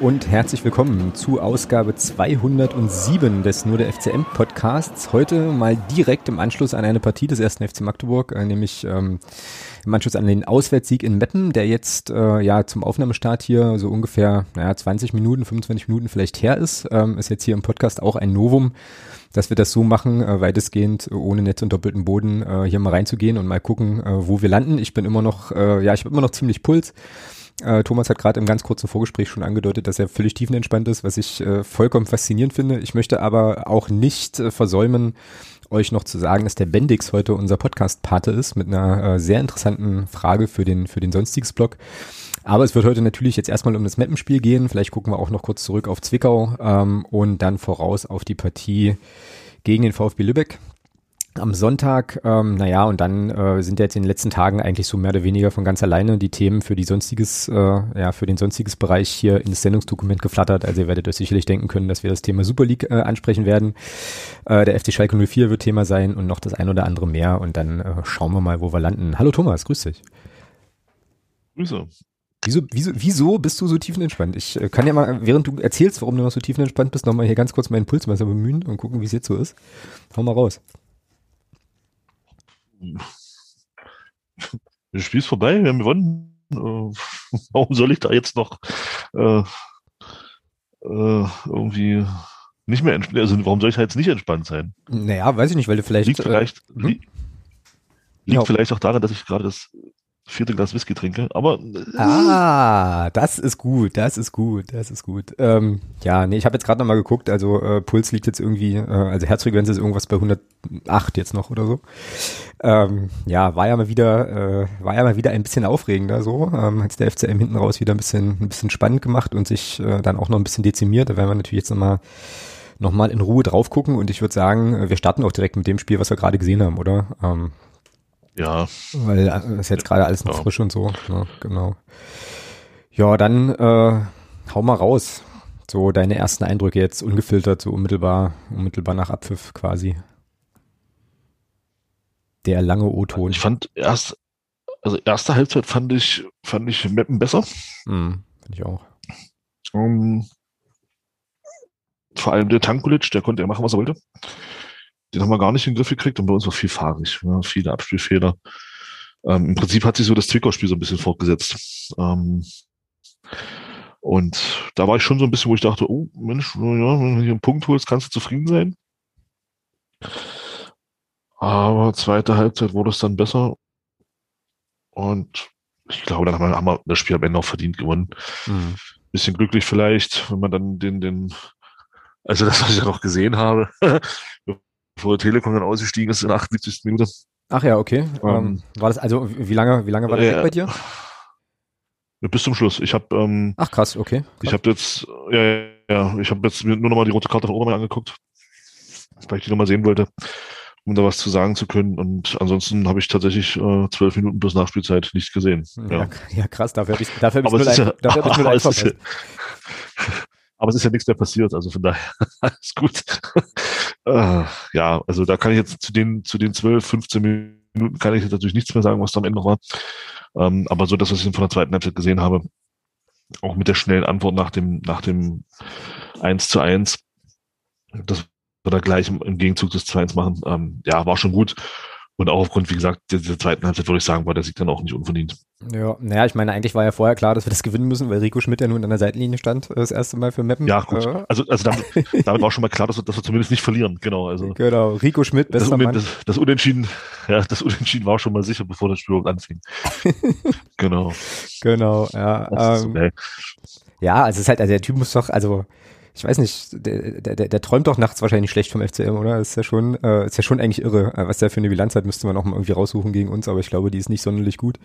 Und herzlich willkommen zu Ausgabe 207 des Nur der FCM Podcasts. Heute mal direkt im Anschluss an eine Partie des ersten FC Magdeburg, äh, nämlich ähm, im Anschluss an den Auswärtssieg in Meppen, der jetzt äh, ja zum Aufnahmestart hier so ungefähr naja, 20 Minuten, 25 Minuten vielleicht her ist. Ähm, ist jetzt hier im Podcast auch ein Novum, dass wir das so machen, äh, weitestgehend ohne Netz und doppelten Boden äh, hier mal reinzugehen und mal gucken, äh, wo wir landen. Ich bin immer noch, äh, ja, ich habe immer noch ziemlich Puls. Äh, Thomas hat gerade im ganz kurzen Vorgespräch schon angedeutet, dass er völlig tiefenentspannt ist, was ich äh, vollkommen faszinierend finde. Ich möchte aber auch nicht äh, versäumen, euch noch zu sagen, dass der Bendix heute unser Podcast-Pate ist mit einer äh, sehr interessanten Frage für den, für den Sonstiges-Blog. Aber es wird heute natürlich jetzt erstmal um das Mappenspiel gehen. Vielleicht gucken wir auch noch kurz zurück auf Zwickau ähm, und dann voraus auf die Partie gegen den VfB Lübeck am Sonntag, ähm, naja, und dann äh, sind jetzt in den letzten Tagen eigentlich so mehr oder weniger von ganz alleine die Themen für die sonstiges, äh, ja, für den sonstiges Bereich hier ins Sendungsdokument geflattert. Also ihr werdet euch sicherlich denken können, dass wir das Thema Super League äh, ansprechen werden. Äh, der FC Schalke 04 wird Thema sein und noch das ein oder andere mehr. Und dann äh, schauen wir mal, wo wir landen. Hallo Thomas, grüß dich. Grüße. Wieso, wieso, wieso bist du so tiefenentspannt? Ich äh, kann ja mal, während du erzählst, warum du noch so tiefenentspannt bist, nochmal hier ganz kurz meinen Pulsmesser bemühen und gucken, wie es jetzt so ist. Hau mal raus. Das Spiel ist vorbei, wir haben gewonnen. Äh, warum soll ich da jetzt noch äh, äh, irgendwie nicht mehr entspannt? Also warum soll ich da jetzt nicht entspannt sein? Naja, weiß ich nicht, weil du vielleicht. Liegt vielleicht, äh, hm? li liegt ja. vielleicht auch daran, dass ich gerade das vierte Glas Whisky trinke, aber äh, ah, das ist gut, das ist gut, das ist gut. Ähm, ja, nee, ich habe jetzt gerade noch mal geguckt, also äh, Puls liegt jetzt irgendwie, äh, also Herzfrequenz ist irgendwas bei 108 jetzt noch oder so. Ähm, ja, war ja mal wieder, äh, war ja mal wieder ein bisschen aufregender so, ähm, hat der FCM hinten raus wieder ein bisschen, ein bisschen spannend gemacht und sich äh, dann auch noch ein bisschen dezimiert. Da werden wir natürlich jetzt noch mal noch mal in Ruhe drauf gucken und ich würde sagen, äh, wir starten auch direkt mit dem Spiel, was wir gerade gesehen haben, oder? Ähm, ja. Weil das ist jetzt gerade alles noch ja. frisch und so. Ja, genau. Ja, dann äh, hau mal raus. So deine ersten Eindrücke jetzt ungefiltert, so unmittelbar, unmittelbar nach Abpfiff quasi. Der lange O-Ton. Ich fand erst, also erste Halbzeit fand ich, fand ich Mappen besser. Mhm, finde ich auch. Um, vor allem der Tankulic, der konnte ja machen, was er wollte. Den haben wir gar nicht in den Griff gekriegt und bei uns war viel fahrig, ja, viele Abspielfehler. Ähm, Im Prinzip hat sich so das Zwickau-Spiel so ein bisschen fortgesetzt. Ähm, und da war ich schon so ein bisschen, wo ich dachte, oh Mensch, ja, wenn du hier einen Punkt holst, kannst du zufrieden sein. Aber zweite Halbzeit wurde es dann besser. Und ich glaube, dann haben wir das Spiel am Ende auch verdient gewonnen. Mhm. Bisschen glücklich vielleicht, wenn man dann den, den, also das, was ich ja noch gesehen habe, bevor der Telekom dann ausgestiegen ist in der 78. Minute. Ach ja, okay. Ähm, ähm, war das also, wie lange, wie lange war der äh, bei dir? Bis zum Schluss. Ich habe. Ähm, Ach krass, okay. Krass. Ich habe jetzt, ja, ja, ich habe jetzt mir nur noch mal die rote Karte von Obermann angeguckt, weil ich die noch mal sehen wollte, um da was zu sagen zu können. Und ansonsten habe ich tatsächlich äh, zwölf Minuten plus Nachspielzeit nicht gesehen. Ja, ja, ja krass. Dafür habe ich, dafür hab ich nur, ein, dafür hab ich nur ein aber es ist ja nichts mehr passiert, also von daher alles gut. äh, ja, also da kann ich jetzt zu den, zu den 12, 15 Minuten kann ich jetzt natürlich nichts mehr sagen, was da am Ende noch war. Ähm, aber so das, was ich von der zweiten Halbzeit gesehen habe, auch mit der schnellen Antwort nach dem, nach dem 1 zu 1, das wir da gleich im, im Gegenzug des 2-1 machen, ähm, ja, war schon gut. Und auch aufgrund, wie gesagt, dieser zweiten Halbzeit würde ich sagen, war der Sieg dann auch nicht unverdient. Ja, naja, ich meine, eigentlich war ja vorher klar, dass wir das gewinnen müssen, weil Rico Schmidt ja nun an der Seitenlinie stand, äh, das erste Mal für Meppen. Ja, gut. Äh. Also, also damit, damit war schon mal klar, dass wir, dass wir zumindest nicht verlieren. Genau, also. Genau, Rico Schmidt, bester das, Mann. Das, das Unentschieden, ja, das Unentschieden war schon mal sicher, bevor das Spiel überhaupt anfing. genau. Genau, ja. Ähm, okay. Ja, also es ist halt, also der Typ muss doch, also, ich weiß nicht, der, der, der, träumt doch nachts wahrscheinlich schlecht vom FCM, oder? ist ja schon, äh, ist ja schon eigentlich irre. Äh, was der für eine Bilanz hat, müsste man auch mal irgendwie raussuchen gegen uns, aber ich glaube, die ist nicht sonderlich gut.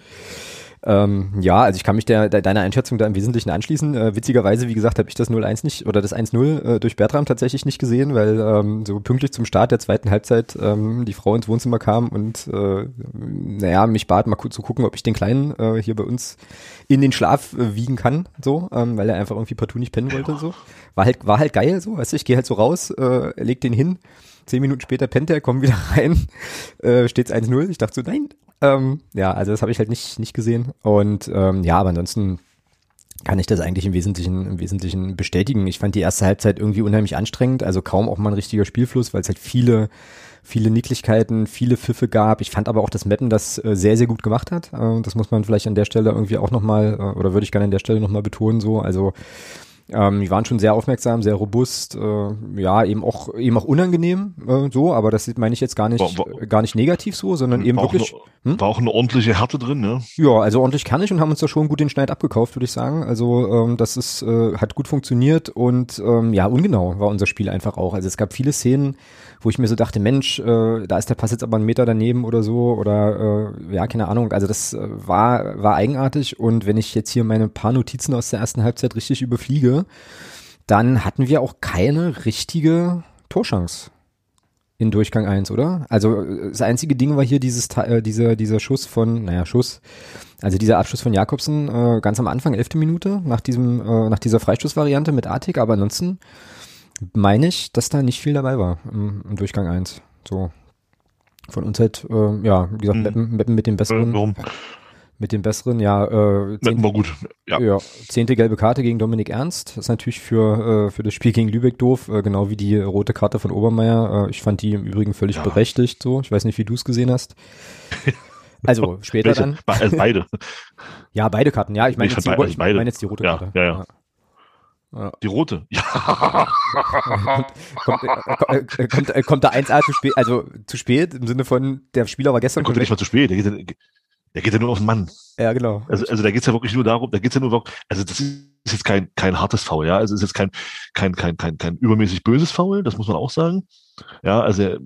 Ähm, ja, also ich kann mich der, der, deiner Einschätzung da im Wesentlichen anschließen. Äh, witzigerweise, wie gesagt, habe ich das 0-1 nicht oder das 1-0 äh, durch Bertram tatsächlich nicht gesehen, weil ähm, so pünktlich zum Start der zweiten Halbzeit ähm, die Frau ins Wohnzimmer kam und äh, naja, mich bat mal zu gucken, ob ich den Kleinen äh, hier bei uns in den Schlaf äh, wiegen kann, so, ähm, weil er einfach irgendwie partout nicht pennen wollte. So. War halt, war halt geil, so, weißt du, ich gehe halt so raus, äh, leg den hin, zehn Minuten später pennt er, komm wieder rein, äh, steht's 1-0. Ich dachte so, nein, ähm, ja, also das habe ich halt nicht, nicht gesehen. Und ähm, ja, aber ansonsten kann ich das eigentlich im Wesentlichen, im Wesentlichen bestätigen. Ich fand die erste Halbzeit irgendwie unheimlich anstrengend, also kaum auch mal ein richtiger Spielfluss, weil es halt viele, viele Niedlichkeiten, viele Pfiffe gab. Ich fand aber auch, dass Metten das äh, sehr, sehr gut gemacht hat. Äh, das muss man vielleicht an der Stelle irgendwie auch nochmal, äh, oder würde ich gerne an der Stelle nochmal betonen, so. Also ähm, die waren schon sehr aufmerksam, sehr robust, äh, ja, eben auch eben auch unangenehm äh, so, aber das meine ich jetzt gar nicht war, war, gar nicht negativ so, sondern eben wirklich. Eine, hm? War auch eine ordentliche Härte drin, ne? Ja, also ordentlich kann ich und haben uns da schon gut den Schneid abgekauft, würde ich sagen. Also ähm, das ist äh, hat gut funktioniert und ähm, ja, ungenau war unser Spiel einfach auch. Also es gab viele Szenen, wo ich mir so dachte, Mensch, äh, da ist der Pass jetzt aber einen Meter daneben oder so oder äh, ja, keine Ahnung. Also das äh, war, war eigenartig und wenn ich jetzt hier meine paar Notizen aus der ersten Halbzeit richtig überfliege, dann hatten wir auch keine richtige Torchance in Durchgang 1, oder? Also das einzige Ding war hier dieses äh, dieser dieser Schuss von, naja, Schuss, also dieser Abschluss von Jakobsen äh, ganz am Anfang, elfte Minute, nach diesem äh, nach dieser Freistoßvariante mit Artig, aber ansonsten meine ich, dass da nicht viel dabei war im, im Durchgang 1. So. Von uns halt, äh, ja, wie gesagt, mhm. Mappen, Mappen mit dem besseren. Warum? Mit dem besseren, ja, äh, zehnte, war gut. Ja. ja. zehnte gelbe Karte gegen Dominik Ernst. Das ist natürlich für, äh, für das Spiel gegen Lübeck doof, äh, genau wie die rote Karte von Obermeier. Äh, ich fand die im Übrigen völlig ja. berechtigt, so. Ich weiß nicht, wie du es gesehen hast. Also später Welche? dann. Also beide. Ja, beide Karten, ja. Ich meine jetzt, die, ich mein jetzt die rote ja, Karte. Ja, ja. Ja. Die rote. Ja. kommt, äh, kommt, äh, kommt, der 1A zu spät, also zu spät im Sinne von, der Spieler war gestern. Der kommt ja nicht mal zu spät, der geht, der geht ja nur auf den Mann. Ja, genau. Also, also da geht's ja wirklich nur darum, da geht's ja nur, also das ist jetzt kein, kein hartes Foul, ja. Also es ist jetzt kein, kein, kein, kein, kein übermäßig böses Foul, das muss man auch sagen. Ja, also er,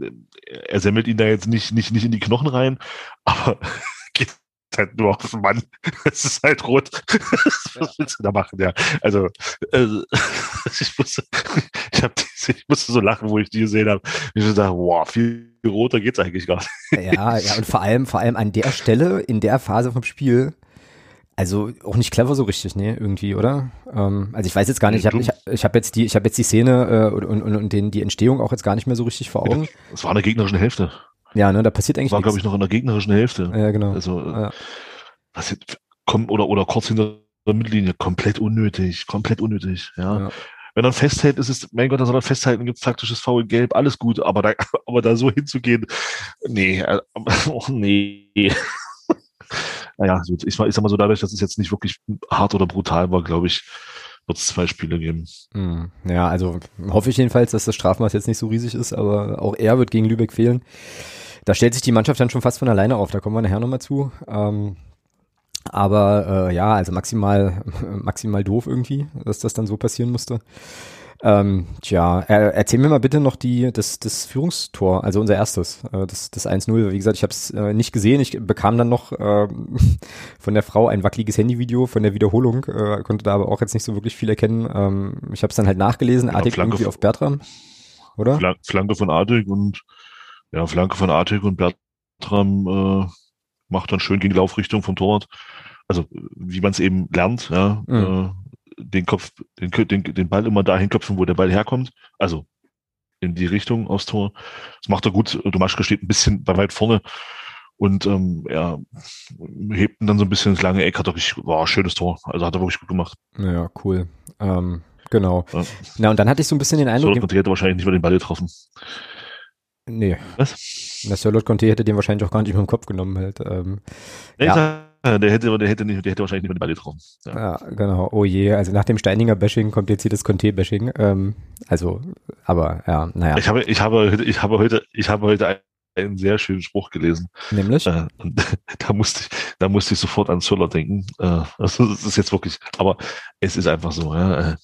er semmelt ihn da jetzt nicht, nicht, nicht in die Knochen rein, aber geht halt nur auf den Mann. Es ist halt rot. Was willst du da machen? Ja, also, also ich musste, ich, hab ich musste so lachen, wo ich die gesehen habe. Ich dachte, wow, viel roter geht's eigentlich gar nicht. Ja, ja, und vor allem, vor allem an der Stelle, in der Phase vom Spiel, also auch nicht clever so richtig, ne, irgendwie, oder? Ähm, also ich weiß jetzt gar nicht, ich habe ich, ich hab jetzt die, ich habe jetzt die Szene äh, und, und, und den, die Entstehung auch jetzt gar nicht mehr so richtig vor Augen. Das war eine gegnerische Hälfte. Ja, ne, da passiert eigentlich War, glaube ich, noch in der gegnerischen Hälfte. Ja, genau. Also, ja. passiert, komm, oder, oder kurz hinter der Mittellinie, komplett unnötig, komplett unnötig, ja. ja. Wenn er festhält, ist es, mein Gott, da soll er festhalten, gibt taktisches Foul gelb, alles gut, aber da, aber da so hinzugehen, nee, oh, nee. naja, ich, ich sag mal so, dadurch, dass es jetzt nicht wirklich hart oder brutal war, glaube ich, wird es zwei Spiele geben. Hm, ja, also hoffe ich jedenfalls, dass das Strafmaß jetzt nicht so riesig ist, aber auch er wird gegen Lübeck fehlen. Da stellt sich die Mannschaft dann schon fast von alleine auf, da kommen wir nachher nochmal zu. Ähm, aber äh, ja, also maximal, maximal doof irgendwie, dass das dann so passieren musste. Ähm, tja, er, erzähl mir mal bitte noch die, das, das Führungstor, also unser erstes, äh, das, das 1-0. Wie gesagt, ich habe es äh, nicht gesehen. Ich bekam dann noch äh, von der Frau ein wackeliges Handyvideo von der Wiederholung, äh, konnte da aber auch jetzt nicht so wirklich viel erkennen. Ähm, ich habe es dann halt nachgelesen, genau, Artig irgendwie auf Bertram, oder? Flanke von Artig und ja, Flanke von Artig und Bertram äh, macht dann schön gegen die Laufrichtung vom Torwart. Also wie man es eben lernt, ja. Mhm. Äh, den Kopf, den, den, den Ball immer dahin köpfen, wo der Ball herkommt. Also in die Richtung aufs Tor. Das macht er gut. Domaschke steht ein bisschen bei weit vorne und ähm, er hebt ihn dann so ein bisschen ins lange Eck. Hat er richtig, war ein schönes Tor. Also hat er wirklich gut gemacht. Ja, cool. Ähm, genau. Ja. Na, und dann hatte ich so ein bisschen den Eindruck. Conte hätte wahrscheinlich nicht mal den Ball getroffen. Nee. Was? Na, Sörlot Conte hätte den wahrscheinlich auch gar nicht mehr im Kopf genommen halt. Ähm, nee, ja. Der hätte, der hätte nicht, der hätte wahrscheinlich nicht mehr den Ball getroffen. Ja. ja. genau. Oh je. Also nach dem Steininger Bashing kommt jetzt hier das Conte-Bashing. Ähm, also, aber ja, naja. Ich habe, ich habe, ich habe heute, ich habe heute einen sehr schönen Spruch gelesen. Nämlich? Äh, da musste ich, da musste ich sofort an Zöller denken. Äh, also, das ist jetzt wirklich, aber es ist einfach so, ja. Äh,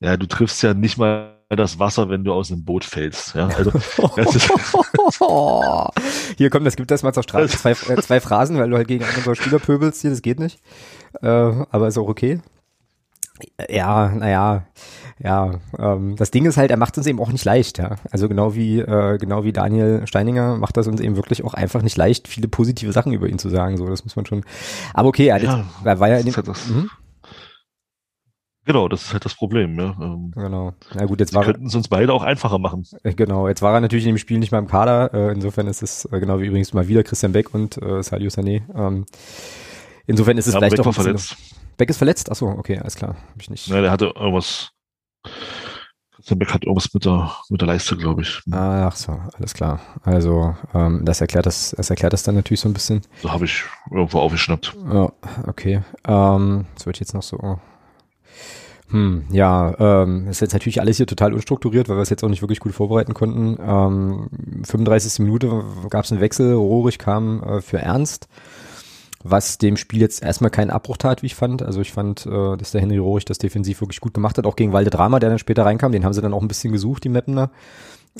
ja, du triffst ja nicht mal das Wasser, wenn du aus dem Boot fällst. Ja, also, hier kommt, es gibt erstmal zur Straße zwei, äh, zwei Phrasen, weil du halt gegen andere Spieler pöbelst hier, das geht nicht. Äh, aber ist auch okay. Ja, naja, ja, ähm, das Ding ist halt, er macht uns eben auch nicht leicht, ja. Also genau wie, äh, genau wie Daniel Steininger macht das uns eben wirklich auch einfach nicht leicht, viele positive Sachen über ihn zu sagen, so, das muss man schon. Aber okay, er, ja, er war ja in dem, das. Genau, das ist halt das Problem. Ja. Ähm, genau. Na gut, jetzt war könnten es uns beide auch einfacher machen. Äh, genau, jetzt war er natürlich in dem Spiel nicht mal im Kader. Äh, insofern ist es äh, genau wie übrigens mal wieder Christian Beck und äh, Sadio Sané. Ähm, Insofern ist es Ja, vielleicht Beck bisschen- verletzt. Beck ist verletzt? Achso, okay, alles klar. Hab ich nicht. Ja, der hatte irgendwas. Christian Beck hat irgendwas mit der, mit der Leiste, glaube ich. Ach so, alles klar. Also, ähm, das erklärt das, das erklärt das dann natürlich so ein bisschen. So habe ich irgendwo aufgeschnappt. Ja, okay. Ähm, das wird jetzt noch so. Hm, ja, ähm, ist jetzt natürlich alles hier total unstrukturiert, weil wir es jetzt auch nicht wirklich gut vorbereiten konnten. Ähm, 35. Minute gab es einen Wechsel, Rohrig kam äh, für Ernst, was dem Spiel jetzt erstmal keinen Abbruch tat, wie ich fand. Also ich fand, äh, dass der Henry Rohrig das defensiv wirklich gut gemacht hat, auch gegen Walde Drama, der dann später reinkam, den haben sie dann auch ein bisschen gesucht, die Mappener.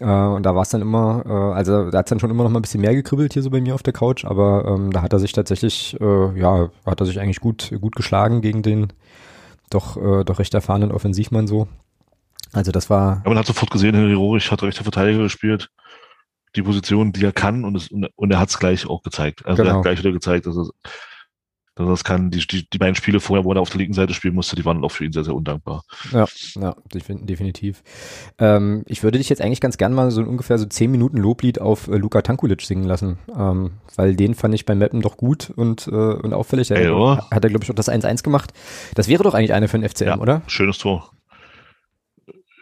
Äh, und da war es dann immer, äh, also da hat es dann schon immer noch mal ein bisschen mehr gekribbelt hier so bei mir auf der Couch, aber ähm, da hat er sich tatsächlich, äh, ja, hat er sich eigentlich gut, gut geschlagen gegen den doch, äh, doch recht erfahrenen Offensivmann so. Also das war, Ja, man hat sofort gesehen, Henry Rohrig hat rechter Verteidiger gespielt. Die Position, die er kann, und, es, und, er hat es gleich auch gezeigt. Also er Genau. hat gleich wieder gezeigt, dass er, es kann. Die, die, die beiden Spiele vorher, wo er auf der linken Seite spielen musste, die waren auch für ihn sehr, sehr undankbar. ja, defin- definitiv. Ähm, ich würde dich jetzt eigentlich ganz gern mal so ungefähr so zehn Minuten Loblied auf äh, Luka Tankulic singen lassen, ähm, weil den fand ich beim Mappen doch gut und, äh, und auffällig. Er Ey, oder? hat er, glaube ich, auch das 1-1 gemacht. Das wäre doch eigentlich eine für den FCM, Ja. oder? Schönes Tor.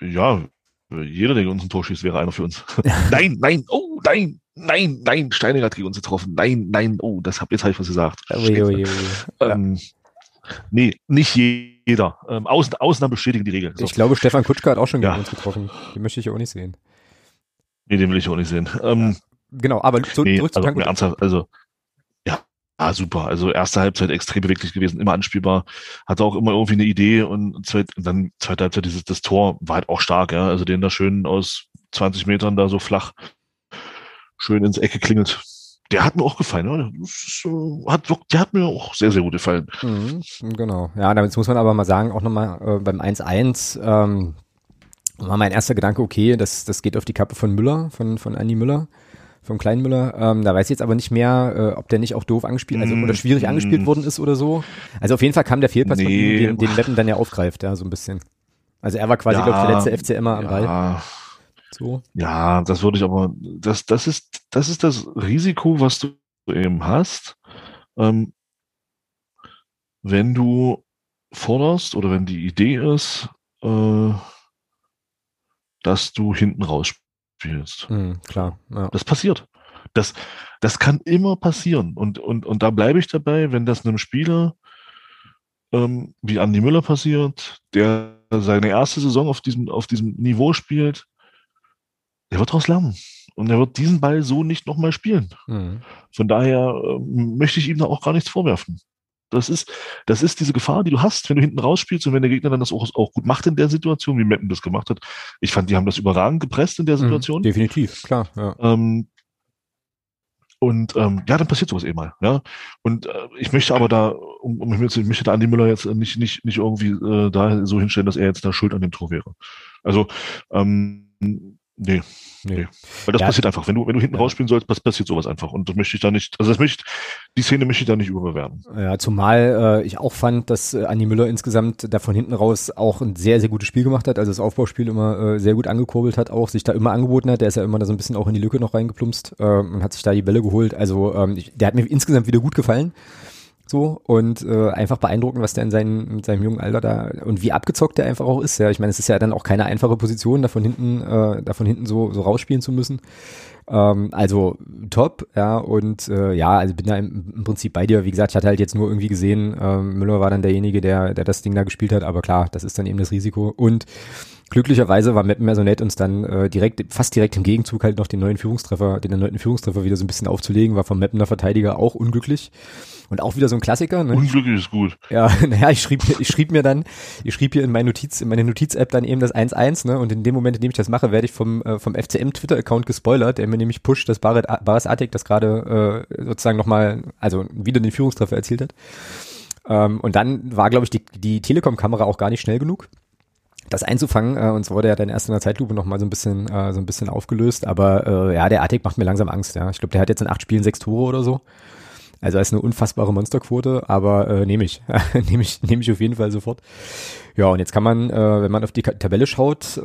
Ja, jeder, der uns ein Tor schießt, wäre einer für uns. nein, nein, oh, nein, nein, nein, Steiniger hat gegen uns getroffen. Nein, nein, oh, das hab, jetzt habe ich was gesagt. Ui, ui, ui. Ja. Ähm, nee, nicht jeder. Ähm, Aus, Ausnahmen bestätigen die Regel. So. Ich glaube, Stefan Kutschka hat auch schon gegen Ja. uns getroffen. Den möchte ich ja auch nicht sehen. nee, den will ich auch nicht sehen. Ähm, Genau, aber zu, nee, zurück zu also, ernsthaft, also, ja, ah, super. Also, erste Halbzeit extrem beweglich gewesen, immer anspielbar, hatte auch immer irgendwie eine Idee und zweit, dann zweite Halbzeit, dieses, das Tor war halt auch stark, ja. Also, den da schön aus 20 Metern da so flach schön ins Ecke klingelt. Der hat mir auch gefallen, ne? Ist, äh, hat, der hat mir auch sehr, sehr gut gefallen. Mhm, genau. Ja, damit muss man aber mal sagen, auch nochmal äh, beim 1-1 ähm, war mein erster Gedanke, okay, das, das geht auf die Kappe von Müller, von, von Andi Müller, vom kleinen Müller. Ähm, da weiß ich jetzt aber nicht mehr, äh, ob der nicht auch doof angespielt, also oder schwierig angespielt mm. worden ist oder so. Also auf jeden Fall kam der Fehlpass von Nee. ihm, den, den Meppen dann ja aufgreift, ja, so ein bisschen. Also er war quasi, Ja, glaube ich, der letzte FCMer am Ball. Ja, So. Ja, das würde ich aber, das, das ist, das ist das Risiko, was du eben hast, ähm, wenn du forderst oder wenn die Idee ist, äh, dass du hinten raus spielst. Mhm, klar. Ja. Das passiert. Das, das kann immer passieren. Und, und, und da bleibe ich dabei, wenn das einem Spieler ähm, wie Andi Müller passiert, der seine erste Saison auf diesem, auf diesem Niveau spielt, der wird daraus lernen. Und er wird diesen Ball so nicht nochmal spielen. Mhm. Von daher ähm, möchte ich ihm da auch gar nichts vorwerfen. Das ist, das ist diese Gefahr, die du hast, wenn du hinten rausspielst und wenn der Gegner dann das auch, auch gut macht in der Situation, wie Meppen das gemacht hat. Ich fand, die haben das überragend gepresst in der Situation. Mhm, definitiv, klar. Ja. Ähm, und ähm, ja, dann passiert sowas eben mal. Ja? Und äh, ich möchte aber da, um, um ich möchte da Andi Müller jetzt nicht, nicht, nicht irgendwie äh, da so hinstellen, dass er jetzt da schuld an dem Tor wäre. Also, ähm, nee, Nee. weil das Ja. passiert einfach. Wenn du, wenn du hinten Ja. rausspielen sollst, pass- passiert sowas einfach. Und das möchte ich da nicht, also das möchte, die Szene möchte ich da nicht überbewerten. Ja, zumal äh, ich auch fand, dass äh, Andi Müller insgesamt da von hinten raus auch ein sehr, sehr gutes Spiel gemacht hat, also das Aufbauspiel immer äh, sehr gut angekurbelt hat, auch sich da immer angeboten hat, der ist ja immer da so ein bisschen auch in die Lücke noch reingeplumpst äh, und hat sich da die Bälle geholt, also ähm, ich, der hat mir insgesamt wieder gut gefallen. So und äh, einfach beeindruckend, was der in seinem, in seinem jungen Alter da und wie abgezockt der einfach auch ist. Ja, ich meine, es ist ja dann auch keine einfache Position, da von hinten, äh, da von hinten so, so rausspielen zu müssen. Ähm, also top, ja, und äh, ja, also bin da im, im Prinzip bei dir. Wie gesagt, ich hatte halt jetzt nur irgendwie gesehen, ähm, Müller war dann derjenige, der, der das Ding da gespielt hat, aber klar, das ist dann eben das Risiko. Und glücklicherweise war Meppen so nett, uns dann äh, direkt, fast direkt im Gegenzug halt noch den neuen Führungstreffer, den erneuten Führungstreffer wieder so ein bisschen aufzulegen, war vom Meppener Verteidiger auch unglücklich. Und auch wieder so ein Klassiker, ne? Unglücklich ist gut. Ja, naja, ich schrieb, mir- ich schrieb mir dann, ich schrieb hier in meine Notiz, in meine Notiz-App dann eben das 1-1, ne? Und in dem Moment, in dem ich das mache, werde ich vom, äh, vom FCM Twitter-Account gespoilert, der mir nämlich pusht, dass Baras Atik das gerade äh, sozusagen nochmal, also wieder den Führungstreffer erzielt hat. Ähm, und dann war, glaube ich, die, die Telekom-Kamera auch gar nicht schnell genug das einzufangen. Äh, uns wurde ja dann erst in der Zeitlupe noch mal so ein bisschen, äh, so ein bisschen aufgelöst. Aber äh, ja, der Artig macht mir langsam Angst. Ja, ich glaube, der hat jetzt in acht Spielen sechs Tore oder so. Also ist eine unfassbare Monsterquote, aber äh, nehme ich. nehme ich, nehme ich auf jeden Fall sofort. Ja, und jetzt kann man, äh, wenn man auf die Tabelle schaut, äh,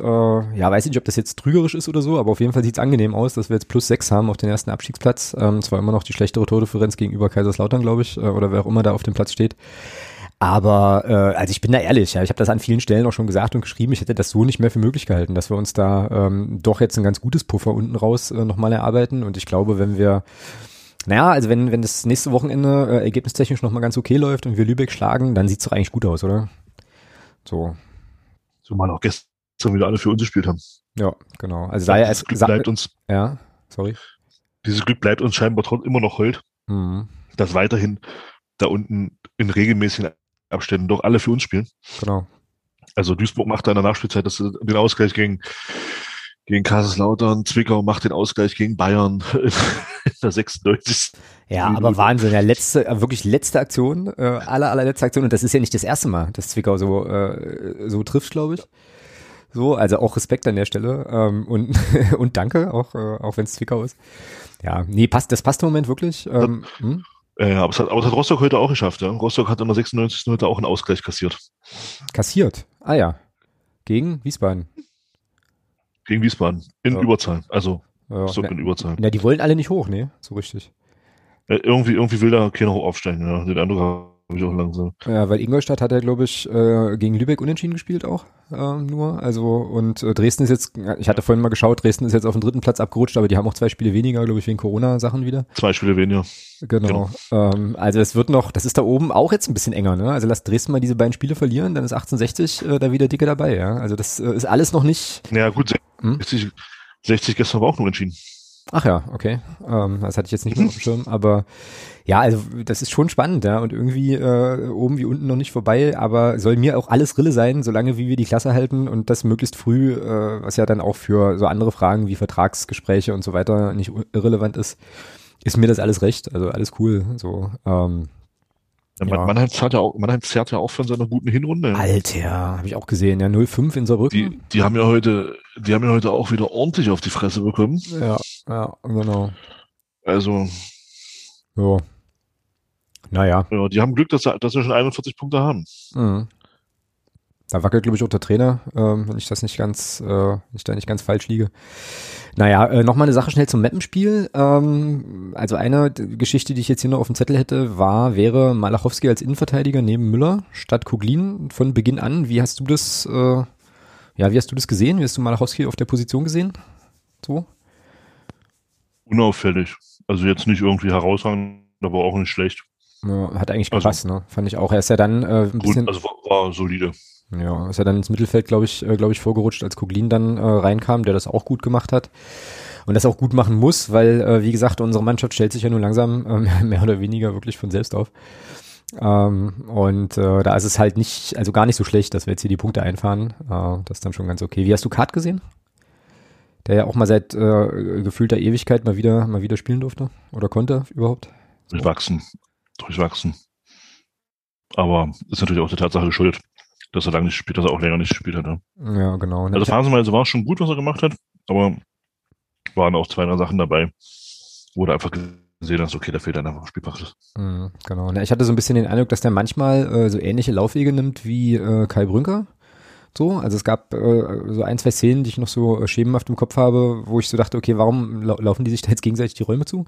ja, weiß ich nicht, ob das jetzt trügerisch ist oder so, aber auf jeden Fall sieht es angenehm aus, dass wir jetzt plus sechs haben auf den ersten Abstiegsplatz. Ähm, zwar immer noch die schlechtere Tordifferenz gegenüber Kaiserslautern, glaube ich, äh, oder wer auch immer da auf dem Platz steht. Aber äh, also ich bin da ehrlich, ja, ich habe das an vielen Stellen auch schon gesagt und geschrieben, ich hätte das so nicht mehr für möglich gehalten, dass wir uns da ähm, doch jetzt ein ganz gutes Puffer unten raus äh, nochmal erarbeiten. Und ich glaube, wenn wir naja, also wenn, wenn das nächste Wochenende äh, ergebnistechnisch nochmal ganz okay läuft und wir Lübeck schlagen, dann sieht's doch eigentlich gut aus, oder? So. Zumal auch gestern wieder alle für uns gespielt haben. Ja, genau. Also sei es Glück bleibt uns. Ja, sorry. Dieses Glück bleibt uns scheinbar trotzdem immer noch hold, mhm. dass weiterhin da unten in regelmäßigen Abständen doch alle für uns spielen. Genau. Also Duisburg macht da in der Nachspielzeit das, den Ausgleich gegen, gegen Kaiserslautern, Zwickau macht den Ausgleich gegen Bayern in der 96. Ja, aber Wahnsinn, ja, letzte, äh, wirklich letzte Aktion, äh, aller, allerletzte Aktion und das ist ja nicht das erste Mal, dass Zwickau so, äh, so trifft, glaube ich. So, also auch Respekt an der Stelle ähm, und, und danke, auch, äh, auch wenn es Zwickau ist. Ja, nee, passt, das passt im Moment wirklich. Ähm, hm? äh, aber, es hat, aber es hat Rostock heute auch geschafft, ja. Rostock hat in der 96. heute auch einen Ausgleich kassiert. Kassiert? Ah ja. Gegen Wiesbaden. Gegen Wiesbaden. In ja. Überzahl. Also ja, Rostock in Überzahl. Ja, die wollen alle nicht hoch, ne? So richtig. Äh, irgendwie, irgendwie will da keiner hoch aufsteigen, ja. Den Eindruck ich auch langsam. Ja, weil Ingolstadt hat ja, glaube ich, äh, gegen Lübeck unentschieden gespielt auch äh, nur. Also und äh, Dresden ist jetzt, ich hatte vorhin mal geschaut, Dresden ist jetzt auf den dritten Platz abgerutscht, aber die haben auch zwei Spiele weniger, glaube ich, wegen Corona-Sachen wieder. Zwei Spiele weniger. Genau. genau. Ähm, also es wird noch, das ist da oben auch jetzt ein bisschen enger, ne? Also lass Dresden mal diese beiden Spiele verlieren, dann ist 1860 äh, da wieder dicke dabei, ja. Also das äh, ist alles noch nicht. Ja gut, 60, hm? 60 gestern war auch nur entschieden. Ach ja, okay. Ähm, das hatte ich jetzt nicht mehr auf dem Schirm, aber ja, also das ist schon spannend, ja. Und irgendwie äh, oben wie unten noch nicht vorbei, aber soll mir auch alles Rille sein, solange wie wir die Klasse halten und das möglichst früh, äh, was ja dann auch für so andere Fragen wie Vertragsgespräche und so weiter nicht irrelevant ist, ist mir das alles recht. Also alles cool. So, ähm, ja. Mannheim, zahlt ja auch, Mannheim zerrt ja auch von seiner guten Hinrunde. Alter, habe ich auch gesehen. Ja, 0,5 in Saarbrücken. Die, die haben ja heute, die haben ja heute auch wieder ordentlich auf die Fresse bekommen. Ja, ja, genau. Also. Ja. Naja. Ja, die haben Glück, dass sie, dass sie schon 41 Punkte haben. Mhm. Da wackelt, glaube ich, auch der Trainer, ähm, wenn ich das nicht ganz, äh, wenn ich da nicht ganz falsch liege. Naja, äh, nochmal eine Sache schnell zum Mappenspiel. Ähm, also eine Geschichte, die ich jetzt hier noch auf dem Zettel hätte, war, wäre Malachowski als Innenverteidiger neben Müller statt Kuglin von Beginn an. Wie hast du das, äh, ja, wie hast du das gesehen? Wie hast du Malachowski auf der Position gesehen? So? Unauffällig. Also jetzt nicht irgendwie herausragend, aber auch nicht schlecht. Ja, hat eigentlich also gepasst, also, ne? Fand ich auch. Er ist ja dann äh, ein gut, bisschen. Also war, war solide. Ja, ist ja dann ins Mittelfeld, glaube ich, äh, glaube ich, vorgerutscht, als Koglin dann äh, reinkam, der das auch gut gemacht hat. Und das auch gut machen muss, weil, äh, wie gesagt, unsere Mannschaft stellt sich ja nur langsam äh, mehr oder weniger wirklich von selbst auf. Ähm, und äh, da ist es halt nicht, also gar nicht so schlecht, dass wir jetzt hier die Punkte einfahren. Äh, das ist dann schon ganz okay. Wie hast du Kart gesehen? Der ja auch mal seit äh, gefühlter Ewigkeit mal wieder, mal wieder spielen durfte oder konnte überhaupt. Durchwachsen. Durchwachsen. Aber ist natürlich auch der Tatsache geschuldet, dass er lange nicht gespielt, dass er auch länger nicht gespielt hat. Ja, ja genau. Also phasenweise war es schon gut, was er gemacht hat, aber waren auch zwei, drei Sachen dabei, wo du einfach gesehen hast, okay, da fehlt dann einfach Spielpraxis. Mhm, genau. Ich hatte so ein bisschen den Eindruck, dass der manchmal äh, so ähnliche Laufwege nimmt wie äh, Kai Brünker. So, also es gab äh, so ein, zwei Szenen, die ich noch so äh, schemenhaft im Kopf habe, wo ich so dachte, okay, warum lau laufen die sich da jetzt gegenseitig die Räume zu?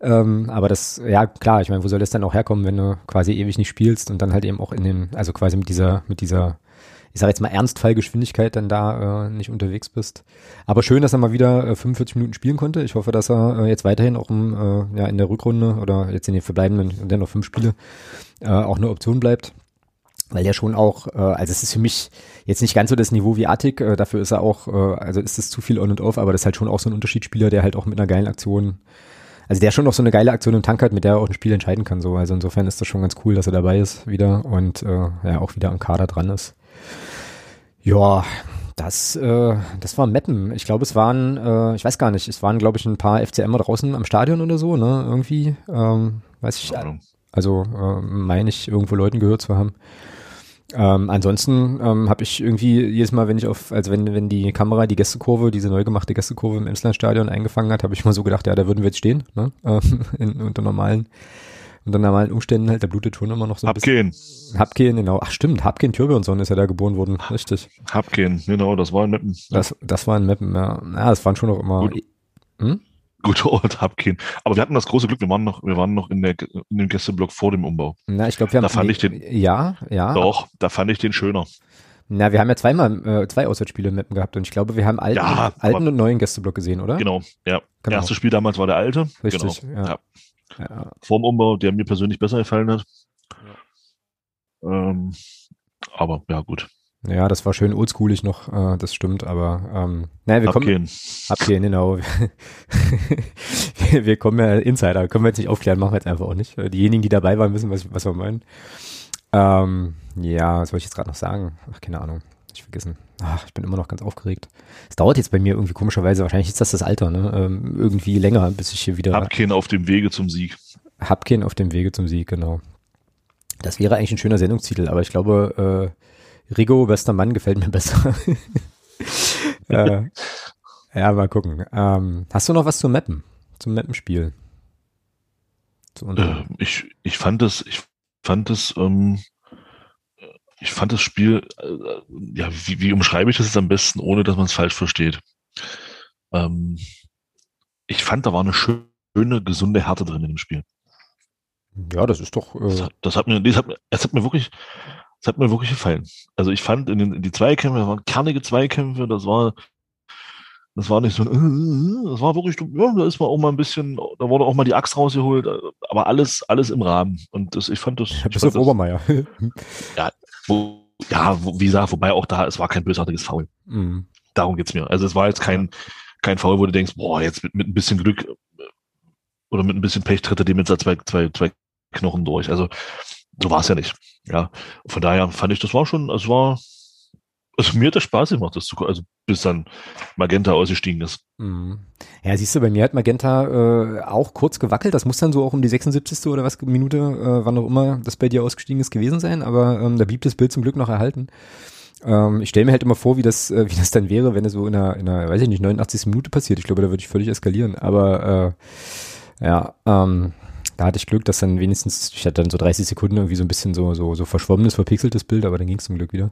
Ähm, aber das, ja klar, ich meine, wo soll das dann auch herkommen, wenn du quasi ewig nicht spielst und dann halt eben auch in den, also quasi mit dieser, mit dieser, ich sage jetzt mal Ernstfallgeschwindigkeit dann da äh, nicht unterwegs bist. Aber schön, dass er mal wieder äh, 45 Minuten spielen konnte. Ich hoffe, dass er äh, jetzt weiterhin auch im, äh, ja, in der Rückrunde oder jetzt in den verbleibenden, dann noch fünf Spiele, äh, auch eine Option bleibt weil der schon auch, äh, also es ist für mich jetzt nicht ganz so das Niveau wie Attic, äh, dafür ist er auch, äh, also ist es zu viel on und off, aber das ist halt schon auch so ein Unterschiedsspieler, der halt auch mit einer geilen Aktion, also der schon noch so eine geile Aktion im Tank hat, mit der er auch ein Spiel entscheiden kann, so, also insofern ist das schon ganz cool, dass er dabei ist wieder und äh, ja auch wieder am Kader dran ist. Ja, das, äh, das war Meppen. Ich glaube, es waren, äh, ich weiß gar nicht, es waren, glaube ich, ein paar FCMer draußen am Stadion oder so, ne? Irgendwie, ähm, weiß ich, also äh, meine ich, irgendwo Leuten gehört zu haben. Ähm, ansonsten ähm, habe ich irgendwie jedes Mal, wenn ich auf, also wenn, wenn die Kamera die Gästekurve, diese neu gemachte Gästekurve im Emslandstadion eingefangen hat, habe ich mal so gedacht, ja, da würden wir jetzt stehen, ne? Ähm, in, unter normalen unter normalen Umständen halt, da blutet schon immer noch so ein Habgehen. bisschen. Habgehen, genau. Ach stimmt, Habgehen Türbjörnsson ist ja da geboren worden, richtig. Habgehen, genau, das war in Meppen. Das, das war in Meppen, ja. Ja, das waren schon noch immer. Gut. Guter Ort, Habgehen. Aber wir hatten das große Glück, wir waren noch, wir waren noch in, der, in dem Gästeblock vor dem Umbau. Na, ich glaube, wir haben. Da fand ich den- Ja, ja. Doch, da fand ich den schöner. Na, wir haben ja zweimal äh, zwei Auswärtsspiele in Meppen gehabt und ich glaube, wir haben alten, Ja, alten und neuen Gästeblock gesehen, oder? Genau, ja. Genau. Erstes Spiel damals war der alte. Richtig, genau. ja. Ja. Vorm Umbau, der mir persönlich besser gefallen hat. Ähm, aber ja, gut. Ja, das war schön oldschoolig noch, äh, das stimmt, aber ähm, naja, wir kommen. Abgehen. Abgehen, genau. wir, wir kommen ja Insider, können wir jetzt nicht aufklären, machen wir jetzt einfach auch nicht. Diejenigen, die dabei waren, wissen, was, was wir meinen. Ähm, ja, was wollte ich jetzt gerade noch sagen? Ach, keine Ahnung. Ich vergessen. Ach, ich bin immer noch ganz aufgeregt. Es dauert jetzt bei mir irgendwie komischerweise, wahrscheinlich ist das das Alter, ne? Ähm, irgendwie länger, bis ich hier wieder Abgehen auf dem Wege zum Sieg. Habkin auf dem Wege zum Sieg, genau. Das wäre eigentlich ein schöner Sendungstitel, aber ich glaube, äh, Rigo, bester Mann, gefällt mir besser. äh, ja, mal gucken. Ähm, hast du noch was zum Mappen? Zum Mappenspiel? Zu Äh, ich, ich fand es, ich fand es, ähm, ich fand das Spiel, äh, ja, wie, wie umschreibe ich das jetzt am besten, ohne dass man es falsch versteht? Ähm, ich fand, da war eine schöne, gesunde Härte drin in dem Spiel. ja, das ist doch. Das Äh, hat, das hat mir, das hat, es hat mir wirklich, das hat mir wirklich gefallen. Also ich fand in, den, in die Zweikämpfe, das waren kernige Zweikämpfe, das war, das war nicht so, das war wirklich, ja, da ist man auch mal ein bisschen, da wurde auch mal die Axt rausgeholt, aber alles, alles im Rahmen. Und das, ich fand das, ich bis fand auf das Obermeier. wo, ja, wo, wie gesagt, wobei auch da, es war kein bösartiges Foul. Mhm. Darum geht's mir. Also es war jetzt kein, kein Foul, wo du denkst, boah, jetzt mit, mit ein bisschen Glück äh, oder mit ein bisschen Pech tritt er dem jetzt zwei, zwei, zwei Knochen durch. Also so war es ja nicht. Ja, von daher fand ich, das war schon, es war, also mir hat das Spaß gemacht, das zu, also bis dann Magenta ausgestiegen ist. Mhm. Ja, siehst du, bei mir hat Magenta äh, auch kurz gewackelt. Das muss dann so auch um die 76. oder was Minute, äh, wann auch immer das bei dir ausgestiegen ist, gewesen sein. Aber ähm, da blieb das Bild zum Glück noch erhalten. Ähm, ich stelle mir halt immer vor, wie das, äh, wie das dann wäre, wenn es so in einer, in einer, weiß ich nicht, 89. Minute passiert. Ich glaube, da würde ich völlig eskalieren. Aber äh, ja, ähm, da hatte ich Glück, dass dann wenigstens, ich hatte dann so 30 Sekunden irgendwie so ein bisschen so, so, so verschwommenes, verpixeltes Bild, aber dann ging es zum Glück wieder.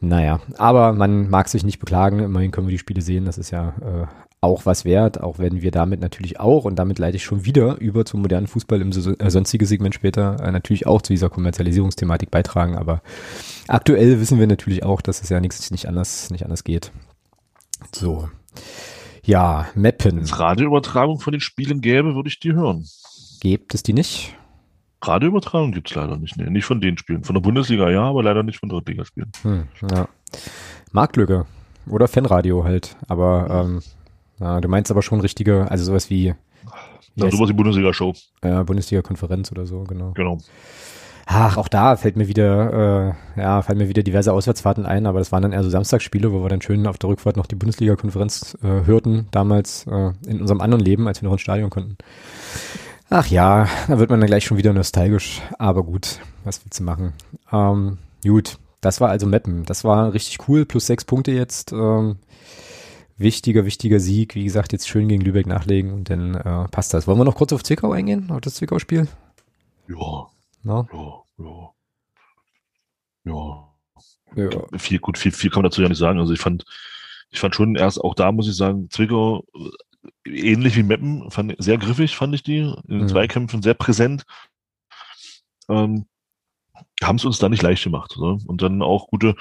Naja, aber man mag sich nicht beklagen. Immerhin können wir die Spiele sehen. Das ist ja äh, auch was wert, auch wenn wir damit natürlich auch, und damit leite ich schon wieder über zum modernen Fußball im äh, sonstige Segment später, äh, natürlich auch zu dieser Kommerzialisierungsthematik beitragen. Aber aktuell wissen wir natürlich auch, dass es ja nichts nicht anders, nicht anders geht. So. Ja, Mappen. Wenn es Radioübertragung von den Spielen gäbe, würde ich die hören. Gibt es die nicht? Radioübertragung gibt's leider nicht. Nee, nicht von den Spielen. Von der Bundesliga ja, aber leider nicht von Drittligaspielen. Hm, ja. Marktlücke. Oder Fanradio halt. Aber ähm, ja, du meinst aber schon richtige, also sowas wie wie Ja, sowas die Bundesliga-Show. äh, Bundesliga-Konferenz oder so, genau. Genau. Ach, auch da fällt mir wieder, äh, ja, fallen mir wieder diverse Auswärtsfahrten ein, aber das waren dann eher so Samstagsspiele, wo wir dann schön auf der Rückfahrt noch die Bundesliga-Konferenz äh, hörten, damals äh, in unserem anderen Leben, als wir noch ins Stadion konnten. Ach ja, da wird man dann gleich schon wieder nostalgisch, aber gut, was willst du machen? Ähm, gut, das war also Meppen, das war richtig cool, plus sechs Punkte jetzt, ähm, wichtiger, wichtiger Sieg, wie gesagt, jetzt schön gegen Lübeck nachlegen und dann äh, passt das. Wollen wir noch kurz auf Zwickau eingehen, auf das Zwickau-Spiel? Ja, No? ja, ja. Ja. Ja, viel, gut, viel, viel kann man dazu ja nicht sagen. Also ich fand, ich fand schon erst, auch da muss ich sagen, Zwickau, ähnlich wie Meppen, fand, ich- sehr griffig fand ich die, in den Mhm. Zweikämpfen sehr präsent. Ähm, haben es uns da nicht leicht gemacht. Ne? Und dann auch gute,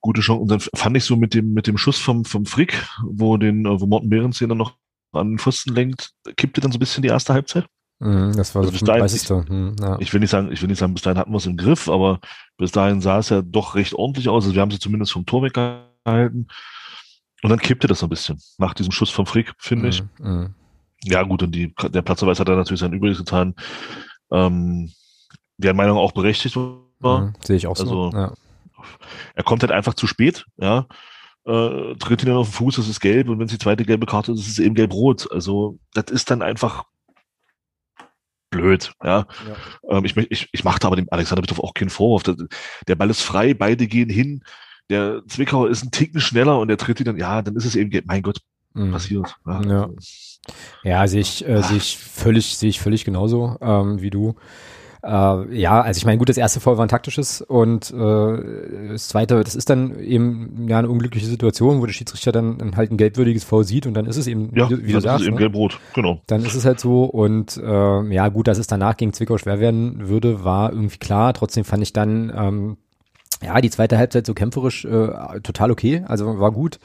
gute Chance. Und dann fand ich so mit dem, mit dem Schuss vom, vom Frick, wo den, äh, wo Morten Behrens den dann noch an den Pfosten lenkt, kippte dann so ein bisschen die erste Halbzeit. Mhm, das war Also so bis dahin 35. Hm, ja. Ich will nicht sagen, ich will nicht sagen, bis dahin hatten wir es im Griff, aber bis dahin sah es ja doch recht ordentlich aus. Also wir haben sie zumindest vom Tor weggehalten. Und dann kippte das so ein bisschen. Nach diesem Schuss vom Frick, finde ich. Mhm. Ja, gut, und die, der Platzverweis hat dann natürlich sein Übriges getan. Ähm, deren Meinung auch berechtigt war. Mhm, Sehe ich auch so. Also- ja. Er kommt halt einfach zu spät, ja. Äh, tritt ihn dann auf den Fuß, das ist gelb, und wenn es die zweite gelbe Karte ist, ist es eben gelb-rot. Also, das ist dann einfach blöd, ja. Ähm, ich, ich, ich machte aber dem Alexander Bitthoff auch keinen Vorwurf. Der Ball ist frei, beide gehen hin. Der Zwickauer ist ein Ticken schneller und der tritt ihn dann, ja, dann ist es eben. Mein Gott, mhm. passiert. Ja, ja. ja sehe ich, äh, sehe ich völlig, sehe ich völlig genauso ähm, wie du. Äh, ja, also ich meine, gut, das erste Foul war ein taktisches und äh, das zweite, das ist dann eben ja eine unglückliche Situation, wo der Schiedsrichter dann halt ein gelbwürdiges Foul sieht und dann ist es eben, ja, wie, wie du sagst. Ist eben ne? gelb-rot, genau. Dann ist es halt so und äh, ja, gut, dass es danach gegen Zwickau schwer werden würde, war irgendwie klar. Trotzdem fand ich dann ähm, ja die zweite Halbzeit so kämpferisch äh, total okay, also war gut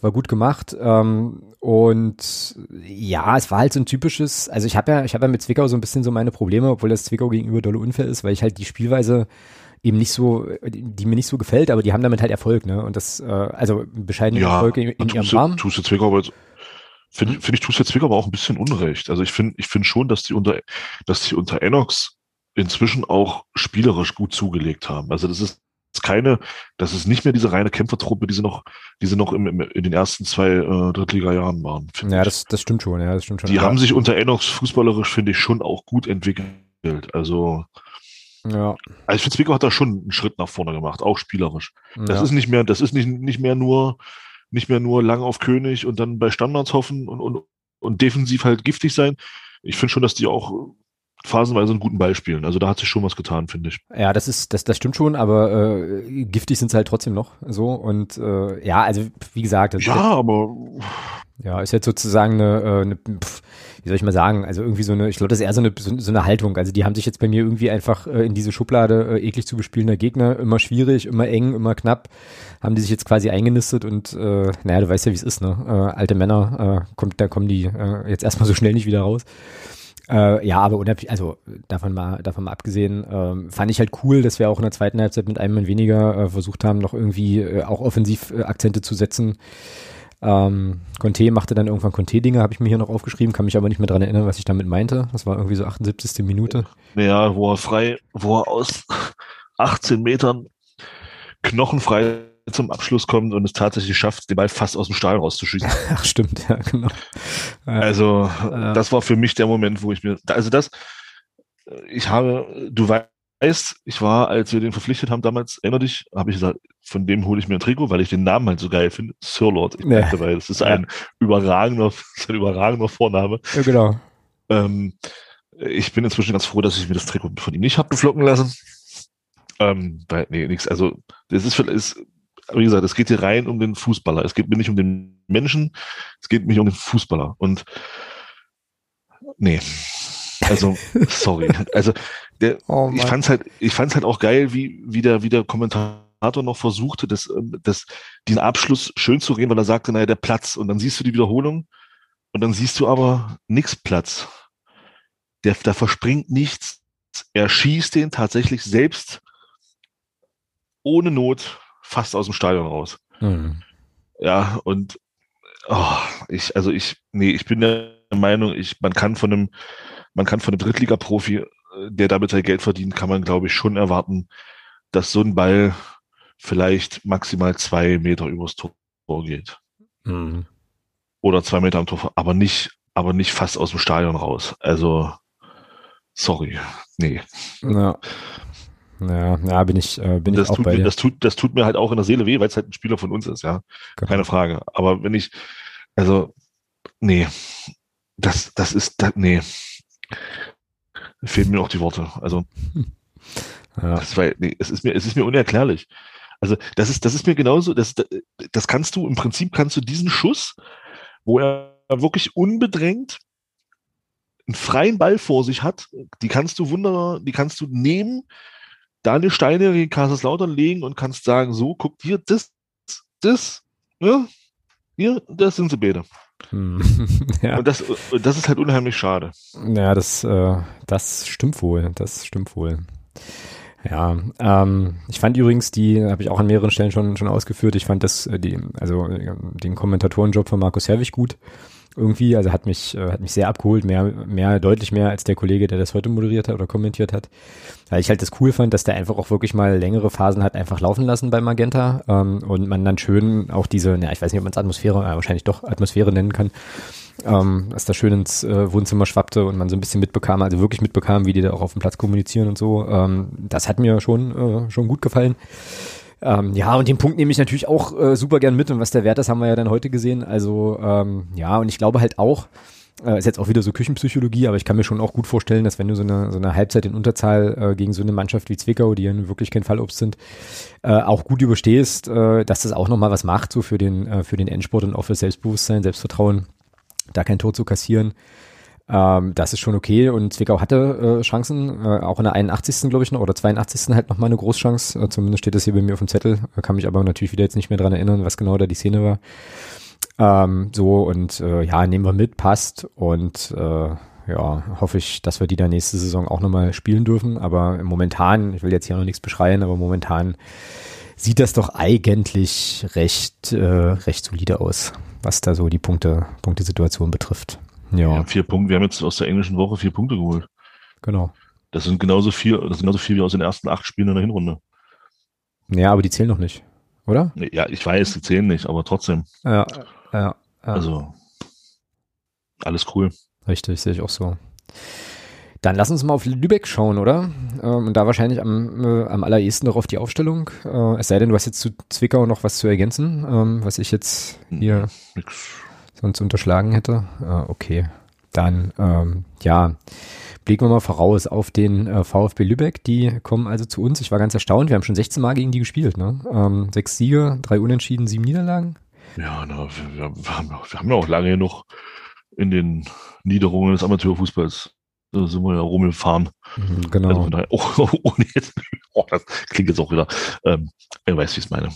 war gut gemacht. Ähm, und ja, es war halt so ein typisches, also ich habe ja, ich habe ja mit Zwickau so ein bisschen so meine Probleme, obwohl das Zwickau gegenüber dolle unfair ist, weil ich halt die Spielweise eben nicht so, die mir nicht so gefällt, aber die haben damit halt Erfolg, ne? Und das, äh, also bescheidene ja, Erfolg in, in ihrem Rahmen. Tust du Zwickau aber jetzt, finde find ich, tust du Zwickau aber auch ein bisschen Unrecht. Also ich finde, ich finde schon, dass die unter, dass die unter Enox inzwischen auch spielerisch gut zugelegt haben. Also das ist keine, das ist nicht mehr diese reine Kämpfertruppe, die sie noch, die sie noch im, im, in den ersten zwei äh, Drittliga-Jahren waren. Ja, das, das stimmt schon, ja, das stimmt schon. Die haben sich unter Enox fußballerisch, finde ich, schon auch gut entwickelt. Also, ja. Also ich finde, Zwickau hat da schon einen Schritt nach vorne gemacht, auch spielerisch. Das ja. ist nicht mehr, das ist nicht, nicht mehr nur, nicht mehr nur lang auf König und dann bei Standards hoffen und, und, und defensiv halt giftig sein. Ich finde schon, dass die auch phasenweise einen guten Ball spielen. Also da hat sich schon was getan, finde ich. Ja, das ist, das, das stimmt schon, aber äh, giftig sind sie halt trotzdem noch so. Und äh, ja, also wie gesagt, ja, aber ja, ist jetzt sozusagen eine, äh, eine pf, wie soll ich mal sagen, also irgendwie so eine, ich glaube, das ist eher so eine, so, so, eine Haltung. Also die haben sich jetzt bei mir irgendwie einfach äh, in diese Schublade äh, eklig zu bespielender Gegner, immer schwierig, immer eng, immer knapp, haben die sich jetzt quasi eingenistet und äh, naja, du weißt ja, wie es ist, ne? Äh, alte Männer, äh, kommt, da kommen die äh, jetzt erstmal so schnell nicht wieder raus. Äh, ja, aber unabhängig, also davon mal, davon mal abgesehen, ähm, fand ich halt cool, dass wir auch in der zweiten Halbzeit mit einem Mann weniger äh, versucht haben, noch irgendwie äh, auch offensiv äh, Akzente zu setzen. Ähm, Conte machte dann irgendwann Conte-Dinge, habe ich mir hier noch aufgeschrieben, kann mich aber nicht mehr dran erinnern, was ich damit meinte. Das war irgendwie so 78. Minute. Ja, wo er frei, wo er aus 18 Metern knochenfrei zum Abschluss kommt und es tatsächlich schafft, den Ball fast aus dem Stahl rauszuschießen. Ach, stimmt, ja, genau. Also, ja. das war für mich der Moment, wo ich mir, also das, ich habe, du weißt, ich war, als wir den verpflichtet haben damals, erinner dich, habe ich gesagt, von dem hole ich mir ein Trikot, weil ich den Namen halt so geil finde, Sir Lord. Ich ja. dabei, das ist ein überragender, ein überragender Vorname. Ja, genau. Ähm, ich bin inzwischen ganz froh, dass ich mir das Trikot von ihm nicht habe beflocken lassen. Ähm, weil, nee, nichts, also, das ist, ist wie gesagt, es geht hier rein um den Fußballer. Es geht mir nicht um den Menschen, es geht mich um den Fußballer. Und nee. Also, sorry. Also, der, oh ich fand's halt, ich fand's halt auch geil, wie, wie der, wie der Kommentator noch versuchte, das, das, diesen Abschluss schön zu reden, weil er sagte, naja, der Platz. Und dann siehst du die Wiederholung und dann siehst du aber nix Platz. Der, da verspringt nichts. Er schießt den tatsächlich selbst ohne Not fast aus dem Stadion raus. Mhm. Ja, und oh, ich, also ich, nee, ich bin der Meinung, ich, man kann von einem, man kann von einem Drittliga-Profi, äh, der damit sein Geld verdient, kann man, glaube ich, schon erwarten, dass so ein Ball vielleicht maximal zwei Meter übers Tor geht. Mhm. Oder zwei Meter am Tor, aber nicht, aber nicht fast aus dem Stadion raus. Also, sorry, nee. Ja. Ja, ja, bin ich, äh, bin das ich auch tut bei mir, dir. Das tut, das tut mir halt auch in der Seele weh, weil es halt ein Spieler von uns ist, ja. Genau. Keine Frage. Aber wenn ich, also, nee, das, das ist, das, nee, fehlen mir auch die Worte. Also, ja. das war, nee, es ist mir, es ist mir unerklärlich. Also, das ist, das ist mir genauso, das, das kannst du, im Prinzip kannst du diesen Schuss, wo er wirklich unbedrängt einen freien Ball vor sich hat, die kannst du wunderbar, die kannst du nehmen, deine Steine in Kaiserslautern legen und kannst sagen, so, guck dir das, das, ja, hier, das sind sie beide. Hm. ja. Und das, das ist halt unheimlich schade. Ja, das, äh, das stimmt wohl, das stimmt wohl. Ja, ähm, ich fand übrigens die, habe ich auch an mehreren Stellen schon, schon ausgeführt, ich fand das, äh, die, also äh, den Kommentatorenjob von Markus Herwig gut irgendwie. Also hat mich, äh, hat mich sehr abgeholt, mehr, mehr, deutlich mehr als der Kollege, der das heute moderiert hat oder kommentiert hat. Weil ich halt das cool fand, dass der einfach auch wirklich mal längere Phasen hat einfach laufen lassen bei Magenta ähm, und man dann schön auch diese, ja, ich weiß nicht, ob man es Atmosphäre, äh, wahrscheinlich doch Atmosphäre nennen kann, ähm, dass da schön ins äh, Wohnzimmer schwappte und man so ein bisschen mitbekam, also wirklich mitbekam, wie die da auch auf dem Platz kommunizieren und so. Ähm, das hat mir schon, äh, schon gut gefallen. Ähm, ja, und den Punkt nehme ich natürlich auch äh, super gern mit und was der Wert ist, haben wir ja dann heute gesehen. Also ähm, ja, und ich glaube halt auch, äh, ist jetzt auch wieder so Küchenpsychologie, aber ich kann mir schon auch gut vorstellen, dass wenn du so eine, so eine Halbzeit in Unterzahl äh, gegen so eine Mannschaft wie Zwickau, die ja wirklich kein Fallobst sind, äh, auch gut überstehst, äh, dass das auch nochmal was macht, so für den, äh, für den Endsport und auch für Selbstbewusstsein, Selbstvertrauen, da kein Tor zu kassieren. Ähm, das ist schon okay und Zwickau hatte äh, Chancen, äh, auch in der 81. glaube ich noch oder 82. halt nochmal eine Großchance, äh, zumindest steht das hier bei mir auf dem Zettel, äh, kann mich aber natürlich wieder jetzt nicht mehr dran erinnern, was genau da die Szene war. Ähm, so und äh, ja, nehmen wir mit, passt und äh, ja, hoffe ich, dass wir die dann nächste Saison auch nochmal spielen dürfen, aber momentan, ich will jetzt hier noch nichts beschreien, aber momentan sieht das doch eigentlich recht, äh, recht solide aus, was da so die Punkte, Punktesituation betrifft. Ja. Ja, vier Punkte. Wir haben jetzt aus der englischen Woche vier Punkte geholt. Genau. Das sind genauso viel, das sind genauso viel wie aus den ersten acht Spielen in der Hinrunde. Ja, aber die zählen noch nicht, oder? Ja, ich weiß, die zählen nicht, aber trotzdem. Ja, ja, ja. Also, alles cool. Richtig, sehe ich auch so. Dann lass uns mal auf Lübeck schauen, oder? Ähm, und da wahrscheinlich am, äh, am allerersten noch auf die Aufstellung. Äh, es sei denn, du hast jetzt zu Zwickau noch was zu ergänzen, ähm, was ich jetzt hier Nix. Sonst unterschlagen hätte. Äh, okay, dann ähm, ja, blicken wir mal voraus auf den äh, VfB Lübeck. Die kommen also zu uns. Ich war ganz erstaunt. Wir haben schon 16 Mal gegen die gespielt. Ne? Ähm, sechs Siege, drei Unentschieden, sieben Niederlagen. Ja, na, wir, haben, wir haben ja auch lange genug in den Niederungen des Amateurfußballs. Da sind wir ja rumgefahren. Mhm, Genau. Also oh, jetzt, oh, das klingt jetzt auch wieder, ähm, er weiß, wie ich es meine.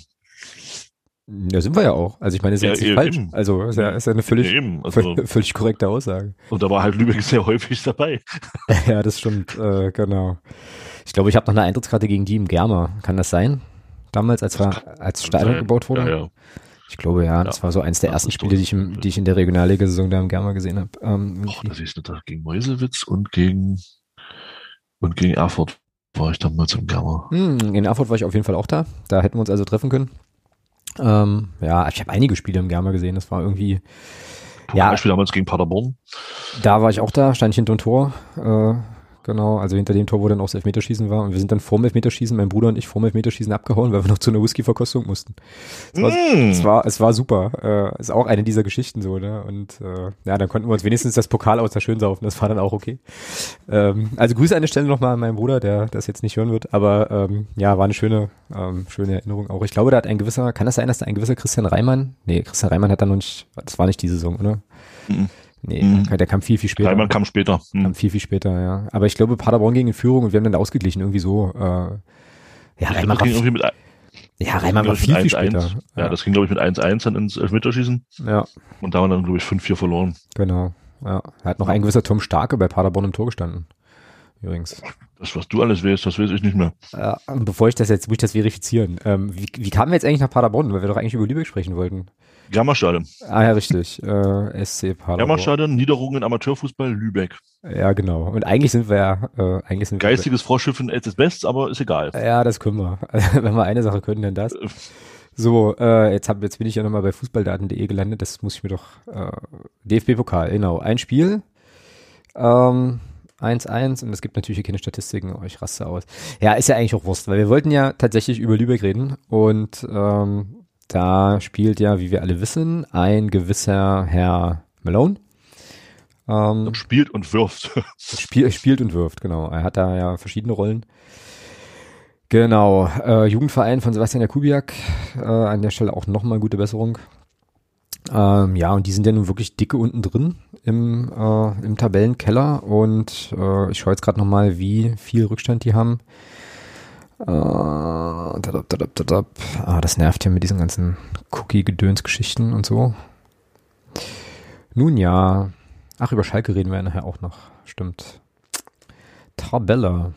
Ja, sind wir ja auch. Also ich meine, ist ja, jetzt nicht eben. falsch. Also ist ja, ist ja eine völlig, Ja, eben, also, völ- völlig korrekte Aussage. und da war halt Lübeck sehr häufig dabei. ja, das stimmt. Äh, genau. Ich glaube, ich habe noch eine Eintrittskarte gegen die im Germa. Kann das sein? Damals, als, wir, als Stadion Sein. gebaut wurde? Ja, ja. Ich glaube, ja. Das Ja. war so eins der ersten Spiele, die ich, im, die ich in der Regionalliga-Saison da im Germa gesehen habe. Ähm, das ist da gegen Meuselwitz und gegen, und gegen Erfurt war ich damals im Gamma. Hm, in Erfurt war ich auf jeden Fall auch da. Da hätten wir uns also treffen können. Ähm, ja, ich habe einige Spiele im Germa gesehen. Das war irgendwie, Ja. Beispiel damals gegen Paderborn. da war ich auch da, stand ich hinter dem Tor. Äh, genau, also hinter dem Tor, wo dann auch das Elfmeterschießen war. Und wir sind dann vorm Elfmeterschießen, mein Bruder und ich vorm Elfmeterschießen abgehauen, weil wir noch zu einer Whisky-Verkostung mussten. Es war, Mm. es war, es war super. Äh, ist auch eine dieser Geschichten so, ne? Und äh, ja, dann konnten wir uns wenigstens das Pokal aus der schön saufen. Das war dann auch okay. Ähm, also Grüße an der Stelle nochmal an meinen Bruder, der das jetzt nicht hören wird. Aber ähm, ja, war eine schöne, ähm, schöne Erinnerung auch. Ich glaube, da hat ein gewisser, kann das sein, dass da ein gewisser Christian Reimann, nee, Christian Reimann hat da noch nicht, das war nicht die Saison, oder? Mhm. Nee, Mhm. der kam viel, viel später. Reimann kam später. Hm. Kam viel, viel später, ja. Aber ich glaube, Paderborn ging in Führung und wir haben dann ausgeglichen, irgendwie so. Äh, ja, Reimann war, irgendwie mit, ja, Reimann war viel, viel mit 1-1. später. Ja, das ging, glaube ich, mit 1-1 dann ins Elfmeterschießen. ja, Und da haben wir dann, glaube ich, 5-4 verloren. genau. Ja. Da hat noch ein gewisser Tom Starke bei Paderborn im Tor gestanden. Übrigens. Das, was du alles weißt, das weiß ich nicht mehr. Ja, und bevor ich das jetzt, muss ich das verifizieren. Ähm, wie, wie kamen wir jetzt eigentlich nach Paderborn? Weil wir doch eigentlich über Lübeck sprechen wollten. Gamma-Stadion. Ah ja, richtig. Äh, SC Paderborn. Gamma-Stadion, Niederungen in Amateurfußball, Lübeck. Ja, genau. Und eigentlich sind wir ja, äh, eigentlich sind Geistiges Vorschiffen at its best, aber ist egal. wir. Ja, das können wir. Wenn wir eine Sache können, dann das. So, äh, jetzt, hab, jetzt bin ich ja nochmal bei fußballdaten.de gelandet. Das muss ich mir doch. Äh, DFB-Pokal, genau. Ein Spiel. Ähm, 1-1 und es gibt natürlich hier keine Statistiken. Oh, ich raste aus. Ja, ist ja eigentlich auch Wurst, weil wir wollten ja tatsächlich über Lübeck reden und ähm, da spielt ja, wie wir alle wissen, ein gewisser Herr Malone. Ähm, Spielt und wirft. Spiel, spielt und wirft, genau. Er hat da ja verschiedene Rollen. Genau, äh, Jugendverein von Sebastian Jakubiak, äh, an der Stelle auch nochmal gute Besserung. Ähm, ja, und die sind ja nun wirklich dicke unten drin im, äh, im Tabellenkeller und äh, ich schaue jetzt gerade nochmal, wie viel Rückstand die haben. Äh, dadab, dadab, dadab. Ah, das nervt ja mit diesen ganzen Cookie-Gedöns-Geschichten und so. Nun ja, ach, über Schalke reden wir ja nachher auch noch, stimmt. Tabelle.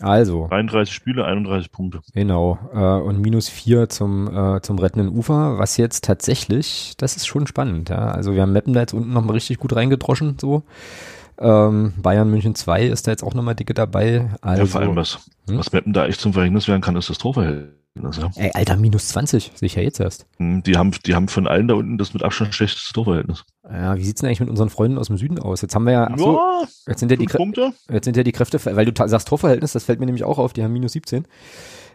Also, 33 Spiele, 31 Punkte. Genau, äh, und minus vier zum, äh, zum rettenden Ufer, was jetzt tatsächlich, das ist schon spannend, ja. Also wir haben Meppen da jetzt unten nochmal richtig gut reingedroschen, so. Ähm, Bayern München 2 ist da jetzt auch nochmal dicke dabei. Also, ja, vor allem, was, Hm? was Meppen da echt zum Verhängnis werden kann, ist das Torverhältnis. Ja. ey, Alter, minus 20, sehe ich ja jetzt erst. Hm, Die haben, die haben von allen da unten das mit Abstand schlechteste Torverhältnis. Ja, wie sieht's denn eigentlich mit unseren Freunden aus dem Süden aus? Jetzt haben wir ja, achso, ja, jetzt sind ja die, Punkte. jetzt sind ja die Kräfte, weil du sagst Torverhältnis, das fällt mir nämlich auch auf, die haben minus 17.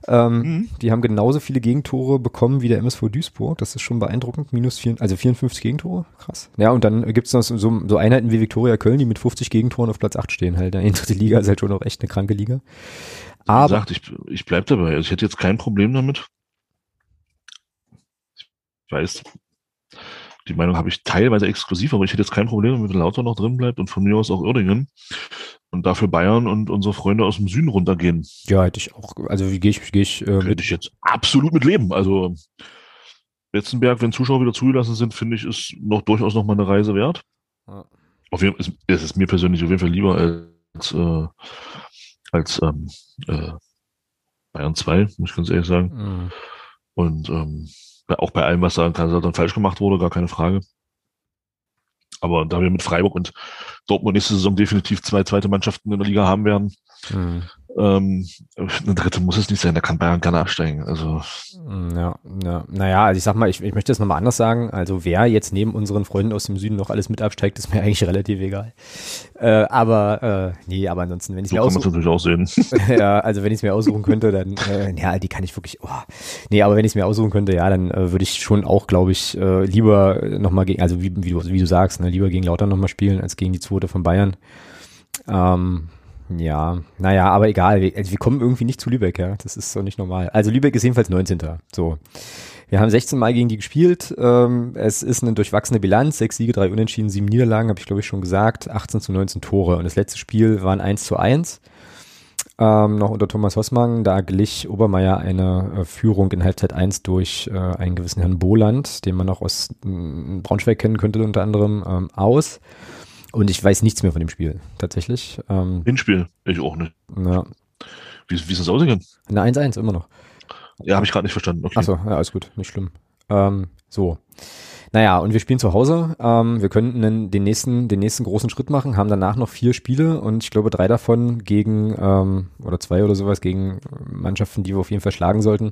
Ähm, Mhm. Die haben genauso viele Gegentore bekommen wie der MSV Duisburg. Das ist schon beeindruckend. Minus vier, also 54 Gegentore. Krass. Ja, und dann gibt's noch so, so Einheiten wie Viktoria Köln, die mit 50 Gegentoren auf Platz 8 stehen. Halt, die dritte Liga ist halt schon noch echt eine kranke Liga. Aber, gesagt, ich, ich bleib dabei. Also ich hätte jetzt kein Problem damit. Ich weiß, die Meinung habe ich teilweise exklusiv, aber ich hätte jetzt kein Problem damit, wenn Lauter noch drin bleibt und von mir aus auch Uerdingen und dafür Bayern und unsere Freunde aus dem Süden runtergehen. ja, hätte ich auch, also wie gehe ich, gehe ich äh, Könnte mit, ich jetzt absolut mit leben. Also Betzenberg, wenn Zuschauer wieder zugelassen sind, finde ich, ist noch durchaus noch mal eine Reise wert. Ja. Auf jeden Fall ist, es ist mir persönlich auf jeden Fall lieber als, äh, als ähm, äh, Bayern 2, muss ich ganz ehrlich sagen. Mhm. Und ähm, auch bei allem, was da dann falsch gemacht wurde, gar keine Frage. Aber da wir mit Freiburg und Dortmund nächste Saison definitiv zwei zweite Mannschaften in der Liga haben werden, Mhm. ähm, eine dritte muss es nicht sein, da kann Bayern gerne absteigen. Also Ja, ja, naja, also ich sag mal, ich, ich möchte das nochmal anders sagen. Also wer jetzt neben unseren Freunden aus dem Süden noch alles mit absteigt, ist mir eigentlich relativ egal. Äh, aber, äh, nee, aber ansonsten, wenn ich so mir aussuchen, natürlich auch sehen. ja, also wenn ich es mir aussuchen könnte, dann, äh, ja, die kann ich wirklich, oh. nee, aber wenn ich es mir aussuchen könnte, ja, dann äh, würde ich schon auch, glaube ich, äh, lieber nochmal gegen, also wie, wie, du, wie du sagst, ne, lieber gegen Lautern nochmal spielen, als gegen die zweite von Bayern. Ähm, ja, naja, aber egal, wir, also wir kommen irgendwie nicht zu Lübeck, ja, das ist so nicht normal. Also Lübeck ist jedenfalls 19. So. Wir haben 16 Mal gegen die gespielt. Ähm, es ist eine durchwachsene Bilanz. Sechs Siege, drei Unentschieden, sieben Niederlagen, habe ich glaube ich schon gesagt. 18 zu 19 Tore. Und das letzte Spiel war ein 1 zu 1. Ähm, noch unter Thomas Hossmann. Da glich Obermeier eine äh, Führung in Halbzeit 1 durch äh, einen gewissen Herrn Boland, den man auch aus äh, Braunschweig kennen könnte unter anderem, ähm, aus. Und ich weiß nichts mehr von dem Spiel, tatsächlich. Ähm, Hinspiel, ich auch nicht. na, Wie, wie ist das ausgegangen? eine 1-1 immer noch. Ja, habe ich gerade nicht verstanden. Okay. Achso, ja, alles gut, nicht schlimm. Ähm, so. Naja, und wir spielen zu Hause. Ähm, wir könnten den, nächsten, den nächsten großen Schritt machen, haben danach noch vier Spiele und ich glaube drei davon gegen, ähm, oder zwei oder sowas, gegen Mannschaften, die wir auf jeden Fall schlagen sollten.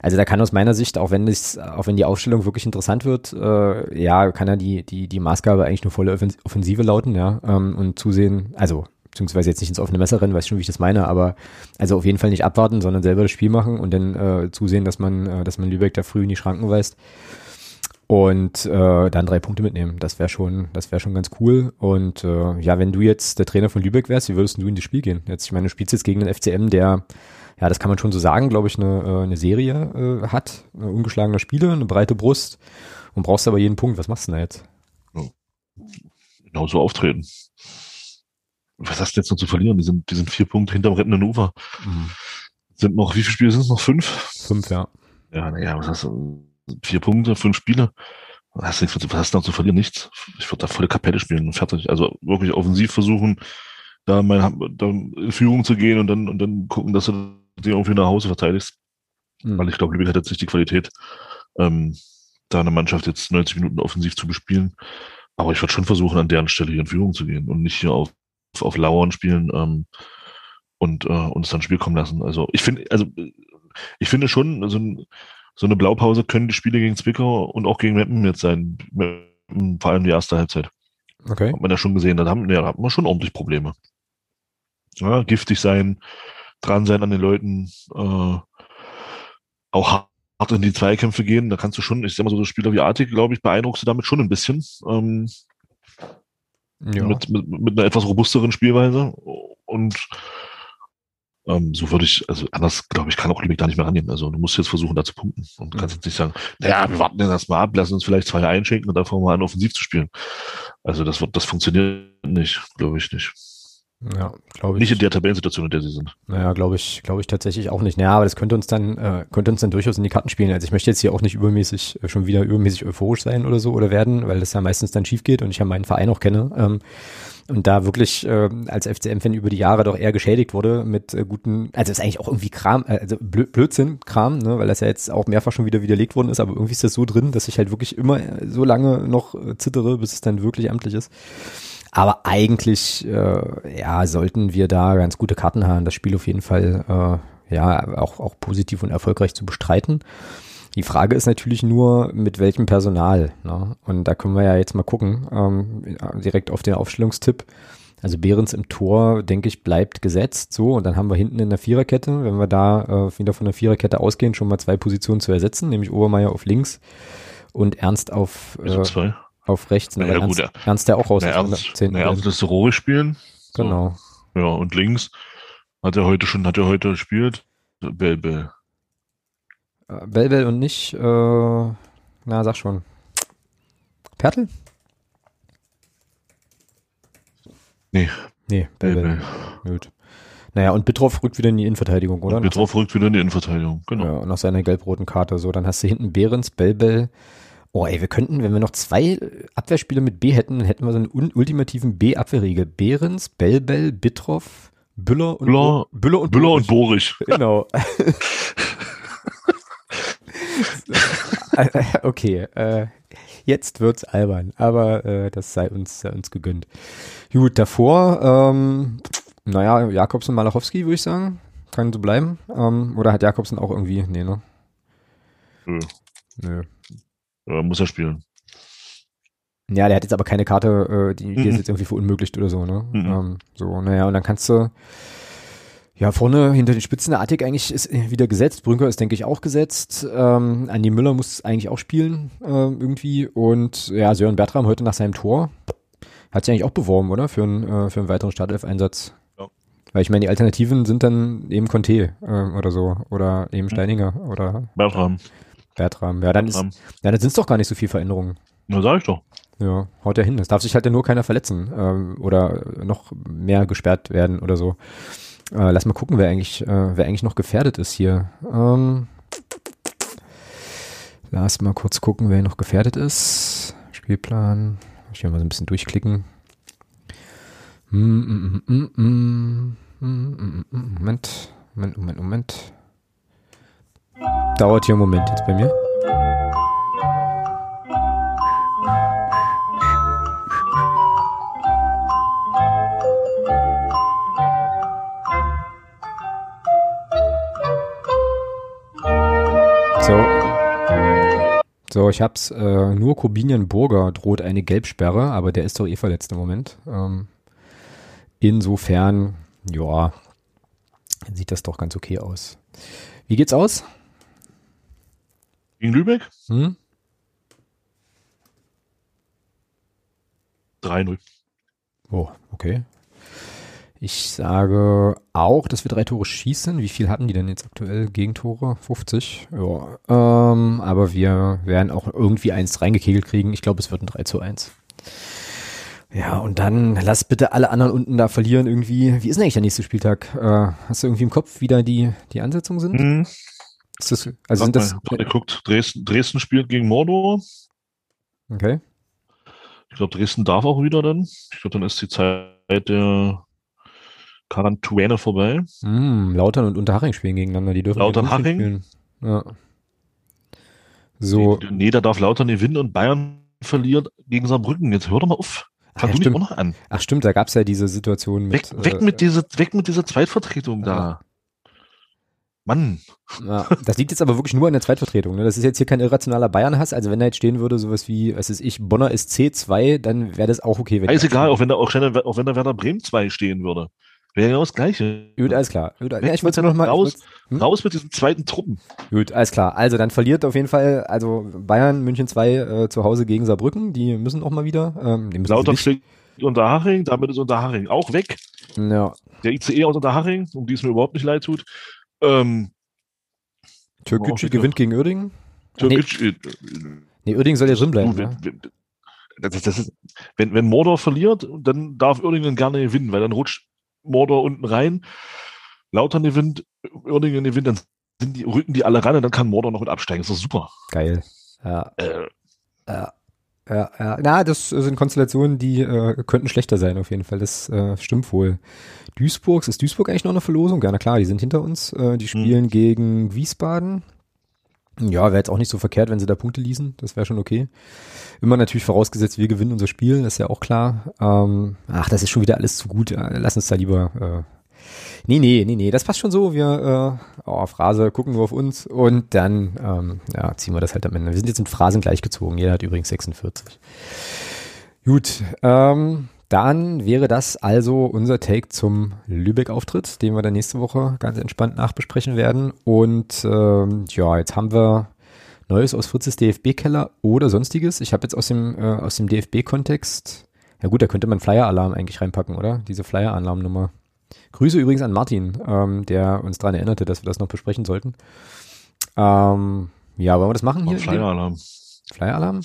Also da kann aus meiner Sicht, auch wenn es, auch wenn die Aufstellung wirklich interessant wird, äh, ja, kann ja die, die, die Maßgabe eigentlich nur volle Offens- Offensive lauten, ja, ähm, und zusehen, also beziehungsweise jetzt nicht ins offene Messer rennen, weiß schon, wie ich das meine, aber also auf jeden Fall nicht abwarten, sondern selber das Spiel machen und dann äh, zusehen, dass man, äh, dass man Lübeck da früh in die Schranken weist und äh, dann drei Punkte mitnehmen. Das wäre schon, das wäre schon ganz cool. Und äh, ja, wenn du jetzt der Trainer von Lübeck wärst, wie würdest du in das Spiel gehen? Jetzt, ich meine, du spielst jetzt gegen den FCM, der, ja, das kann man schon so sagen, glaube ich, eine, äh, eine Serie äh, hat, eine ungeschlagene Spiele, eine breite Brust und brauchst aber jeden Punkt. Was machst du denn da jetzt? Genau so auftreten. Was hast du jetzt noch zu verlieren? Die sind, die sind vier Punkte hinterm rettenden Ufer. Sind noch, wie viele Spiele sind es noch? Fünf? Fünf, ja. Ja, naja, was hast du? Vier Punkte, fünf Spiele. Was hast du, nichts, was hast du noch zu verlieren? Nichts. Ich würde da volle Kapelle spielen und fertig. Also wirklich offensiv versuchen, da, mein, da in Führung zu gehen und dann, und dann gucken, dass du die irgendwie nach Hause verteidigst. Mhm. Weil ich glaube, Lübeck hat jetzt nicht die Qualität, ähm, da eine Mannschaft jetzt 90 Minuten offensiv zu bespielen. Aber ich würde schon versuchen, an deren Stelle hier in Führung zu gehen und nicht hier auf, auf Lauern spielen ähm, und äh, uns dann Spiel kommen lassen. Also ich finde, also ich finde schon, also so eine Blaupause können die Spiele gegen Zwickau und auch gegen Meppen jetzt sein. Vor allem die erste Halbzeit. Okay. Hat man ja schon gesehen. Da haben, ja, da hat man schon ordentlich Probleme. Ja, giftig sein, dran sein an den Leuten, äh, auch hart in die Zweikämpfe gehen. Da kannst du schon, ich sag mal so, so Spieler wie Artig, glaube ich, beeindruckst du damit schon ein bisschen. Ähm, Ja. mit, mit, mit einer etwas robusteren Spielweise. Und ähm, so würde ich, also anders, glaube ich, kann auch Lübeck da nicht mehr rangehen. Also du musst jetzt versuchen, da zu punkten. Und du kannst jetzt nicht sagen, naja, wir warten jetzt erstmal ab, lassen uns vielleicht zwei einschenken und dann fangen wir an, offensiv zu spielen. Also das wird, das funktioniert nicht, glaube ich nicht. Ja, glaube ich. Nicht in der Tabellensituation, in der sie sind. Naja, glaube ich, glaube ich tatsächlich auch nicht. Naja, aber das könnte uns dann, äh, könnte uns dann durchaus in die Karten spielen. Also ich möchte jetzt hier auch nicht übermäßig, äh, schon wieder übermäßig euphorisch sein oder so oder werden, weil das ja meistens dann schief geht und ich ja meinen Verein auch kenne. Ähm, und da wirklich äh, als FCM-Fan über die Jahre doch eher geschädigt wurde mit äh, guten, also ist eigentlich auch irgendwie Kram, äh, also Blö Blödsinn, Kram, ne, weil das ja jetzt auch mehrfach schon wieder widerlegt worden ist, aber irgendwie ist das so drin, dass ich halt wirklich immer so lange noch äh, zittere, bis es dann wirklich amtlich ist. Aber eigentlich, äh, ja, sollten wir da ganz gute Karten haben, das Spiel auf jeden Fall, äh, ja, auch, auch positiv und erfolgreich zu bestreiten. Die Frage ist natürlich nur, mit welchem Personal. Ne? Und da können wir ja jetzt mal gucken, ähm, direkt auf den Aufstellungstipp. Also Behrens im Tor, denke ich, bleibt gesetzt. So, und dann haben wir hinten in der Viererkette, wenn wir da äh, wieder von der Viererkette ausgehen, schon mal zwei Positionen zu ersetzen, nämlich Obermeier auf links und Ernst auf, äh, auf rechts. Naja, Ernst, gut, Ernst ja auch raus. Na, Ernst, na, Ernst lässt Rohre spielen. Genau. So. Ja, und links hat er heute schon, hat er heute gespielt. Bell, Bell. Äh, Bell und nicht, äh, na, sag schon. Pertl? Nee. Nee, Bell, Bell. Gut. Naja, und Bittroff rückt wieder in die Innenverteidigung, oder? Und Bittroff rückt wieder in die Innenverteidigung, genau. Ja, nach seiner gelb-roten Karte. So, dann hast du hinten Behrens, Bellbell. Oh, ey, wir könnten, wenn wir noch zwei Abwehrspieler mit B hätten, dann hätten wir so einen ultimativen B-Abwehrregel. Behrens, Bellbell, Bittroff, Büller und Büller, Büller und Büller und Borich. Genau. okay, äh, jetzt wird's albern, aber äh, das sei uns, sei uns gegönnt. Gut, davor, ähm, naja, Jakobsen, Malachowski, würde ich sagen. Kann so bleiben. Ähm, oder hat Jakobsen auch irgendwie, nee, ne? Nö. Nö. Ja, muss er spielen. Ja, der hat jetzt aber keine Karte, äh, die, die ist jetzt irgendwie verunmöglicht oder so, ne? Mhm. Ähm, so, naja, und dann kannst du, ja, vorne hinter den Spitzen der Attic eigentlich ist wieder gesetzt. Brünker ist, denke ich, auch gesetzt. Ähm, Andi Müller muss eigentlich auch spielen, äh, irgendwie. Und ja, Sören Bertram heute nach seinem Tor hat sich eigentlich auch beworben, oder? Für, einen äh, für einen weiteren Startelf-Einsatz. Ja. Weil ich meine, die Alternativen sind dann eben Conte äh, oder so. Oder eben Steininger oder Bertram. Bertram. Ja, dann Bertram. ist, ja, dann sind es doch gar nicht so viel Veränderungen. Na, sag ich doch. Ja, haut er hin. Es darf sich halt ja nur keiner verletzen ähm, oder noch mehr gesperrt werden oder so. Äh, lass mal gucken, wer eigentlich, äh, wer eigentlich noch gefährdet ist hier. Ähm, lass mal kurz gucken, wer noch gefährdet ist. Spielplan. Ich will mal so ein bisschen durchklicken. Hm, mm, mm, Moment, Moment, Moment, Moment. Dauert hier einen Moment jetzt bei mir. So, ich hab's. Äh, nur Corbinian Burger droht eine Gelbsperre, aber der ist doch eh verletzt im Moment. Ähm, insofern, ja, sieht das doch ganz okay aus. Wie geht's aus? Gegen Lübeck? Hm? 3-0. Oh, okay. Ich sage auch, dass wir drei Tore schießen. Wie viel hatten die denn jetzt aktuell? Gegentore? 50? Ja. Ähm, aber wir werden auch irgendwie eins reingekegelt kriegen. Ich glaube, es wird ein 3 zu 1. Ja, und dann lass bitte alle anderen unten da verlieren irgendwie. Wie ist denn eigentlich der nächste Spieltag? Äh, hast du irgendwie im Kopf, wie da die, die Ansetzungen sind? Mhm. Ist das, also sind das, Mal, geguckt, Dresden, Dresden spielt gegen Mordor. okay. Ich glaube, Dresden darf auch wieder dann. Ich glaube, dann ist die Zeit der Quarantäne vorbei. Hm, Lautern und Unterhaching spielen gegeneinander. Die dürfen Lautern, Haching? spielen. Ja. So, Nee, da darf Lautern gewinnen und Bayern verliert gegen Saarbrücken. Jetzt hör doch mal auf. Fang ja, du stimmt. auch noch an. ach stimmt, da gab's ja diese Situation Weg, mit. weg, äh, mit diese, weg mit dieser Zweitvertretung Ja. da. Mann. Ja, das liegt jetzt aber wirklich nur an der Zweitvertretung. Ne? Das ist jetzt hier kein irrationaler Bayern-Hass. Also wenn da jetzt stehen würde, sowas wie, was ist ich, Bonner ist C2, dann wäre das auch okay. Wenn Scheißegal, auch wenn da, auch, auch wenn da Werder Bremen 2 stehen würde. Wäre ja das Gleiche. Gut, alles klar. Gut, ja, ich wollte noch mal. raus, hm? raus mit diesen zweiten Truppen. Gut, alles klar. Also dann verliert auf jeden Fall, also Bayern, München 2 äh, zu Hause gegen Saarbrücken. Die müssen auch mal wieder. Ähm, die müssen nicht. schlägt Unterhaching, damit ist Unterhaching auch weg. Ja, Der ICE aus Unterhaching, um die es mir überhaupt nicht leid tut. Ähm, Türkgücü gewinnt gegen Uerdingen. Ach, nee, Türkisch, äh, nee, Uerdingen soll ja drin bleiben. Du, wenn, Ne? das ist, wenn, wenn Mordor verliert, dann darf Uerdingen gerne gewinnen, weil dann rutscht Mordor unten rein. Lautern gewinnt, Uerdingen gewinnt, dann sind die, rücken die alle ran und dann kann Mordor noch mit absteigen. Das ist super. Geil. Ja, Äh, ja. Ja, ja, na, das sind Konstellationen, die äh, könnten schlechter sein auf jeden Fall. Das äh, stimmt wohl. Duisburg, ist Duisburg eigentlich noch eine Verlosung? Ja, na klar, die sind hinter uns. Äh, die spielen gegen Wiesbaden. Ja, wäre jetzt auch nicht so verkehrt, wenn sie da Punkte ließen. Das wäre schon okay. Immer natürlich vorausgesetzt, wir gewinnen unser Spiel, das ist ja auch klar. Ähm, ach, das ist schon wieder alles zu gut. Ja, lass uns da lieber, äh, Nee, nee, nee, nee, das passt schon so. Wir, äh, oh, Phrase, gucken nur auf uns und dann, ähm, ja, ziehen wir das halt am Ende. Wir sind jetzt in Phrasen gleichgezogen. Jeder hat übrigens 46. Gut, ähm, dann wäre das also unser Take zum Lübeck-Auftritt, den wir dann nächste Woche ganz entspannt nachbesprechen werden. Und ähm, ja, jetzt haben wir Neues aus Fritzes DFB-Keller oder sonstiges. Ich habe jetzt aus dem, äh, aus dem DFB-Kontext, ja gut, da könnte man Flyer-Alarm eigentlich reinpacken, oder? Diese Flyer-Alarm-Nummer. Grüße übrigens an Martin, ähm, der uns daran erinnerte, dass wir das noch besprechen sollten. Ähm, ja, wollen wir das machen hier? Flyer-Alarm. Flyer-Alarm?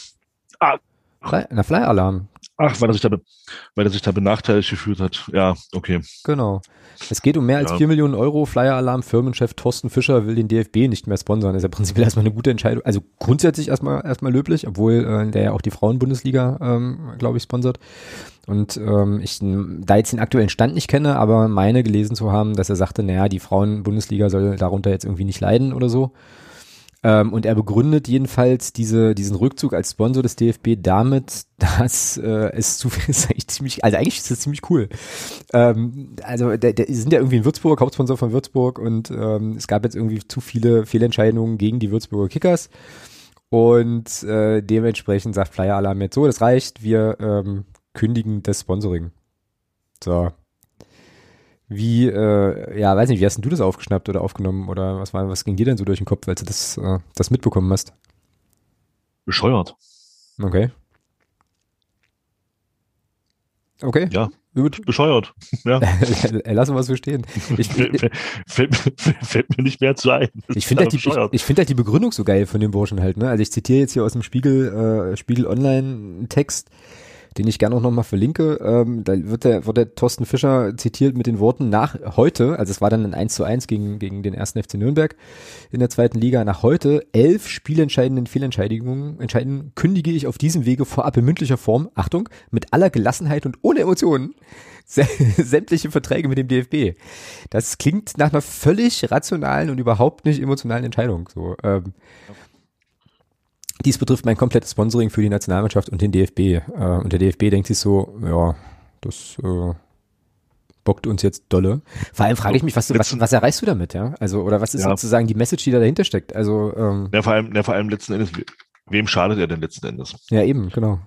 Ah. Fly, na, Flyer-Alarm. Ach, weil er sich da, weil er sich da benachteiligt gefühlt hat. Ja, okay. Genau. Es geht um mehr als Ja. 4 Millionen Euro. Flyer-Alarm, Firmenchef Thorsten Fischer will den DFB nicht mehr sponsern. Das ist ja prinzipiell erstmal eine gute Entscheidung. Also grundsätzlich erstmal, erstmal löblich, obwohl äh, der ja auch die Frauenbundesliga, ähm, glaube ich, sponsert. Und ähm, ich da jetzt den aktuellen Stand nicht kenne, aber meine gelesen zu haben, dass er sagte, naja, die Frauenbundesliga soll darunter jetzt irgendwie nicht leiden oder so. Ähm, und er begründet jedenfalls diese, diesen Rückzug als Sponsor des DFB damit, dass äh, es zu viel ist eigentlich ziemlich, also eigentlich ist das ziemlich cool. Ähm, also der, der sind ja irgendwie in Würzburg, Hauptsponsor von Würzburg und ähm, es gab jetzt irgendwie zu viele Fehlentscheidungen gegen die Würzburger Kickers. Und äh, dementsprechend sagt Flyer Alarm jetzt so, das reicht, wir ähm, kündigen das Sponsoring. So. Wie, äh, ja, weiß nicht, wie hast denn du das aufgeschnappt oder aufgenommen oder was war, was ging dir denn so durch den Kopf, als du das, äh, das mitbekommen hast? Bescheuert. Okay. Okay, Ja, gut. bescheuert. Ja. Lassen wir es so stehen. Ich, fällt, fällt, fällt mir nicht mehr zu ein. Das Ich finde halt, die- ich, ich finde halt die Begründung so geil von dem Burschen halt, ne? Also ich zitiere jetzt hier aus dem Spiegel, äh, Spiegel Online einen Text, den ich gerne auch nochmal verlinke. Ähm, da wird der, wird der Thorsten Fischer zitiert mit den Worten nach heute, also es war dann ein 1 zu 1 gegen, gegen den ersten FC Nürnberg in der zweiten Liga, nach heute elf spielentscheidenden Fehlentscheidungen entscheiden, kündige ich auf diesem Wege vorab in mündlicher Form, Achtung, mit aller Gelassenheit und ohne Emotionen sä- sämtliche Verträge mit dem DFB. Das klingt nach einer völlig rationalen und überhaupt nicht emotionalen Entscheidung. So, ähm, dies betrifft mein komplettes Sponsoring für die Nationalmannschaft und den DFB. Äh, und der DFB denkt sich so, ja, das äh, bockt uns jetzt dolle. Vor allem frage ich mich, was, du, was, was erreichst du damit, ja? Also, oder was ist Ja. sozusagen die Message, die da dahinter steckt? Also, ähm, Ja, vor allem, ja, vor allem letzten Endes, we- wem schadet er denn letzten Endes? ja, eben, genau.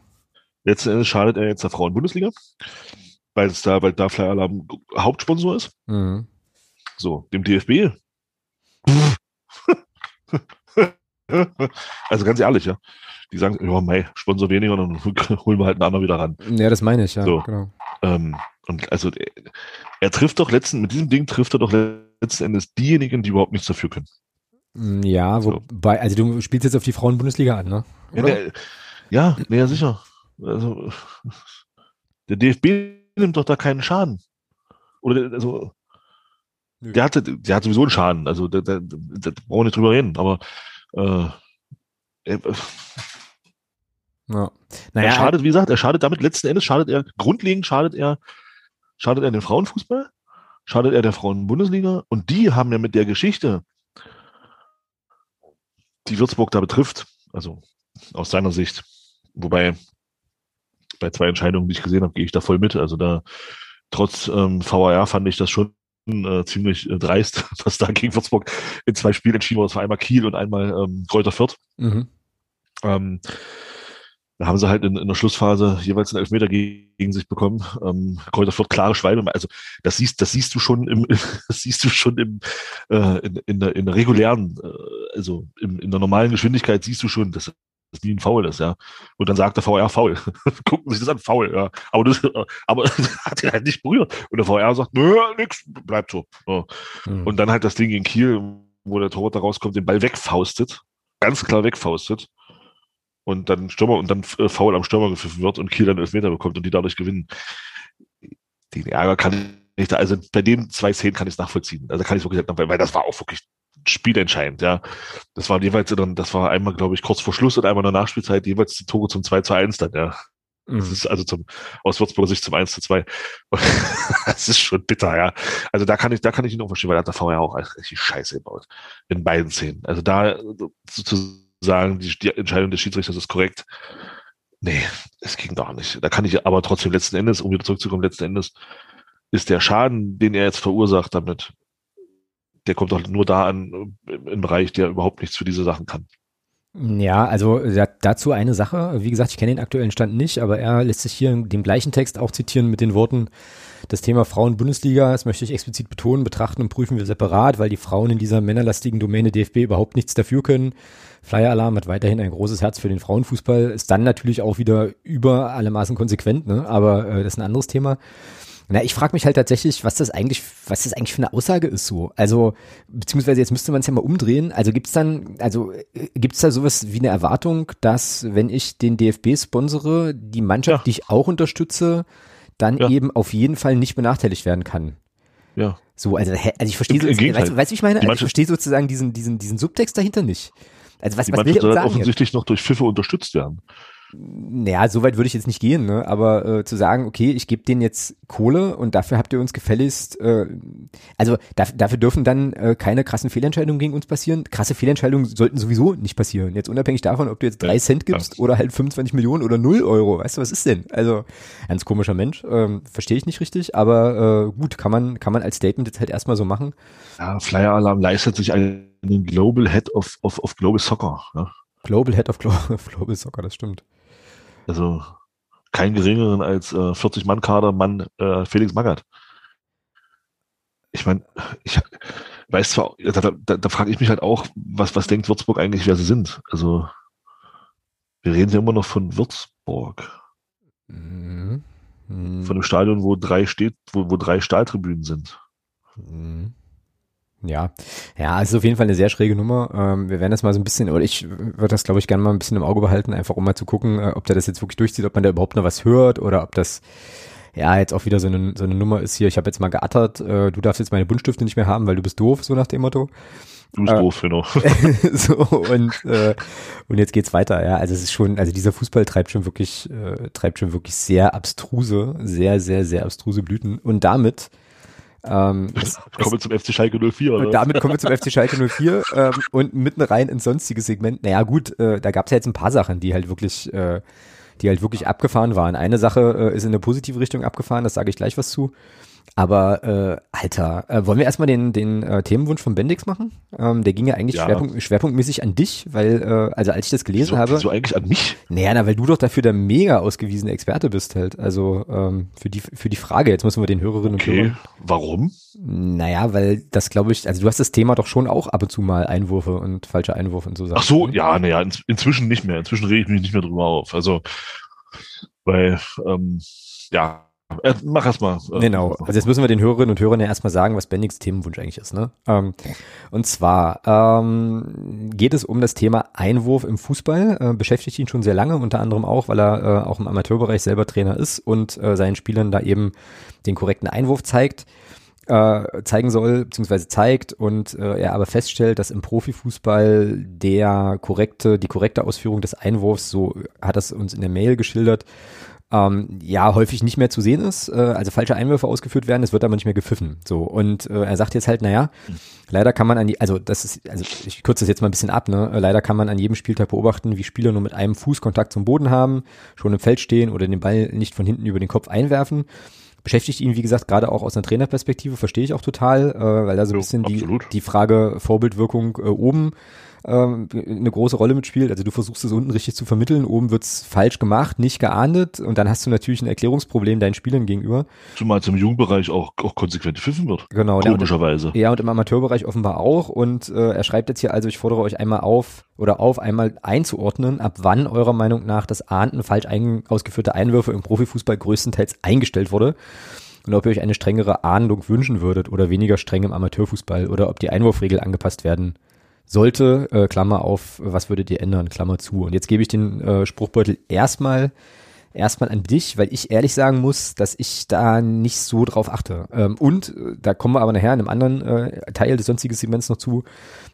Letzten Endes schadet er jetzt der Frauen-Bundesliga, weil es da, weil da Flyer Alarm Hauptsponsor ist. Mhm. So, dem DFB. also ganz ehrlich, ja. Die sagen, ja, mei, Sponsor weniger, dann holen wir halt einen anderen wieder ran. Ja, das meine ich, ja, So. genau. Ähm, und also er, er trifft doch letzten, mit diesem Ding trifft er doch letzten Endes diejenigen, die überhaupt nichts dafür können. Mm, Ja, So. wobei, also du spielst jetzt auf die Frauen-Bundesliga an, ne? Ja, der, ja, ja, sicher. Also, der DFB nimmt doch da keinen Schaden. Oder der- also, Nö. der hatte, der hat sowieso einen Schaden. Also, da, da, da brauchen wir nicht drüber reden. Aber äh, er, ja. er Naja, schadet, wie gesagt, er schadet damit letzten Endes schadet er, grundlegend schadet er, schadet er den Frauenfußball, schadet er der Frauenbundesliga und die haben ja mit der Geschichte, die Würzburg da betrifft, also aus seiner Sicht, wobei bei zwei Entscheidungen, die ich gesehen habe, gehe ich da voll mit. Also da trotz ähm, VAR fand ich das schon äh, ziemlich äh, dreist, was da gegen Würzburg in zwei Spielen entschieden wurde. Das war einmal Kiel und einmal ähm, Kräuter Fürth. mhm. Ähm, da haben sie halt in, in der Schlussphase jeweils einen Elfmeter gegen, gegen sich bekommen. Ähm, Kräuter Fürth klare Schweine. Also das siehst, das siehst du schon im, das siehst du schon im, äh, in, in, der, in der regulären, äh, also im, in der normalen Geschwindigkeit siehst du schon, dass das nie ein Foul ist, ja. Und dann sagt der VR Foul. Gucken sich das an, Foul, ja. Aber das, aber hat ihn halt nicht berührt. Und der VR sagt, nö, nix, bleibt so. so. Mhm. Und dann halt das Ding gegen Kiel, wo der Torwart da rauskommt, den Ball wegfaustet, ganz klar wegfaustet. Und dann Stürmer und dann äh, Foul am Stürmer gepfiffen wird und Kiel dann Elfmeter bekommt und die dadurch gewinnen. Den Ärger kann ich da, also bei den zwei Szenen kann ich es nachvollziehen. Also kann ich wirklich, weil, weil das war auch wirklich spielentscheidend, ja. Das war jeweils dann, das war einmal, glaube ich, kurz vor Schluss und einmal in der Nachspielzeit jeweils die Tore zum 2 zu 1 dann, ja. Das Mhm. ist also zum, aus Würzburger Sicht zum 1 zu 2. das ist schon bitter, ja. Also da kann ich, da kann ich ihn auch verstehen, weil da hat der VR auch richtig Scheiße gebaut. In beiden Szenen. Also da sozusagen die, die Entscheidung des Schiedsrichters ist korrekt. Nee, es ging doch nicht. Da kann ich aber trotzdem letzten Endes, um wieder zurückzukommen, letzten Endes ist der Schaden, den er jetzt verursacht damit, der kommt doch nur da an, im Bereich, der überhaupt nichts für diese Sachen kann. Ja, also dazu eine Sache. Wie gesagt, ich kenne den aktuellen Stand nicht, aber er lässt sich hier in dem gleichen Text auch zitieren mit den Worten, das Thema Frauen-Bundesliga, das möchte ich explizit betonen, betrachten und prüfen wir separat, weil die Frauen in dieser männerlastigen Domäne DFB überhaupt nichts dafür können. Flyer Alarm hat weiterhin ein großes Herz für den Frauenfußball, ist dann natürlich auch wieder über alle Maßen konsequent, ne? aber äh, das ist ein anderes Thema. Na, ich frage mich halt tatsächlich, was das eigentlich, was das eigentlich für eine Aussage ist so. Also, beziehungsweise jetzt müsste man es ja mal umdrehen. Also gibt's dann, also gibt's da sowas wie eine Erwartung, dass, wenn ich den DFB sponsere, die Mannschaft, ja. die ich auch unterstütze, dann ja. eben auf jeden Fall nicht benachteiligt werden kann? Ja. So, also, also ich verstehe, so, weißt, weißt du, ich meine? Also ich verstehe sozusagen diesen, diesen, diesen Subtext dahinter nicht. Also was, die was Mannschaft soll halt offensichtlich jetzt? noch durch Pfiffe unterstützt werden. Naja, so weit würde ich jetzt nicht gehen, ne? aber äh, zu sagen, okay, ich gebe denen jetzt Kohle und dafür habt ihr uns gefälligst, äh, also da, dafür dürfen dann äh, keine krassen Fehlentscheidungen gegen uns passieren. Krasse Fehlentscheidungen sollten sowieso nicht passieren. Jetzt unabhängig davon, ob du jetzt drei ja, Cent gibst oder halt 25 Millionen oder null Euro. Weißt du, was ist denn? Also ganz komischer Mensch, ähm, verstehe ich nicht richtig, aber äh, gut, kann man, kann man als Statement jetzt halt erstmal so machen. Ja, Flyer Alarm leistet sich einen Global Head of, of, of Global Soccer. Ne? Global Head of Global, Global Soccer, das stimmt. Also kein geringeren als äh, 40 Mann Kader Mann äh, Felix Magath. Ich meine, ich weiß zwar, da, da, da frage ich mich halt auch, was, was denkt Würzburg eigentlich, wer sie sind? Also wir reden ja immer noch von Würzburg. Mhm. Mhm. Von einem Stadion, wo drei steht, wo, wo drei Stahltribünen sind. Mhm. Ja, ja, es ist auf jeden Fall eine sehr schräge Nummer. Ähm, wir werden das mal so ein bisschen, oder ich würde das, glaube ich, gerne mal ein bisschen im Auge behalten, einfach um mal zu gucken, äh, ob der das jetzt wirklich durchzieht, ob man da überhaupt noch was hört oder ob das ja jetzt auch wieder so eine, so eine Nummer ist hier. Ich habe jetzt mal geattert, äh, du darfst jetzt meine Buntstifte nicht mehr haben, weil du bist doof, so nach dem Motto. Du bist äh, doof, genau. so, und, äh, und jetzt geht's weiter, ja. Also es ist schon, also dieser Fußball treibt schon wirklich, äh, treibt schon wirklich sehr abstruse, sehr, sehr, sehr abstruse Blüten. Und damit ähm, es, kommen wir zum FC Schalke 04, oder? Damit kommen wir zum FC Schalke 04 ähm, und mitten rein ins sonstige Segment. Naja gut, äh, da gab es ja jetzt ein paar Sachen, die halt wirklich, äh, die halt wirklich abgefahren waren. Eine Sache äh, ist in eine positive Richtung abgefahren, das sage ich gleich was zu. Aber äh, Alter, äh, wollen wir erstmal den, den äh, Themenwunsch von Bendix machen? Ähm, der ging ja eigentlich ja. Schwerpunkt, schwerpunktmäßig an dich, weil, äh, also als ich das gelesen wieso, habe. Wieso eigentlich an mich? Naja, na, weil du doch dafür der mega ausgewiesene Experte bist halt. Also ähm, für, die, für die Frage, jetzt müssen wir den Hörerinnen okay. und Hörern. Warum? Naja, weil das glaube ich, also du hast das Thema doch schon auch ab und zu mal Einwürfe und falsche Einwürfe und so Sachen. Ach so, ne? ja, naja, in, inzwischen nicht mehr. Inzwischen rede ich mich nicht mehr drüber auf. Also, weil, ähm, ja, äh, mach erst mal. Genau. Also jetzt müssen wir den Hörerinnen und Hörern ja erstmal sagen, was Bendix Themenwunsch eigentlich ist. Ne? Ähm, und zwar ähm, geht es um das Thema Einwurf im Fußball. Äh, beschäftigt ihn schon sehr lange, unter anderem auch, weil er äh, auch im Amateurbereich selber Trainer ist und äh, seinen Spielern da eben den korrekten Einwurf zeigt äh, zeigen soll, beziehungsweise zeigt und äh, er aber feststellt, dass im Profifußball der korrekte, die korrekte Ausführung des Einwurfs, so hat es uns in der Mail geschildert, ähm, ja häufig nicht mehr zu sehen ist, äh, also falsche Einwürfe ausgeführt werden, es wird aber nicht mehr gepfiffen. So und äh, er sagt jetzt halt, naja, leider kann man an die, also das ist, also ich kürze das jetzt mal ein bisschen ab, ne? Leider kann man an jedem Spieltag beobachten, wie Spieler nur mit einem Fuß Kontakt zum Boden haben, schon im Feld stehen oder den Ball nicht von hinten über den Kopf einwerfen beschäftigt ihn, wie gesagt, gerade auch aus einer Trainerperspektive, verstehe ich auch total, äh, weil da so ein bisschen die, die Frage Vorbildwirkung äh, oben ähm, eine große Rolle mitspielt. Also du versuchst es unten richtig zu vermitteln, oben wird's falsch gemacht, nicht geahndet und dann hast du natürlich ein Erklärungsproblem deinen Spielern gegenüber. Zumal es im Jugendbereich auch, auch konsequent pfiffen wird. Genau. Komischerweise. Ja, und, ja, und im Amateurbereich offenbar auch und äh, er schreibt jetzt hier also, ich fordere euch einmal auf oder auf, einmal einzuordnen, ab wann eurer Meinung nach das Ahnden falsch ein, ausgeführte Einwürfe im Profifußball größtenteils eingestellt wurde und ob ihr euch eine strengere Ahndung wünschen würdet oder weniger streng im Amateurfußball oder ob die Einwurfregel angepasst werden sollte, äh, Klammer auf, was würdet ihr ändern, Klammer zu. Und jetzt gebe ich den äh, Spruchbeutel erstmal erstmal an dich, weil ich ehrlich sagen muss, dass ich da nicht so drauf achte. Ähm, und äh, da kommen wir aber nachher in einem anderen äh, Teil des sonstigen Segments noch zu,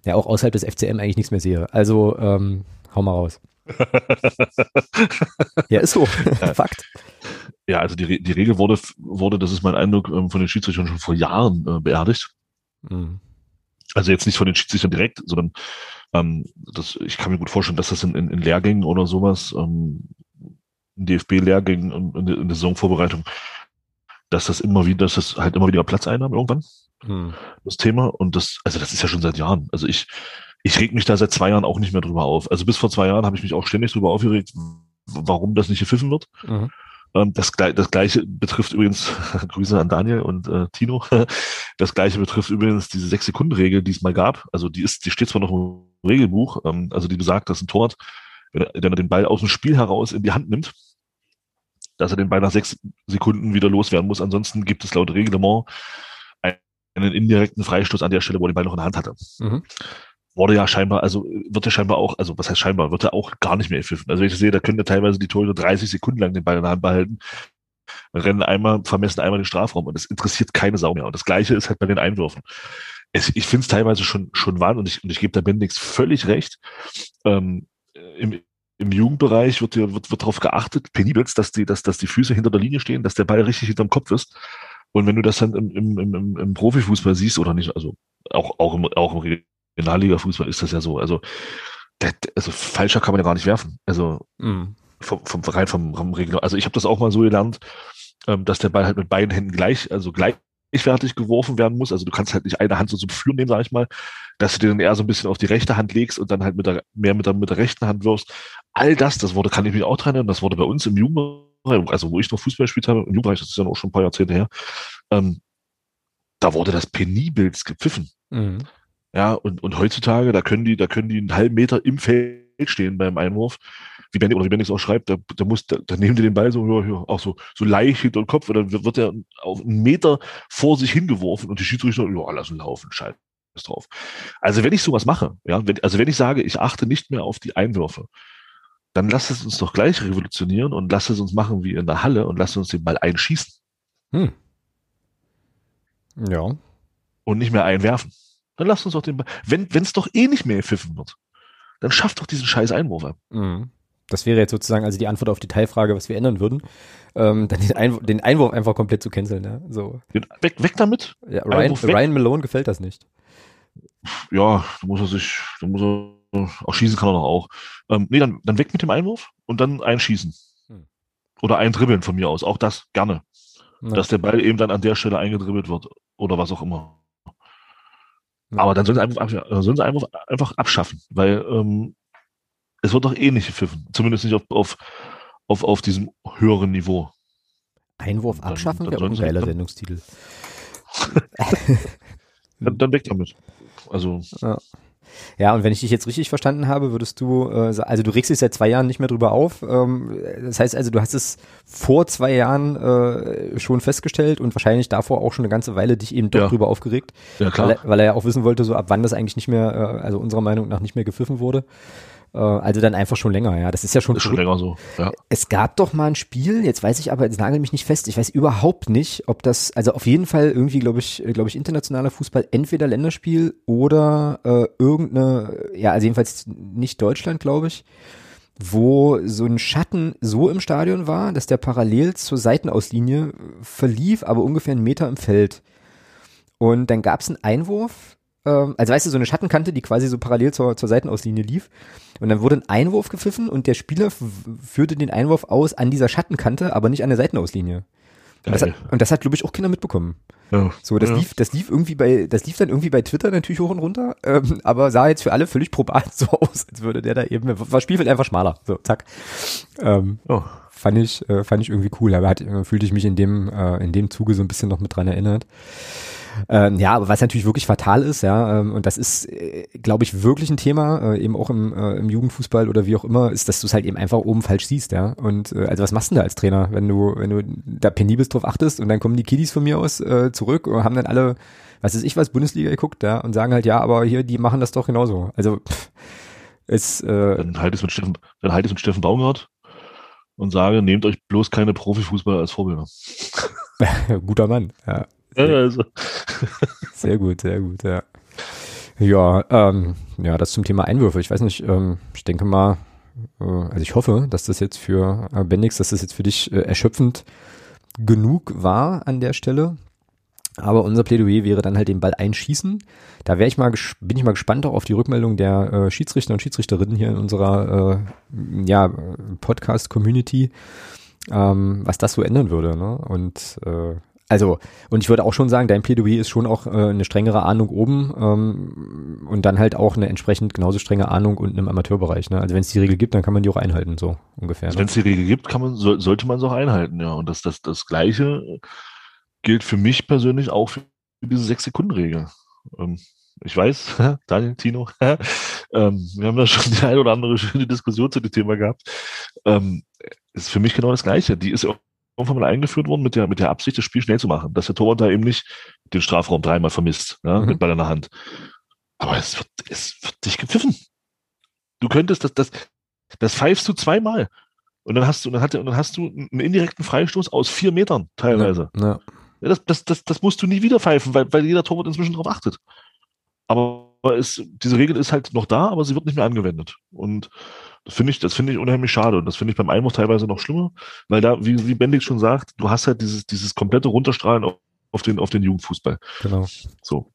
ja auch außerhalb des FCM eigentlich nichts mehr sehe. Also ähm, hau mal raus. ja, ist so. Fakt. Ja, also die, die Regel wurde, wurde, das ist mein Eindruck, ähm, von den Schiedsrichtern schon vor Jahren äh, beerdigt. Mhm. Also jetzt nicht von den Schiedsrichtern direkt, sondern ähm, das, ich kann mir gut vorstellen, dass das in, in, in Lehrgängen oder sowas, ähm, in DFB-Lehrgängen und in, in der Saisonvorbereitung dass das immer wieder, dass das halt immer wieder Platz einnahm irgendwann, hm. das Thema. Und das, also das ist ja schon seit Jahren. Also ich, ich reg mich da seit zwei Jahren auch nicht mehr drüber auf. Also bis vor zwei Jahren habe ich mich auch ständig drüber aufgeregt, warum das nicht gepfiffen wird. Mhm. Ähm, das, das gleiche betrifft übrigens, Grüße an Daniel und äh, Tino, das gleiche betrifft übrigens diese Sechs-Sekunden-Regel, die es mal gab. Also die ist, die steht zwar noch im Regelbuch, ähm, also die besagt, dass ein Tor, wenn er, wenn er den Ball aus dem Spiel heraus in die Hand nimmt, dass er den Ball nach sechs Sekunden wieder loswerden muss. Ansonsten gibt es laut Reglement einen indirekten Freistoß an der Stelle, wo er den Ball noch in der Hand hatte. Mhm. Wurde ja scheinbar, also wird ja scheinbar auch, also was heißt scheinbar, wird er auch gar nicht mehr gepfiffen. Also wenn ich sehe, da können ja teilweise die Torhüter 30 Sekunden lang den Ball in der Hand behalten, rennen einmal, vermessen einmal den Strafraum und das interessiert keine Sau mehr. Und das Gleiche ist halt bei den Einwürfen. Es, ich finde es teilweise schon, schon wahr und ich, und ich gebe da Bendix völlig recht. Ähm, im, im Jugendbereich wird, wird, wird darauf geachtet, penibelst, dass die, dass, dass die Füße hinter der Linie stehen, dass der Ball richtig hinterm Kopf ist. Und wenn du das dann im, im, im, im Profifußball siehst oder nicht, also auch, auch im, auch im Regionalliga-Fußball ist das ja so. Also, der, also falscher kann man ja gar nicht werfen. Also mhm. vom, vom rein vom, vom Regional. Also ich habe das auch mal so gelernt, ähm, dass der Ball halt mit beiden Händen gleich, also gleichwertig geworfen werden muss. Also du kannst halt nicht eine Hand so zum Führen nehmen, sag ich mal, dass du den eher so ein bisschen auf die rechte Hand legst und dann halt mit der, mehr mit der, mit der rechten Hand wirfst. All das, das wurde, kann ich mich auch dran erinnern, das wurde bei uns im Jugendbereich, also wo ich noch Fußball gespielt habe, im Jugendbereich, das ist ja auch schon ein paar Jahrzehnte her, ähm, da wurde das penibelst gepfiffen. Mhm. Ja, und, und heutzutage, da können die, da können die einen halben Meter im Feld stehen beim Einwurf. Wie Benny, oder wie Bendix auch schreibt, da, da muss, da, da nehmen die den Ball so, ja, ja, auch so, so leicht hinter den Kopf und dann wird, wird er auf einen Meter vor sich hingeworfen und die Schiedsrichter, ja, lass ihn laufen, scheiß drauf. Also wenn ich sowas mache, ja, wenn, also wenn ich sage, ich achte nicht mehr auf die Einwürfe, dann lasst es uns doch gleich revolutionieren und lasst es uns machen wie in der Halle und lasst uns den Ball einschießen. Hm. Ja. Und nicht mehr einwerfen. Dann lasst uns doch den Ball. Wenn es doch eh nicht mehr gepfiffen wird, dann schafft doch diesen scheiß Einwurf ab. Mhm. Das wäre jetzt sozusagen also die Antwort auf die Teilfrage, was wir ändern würden. Ähm, dann den, Einwurf, den Einwurf einfach komplett zu canceln. Ja? So. Weg, weg damit. Ja, Ryan, Ryan Malone gefällt das nicht. Ja, da muss er sich, da muss er, auch schießen kann er doch auch. Ähm, nee, dann, dann weg mit dem Einwurf und dann einschießen. Hm. Oder dribbeln von mir aus. Auch das gerne. Ja. Dass der Ball eben dann an der Stelle eingedribbelt wird. Oder was auch immer. Aber dann sollen sie einfach, sollen sie einfach, einfach abschaffen, weil ähm, es wird doch eh nicht gepfiffen. Zumindest nicht auf, auf, auf, auf diesem höheren Niveau. Einwurf abschaffen wäre ein geiler Sendungstitel. dann, dann weg damit. Also. Ja. Ja, und wenn ich dich jetzt richtig verstanden habe, würdest du, äh, also du regst dich seit zwei Jahren nicht mehr drüber auf. Ähm, das heißt also, du hast es vor zwei Jahren äh, schon festgestellt und wahrscheinlich davor auch schon eine ganze Weile dich eben doch ja. drüber aufgeregt. Ja, klar. Weil, weil, er ja auch wissen wollte, so ab wann das eigentlich nicht mehr, äh, also unserer Meinung nach nicht mehr gepfiffen wurde. Äh, also dann einfach schon länger, ja. Das ist ja schon, ist schon länger so. Ja. Es gab doch mal ein Spiel, jetzt weiß ich aber, jetzt nagel mich nicht fest, ich weiß überhaupt nicht, ob das, also auf jeden Fall irgendwie, glaube ich, glaube ich, internationaler Fußball, entweder Länderspiel oder äh, irgendeine, ja, also jedenfalls nicht Deutschland, glaube ich, wo so ein Schatten so im Stadion war, dass der parallel zur Seitenauslinie verlief, aber ungefähr einen Meter im Feld. Und dann gab es einen Einwurf, ähm, also weißt du, so eine Schattenkante, die quasi so parallel zur, zur Seitenauslinie lief. Und dann wurde ein Einwurf gepfiffen und der Spieler führte den Einwurf aus an dieser Schattenkante, aber nicht an der Seitenauslinie. Und das, hat, und das hat, glaube ich, auch Kinder mitbekommen. Ja. So, das ja. lief, das lief irgendwie bei, das lief dann irgendwie bei Twitter natürlich hoch und runter, ähm, aber sah jetzt für alle völlig probat so aus, als würde der da eben, war Spielfeld einfach schmaler. So, zack. Ähm, oh. Fand ich, äh, fand ich irgendwie cool, aber hat, äh, fühlte ich mich in dem, äh, in dem Zuge so ein bisschen noch mit dran erinnert. Ähm, ja, aber was natürlich wirklich fatal ist, ja, ähm, und das ist, äh, glaube ich, wirklich ein Thema, äh, eben auch im, äh, im Jugendfußball oder wie auch immer, ist, dass du es halt eben einfach oben falsch siehst, ja. Und äh, also was machst du denn da als Trainer, wenn du, wenn du da penibelst drauf achtest und dann kommen die Kiddies von mir aus äh, zurück und haben dann alle, was weiß ich was, Bundesliga geguckt, ja, und sagen halt, ja, aber hier, die machen das doch genauso. Also pff, ist, äh, dann halt es mit Steffen, dann halt es mit Steffen Baumgart und sage, nehmt euch bloß keine Profifußballer als Vorbilder. Guter Mann, ja. Also. Sehr gut, sehr gut, ja. Ja, ähm, ja, das zum Thema Einwürfe. Ich weiß nicht, ähm, ich denke mal, äh, also ich hoffe, dass das jetzt für äh, Bendix, dass das jetzt für dich äh, erschöpfend genug war an der Stelle. Aber unser Plädoyer wäre dann halt den Ball einschießen. Da wäre ich mal bin ich mal gespannt auch auf die Rückmeldung der äh, Schiedsrichter und Schiedsrichterinnen hier in unserer äh, ja, Podcast-Community, ähm, was das so ändern würde. Ne? Und äh, Also, und ich würde auch schon sagen, dein Plädoyer ist schon auch äh, eine strengere Ahnung oben ähm, und dann halt auch eine entsprechend genauso strenge Ahnung unten im Amateurbereich. Ne? Also wenn es die Regel gibt, dann kann man die auch einhalten, so ungefähr. Ne? Wenn es die Regel gibt, kann man, so, sollte man es auch einhalten, ja. Und das, das, das Gleiche gilt für mich persönlich auch für diese Sechs-Sekunden-Regel. Ähm, ich weiß, Daniel, Tino, ähm, wir haben da schon die eine oder andere schöne Diskussion zu dem Thema gehabt. Ähm, ist für mich genau das Gleiche. Die ist irgendwann mal eingeführt worden mit der, mit der Absicht, das Spiel schnell zu machen, dass der Torwart da eben nicht den Strafraum dreimal vermisst, ja, mhm. mit Ball in der Hand. Aber es wird, es wird dich gepfiffen. Du könntest das, das, das pfeifst du zweimal. Und dann hast du, dann, hat, dann hast du einen indirekten Freistoß aus vier Metern teilweise. Ja, ja. ja das, das, das, das musst du nie wieder pfeifen, weil, weil jeder Torwart inzwischen darauf achtet. Aber es, diese Regel ist halt noch da, aber sie wird nicht mehr angewendet. Und das finde ich, das finde ich unheimlich schade. Und das finde ich beim Einwurf teilweise noch schlimmer, weil da, wie, wie Bendig schon sagt, du hast halt dieses, dieses komplette Runterstrahlen auf, auf den, auf den Jugendfußball. Genau. So.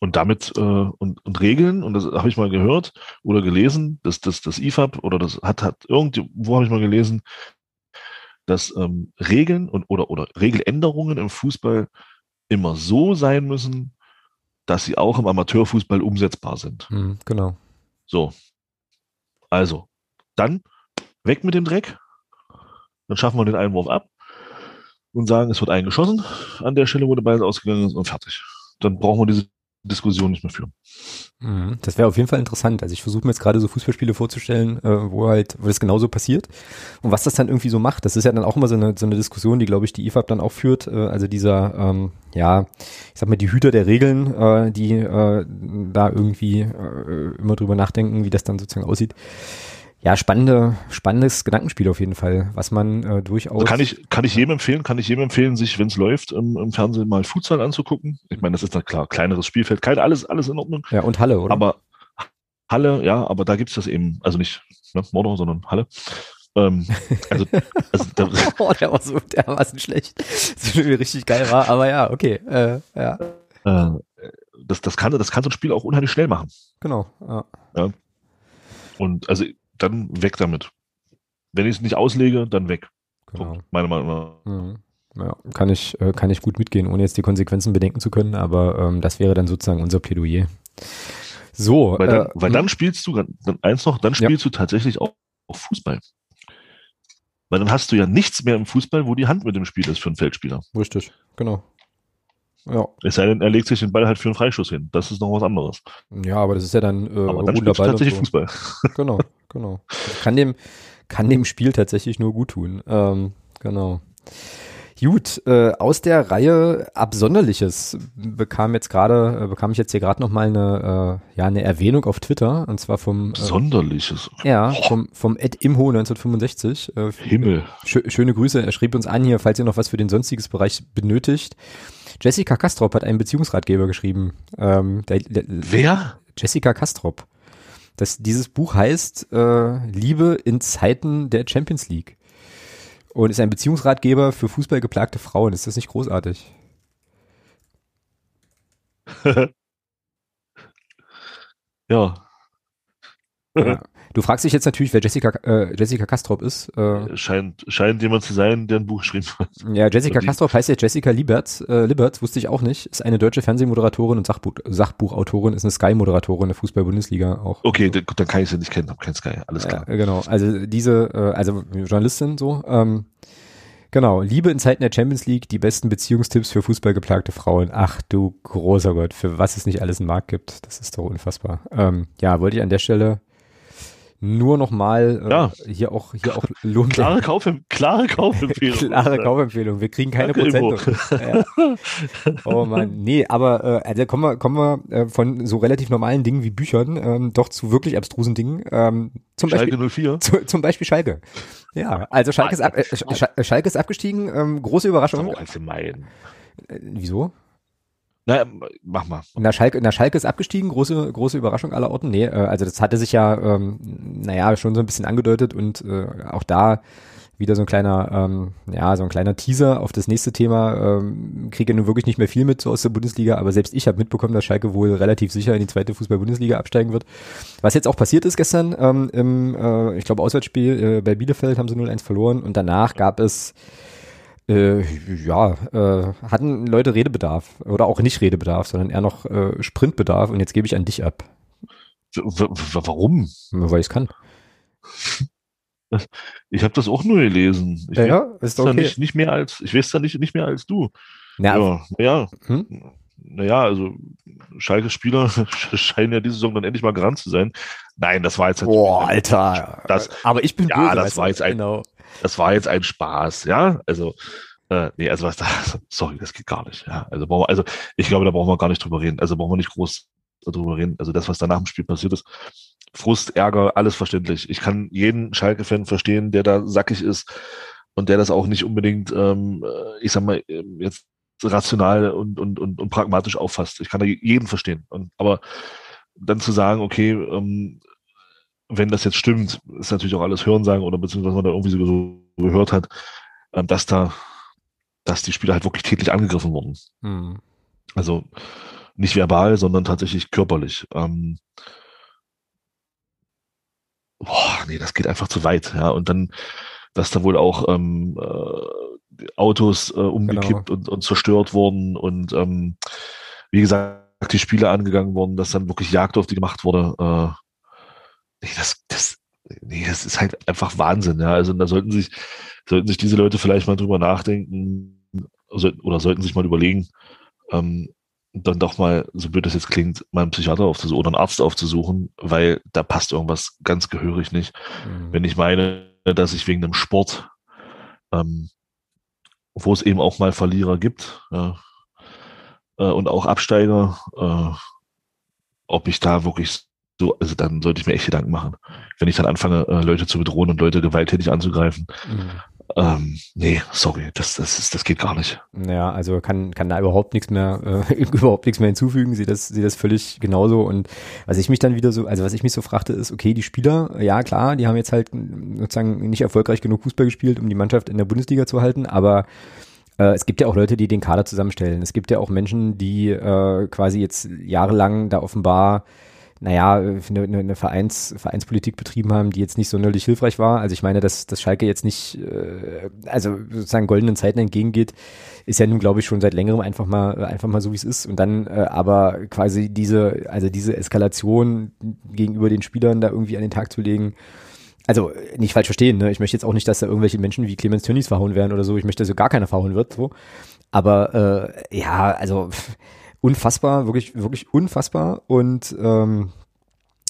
Und damit, äh, und, und Regeln, und das habe ich mal gehört oder gelesen, dass das, das IFAB oder das hat, hat irgendwo habe ich mal gelesen, dass ähm, Regeln und oder, oder Regeländerungen im Fußball immer so sein müssen, dass sie auch im Amateurfußball umsetzbar sind. Mhm, genau. So. Also, dann weg mit dem Dreck. Dann schaffen wir den Einwurf ab und sagen, es wird eingeschossen an der Stelle, wo der Ball ausgegangen ist und fertig. Dann brauchen wir diese Diskussion nicht mehr führen. Mhm. Das wäre auf jeden Fall interessant. Also ich versuche mir jetzt gerade so Fußballspiele vorzustellen, äh, wo halt, wo das genauso passiert und was das dann irgendwie so macht. Das ist ja dann auch immer so eine, so eine Diskussion, die glaube ich die IFAB dann auch führt. Äh, also dieser, ähm, ja, ich sag mal die Hüter der Regeln, äh, die äh, da irgendwie immer drüber nachdenken, wie das dann sozusagen aussieht ja, spannende, spannendes Gedankenspiel auf jeden Fall, was man äh, durchaus. Also kann ich, kann ich jedem empfehlen, kann ich jedem empfehlen, sich, wenn es läuft, im, im, Fernsehen mal Futsal anzugucken. Ich meine, das ist dann klar, kleineres Spielfeld, kein, alles, alles in Ordnung. Ja, und Halle, oder? Aber Halle, ja, aber da gibt's das eben, also nicht ne, Mordor, sondern Halle. Ähm, also, also da, oh, der war so dermaßen schlecht. Das richtig geil war, aber ja, okay. Äh, ja. Äh, das, das, kann, das kann so ein Spiel auch unheimlich schnell machen. Genau, ja. ja. Und also dann weg damit. Wenn ich es nicht auslege, dann weg. Genau. Punkt, meiner Meinung nach. Mhm. Ja, kann ich, äh, kann ich gut mitgehen, ohne jetzt die Konsequenzen bedenken zu können, aber ähm, das wäre dann sozusagen unser Plädoyer. So. Weil dann, äh, weil dann spielst du, dann eins noch, dann spielst ja. du tatsächlich auch, auch Fußball. Weil dann hast du ja nichts mehr im Fußball, wo die Hand mit dem Spiel ist für einen Feldspieler. Richtig, genau. Ja. Es sei denn, er legt sich den Ball halt für einen Freischuss hin. Das ist noch was anderes. Ja, aber das ist ja dann, äh, aber dann du tatsächlich so. Fußball. Genau, genau. Kann dem, kann dem Spiel tatsächlich nur gut tun. Ähm, genau. Gut, äh, aus der Reihe Absonderliches bekam jetzt gerade, äh, bekam ich jetzt hier gerade noch mal eine, äh, ja, eine Erwähnung auf Twitter und zwar vom äh, Sonderliches. Ja, vom vom Ed Imho 1965. Äh, Himmel. Schö schöne Grüße. Er schrieb uns an hier, falls ihr noch was für den sonstiges Bereich benötigt. Jessica Kastrop hat einen Beziehungsratgeber geschrieben. Ähm, der, der, Wer? Jessica Kastrop. Das, dieses Buch heißt äh, Liebe in Zeiten der Champions League und ist ein Beziehungsratgeber für fußballgeplagte Frauen. Ist das nicht großartig? ja. ja. Du fragst dich jetzt natürlich, wer Jessica, äh, Jessica Kastrop ist. Äh, scheint, scheint jemand zu sein, der ein Buch geschrieben hat. Ja, Jessica Kastrop heißt ja Jessica Lieberts. Äh, Lieberts wusste ich auch nicht. Ist eine deutsche Fernsehmoderatorin und Sachbuch, Sachbuchautorin, ist eine Sky-Moderatorin der Fußball-Bundesliga auch. Okay, dann, dann kann ich sie nicht kennen, hab kein Sky, alles klar. Ja, genau, also diese, äh, also Journalistin so, ähm, Genau, Liebe in Zeiten der Champions League, die besten Beziehungstipps für fußballgeplagte Frauen. Ach du großer Gott, für was es nicht alles im Markt gibt. Das ist doch unfassbar. Ähm, ja, wollte ich an der Stelle nur nochmal äh, ja. hier auch hier auch Lohn klare, Kauf, klare Kaufempfehlung. klare Kaufempfehlung. Wir kriegen keine Prozente. ja. Oh man, nee, aber äh, also kommen wir kommen wir äh, von so relativ normalen Dingen wie Büchern ähm, doch zu wirklich abstrusen Dingen. Ähm, zum Schalke Beispiel 04. Zu, zum Beispiel Schalke. Ja, also Schalke ist, ab, äh, Schalke ist abgestiegen. Ähm, große Überraschung. Das ist äh, wieso? Na, mach mal. Na, Schalke, na, Schalke ist abgestiegen, große, große Überraschung aller Orten. Nee, äh, also das hatte sich ja, ähm, naja, schon so ein bisschen angedeutet und äh, auch da wieder so ein kleiner, ähm, ja, so ein kleiner Teaser auf das nächste Thema. Ähm, kriege nun wirklich nicht mehr viel mit so aus der Bundesliga, aber selbst ich habe mitbekommen, dass Schalke wohl relativ sicher in die zweite Fußball-Bundesliga absteigen wird. Was jetzt auch passiert ist gestern ähm, im, äh, ich glaube, Auswärtsspiel äh, bei Bielefeld haben sie 0-1 verloren und danach gab es Äh, ja, äh, hatten Leute Redebedarf oder auch nicht Redebedarf, sondern eher noch äh, Sprintbedarf und jetzt gebe ich an dich ab. W warum? Weil ich es kann. Ich habe das auch nur gelesen. Ich ja, ja, ist okay. nicht, nicht mehr als, ich weiß da nicht, nicht mehr als du. Na, ja, naja. Hm? Naja, also Schalke-Spieler scheinen ja diese Saison dann endlich mal gerannt zu sein. Nein, das war jetzt halt Boah, Alter. Das, aber ich bin ja, böse, das war jetzt ein, genau. Das war jetzt ein Spaß, ja. Also, äh, nee, also was da, sorry, das geht gar nicht. Ja, also, wir, also ich glaube, da brauchen wir gar nicht drüber reden. Also brauchen wir nicht groß drüber reden. Also das, was da nach dem Spiel passiert ist, Frust, Ärger, alles verständlich. Ich kann jeden Schalke-Fan verstehen, der da sackig ist und der das auch nicht unbedingt, ähm, äh, ich sag mal, ähm, jetzt rational und, und, und, und pragmatisch auffasst. Ich kann da jeden verstehen. Und, aber dann zu sagen, okay, ähm, wenn das jetzt stimmt, ist natürlich auch alles Hörensagen oder beziehungsweise was man da irgendwie so gehört hat, ähm, dass da, dass die Spieler halt wirklich tätlich angegriffen wurden. Mhm. Also nicht verbal, sondern tatsächlich körperlich. Ähm, boah, nee, das geht einfach zu weit, ja. Und dann, dass da wohl auch ähm, äh, Autos äh, umgekippt genau. und, und zerstört wurden und ähm, wie gesagt, die Spiele angegangen wurden, dass dann wirklich Jagd auf die gemacht wurde. Äh, nee, das, das, nee, das ist halt einfach Wahnsinn, ja. Also da sollten sich, sollten sich diese Leute vielleicht mal drüber nachdenken oder sollten sich mal überlegen, ähm, dann doch mal, so blöd das jetzt klingt, mal einen Psychiater aufzusuchen oder einen Arzt aufzusuchen, weil da passt irgendwas ganz gehörig nicht. Mhm. Wenn ich meine, dass ich wegen einem Sport, ähm, wo es eben auch mal Verlierer gibt ja, äh, und auch Absteiger, äh, ob ich da wirklich so, also dann sollte ich mir echt Gedanken machen. Wenn ich dann anfange, äh, Leute zu bedrohen und Leute gewalttätig anzugreifen, mhm. Ähm, nee, sorry, das, das, ist, das geht gar nicht. Ja, also kann, kann da überhaupt nichts mehr, äh, überhaupt nichts mehr hinzufügen, sie das, sie das völlig genauso. Und was ich mich dann wieder so, also was ich mich so fragte, ist, okay, die Spieler, ja klar, die haben jetzt halt sozusagen nicht erfolgreich genug Fußball gespielt, um die Mannschaft in der Bundesliga zu halten, aber äh, es gibt ja auch Leute, die den Kader zusammenstellen. Es gibt ja auch Menschen, die äh, quasi jetzt jahrelang da offenbar naja, eine, eine Vereins, Vereinspolitik betrieben haben, die jetzt nicht sonderlich hilfreich war. Also ich meine, dass, dass Schalke jetzt nicht, äh, also sozusagen goldenen Zeiten entgegengeht, ist ja nun, glaube ich, schon seit längerem einfach mal, einfach mal so, wie es ist. Und dann äh, aber quasi diese, also diese Eskalation gegenüber den Spielern da irgendwie an den Tag zu legen, also nicht falsch verstehen, ne? ich möchte jetzt auch nicht, dass da irgendwelche Menschen wie Clemens Tönnies verhauen werden oder so, ich möchte, dass so gar keiner verhauen wird, so. Aber äh, ja, also unfassbar, wirklich, wirklich unfassbar. Und ähm,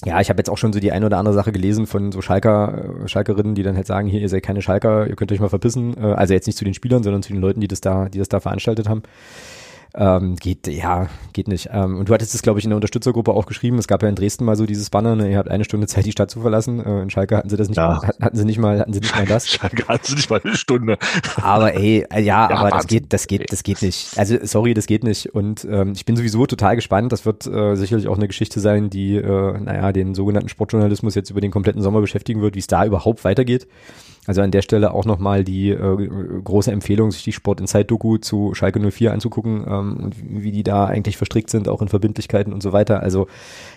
ja, ich habe jetzt auch schon so die eine oder andere Sache gelesen von so Schalker, äh, Schalkerinnen, die dann halt sagen, hier, ihr seid keine Schalker, ihr könnt euch mal verpissen. Äh, also jetzt nicht zu den Spielern, sondern zu den Leuten, die das da, die das da veranstaltet haben. Ähm, geht, ja, geht nicht. Ähm, und du hattest es, glaube ich, in der Unterstützergruppe auch geschrieben. Es gab ja in Dresden mal so dieses Banner, ne, ihr habt eine Stunde Zeit, die Stadt zu verlassen. Äh, in Schalke hatten sie das nicht, ja. hatten sie nicht mal, hatten sie nicht mal das. Schalke hatten sie nicht mal eine Stunde. Aber ey, äh, ja, ja aber das geht, das geht, das geht nicht. Also sorry, das geht nicht. Und ähm, ich bin sowieso total gespannt. Das wird äh, sicherlich auch eine Geschichte sein, die, äh, naja, den sogenannten Sportjournalismus jetzt über den kompletten Sommer beschäftigen wird, wie es da überhaupt weitergeht. Also an der Stelle auch nochmal die äh, große Empfehlung, sich die Sport in Zeit-Doku zu Schalke 04 anzugucken ähm, wie die da eigentlich verstrickt sind, auch in Verbindlichkeiten und so weiter. Also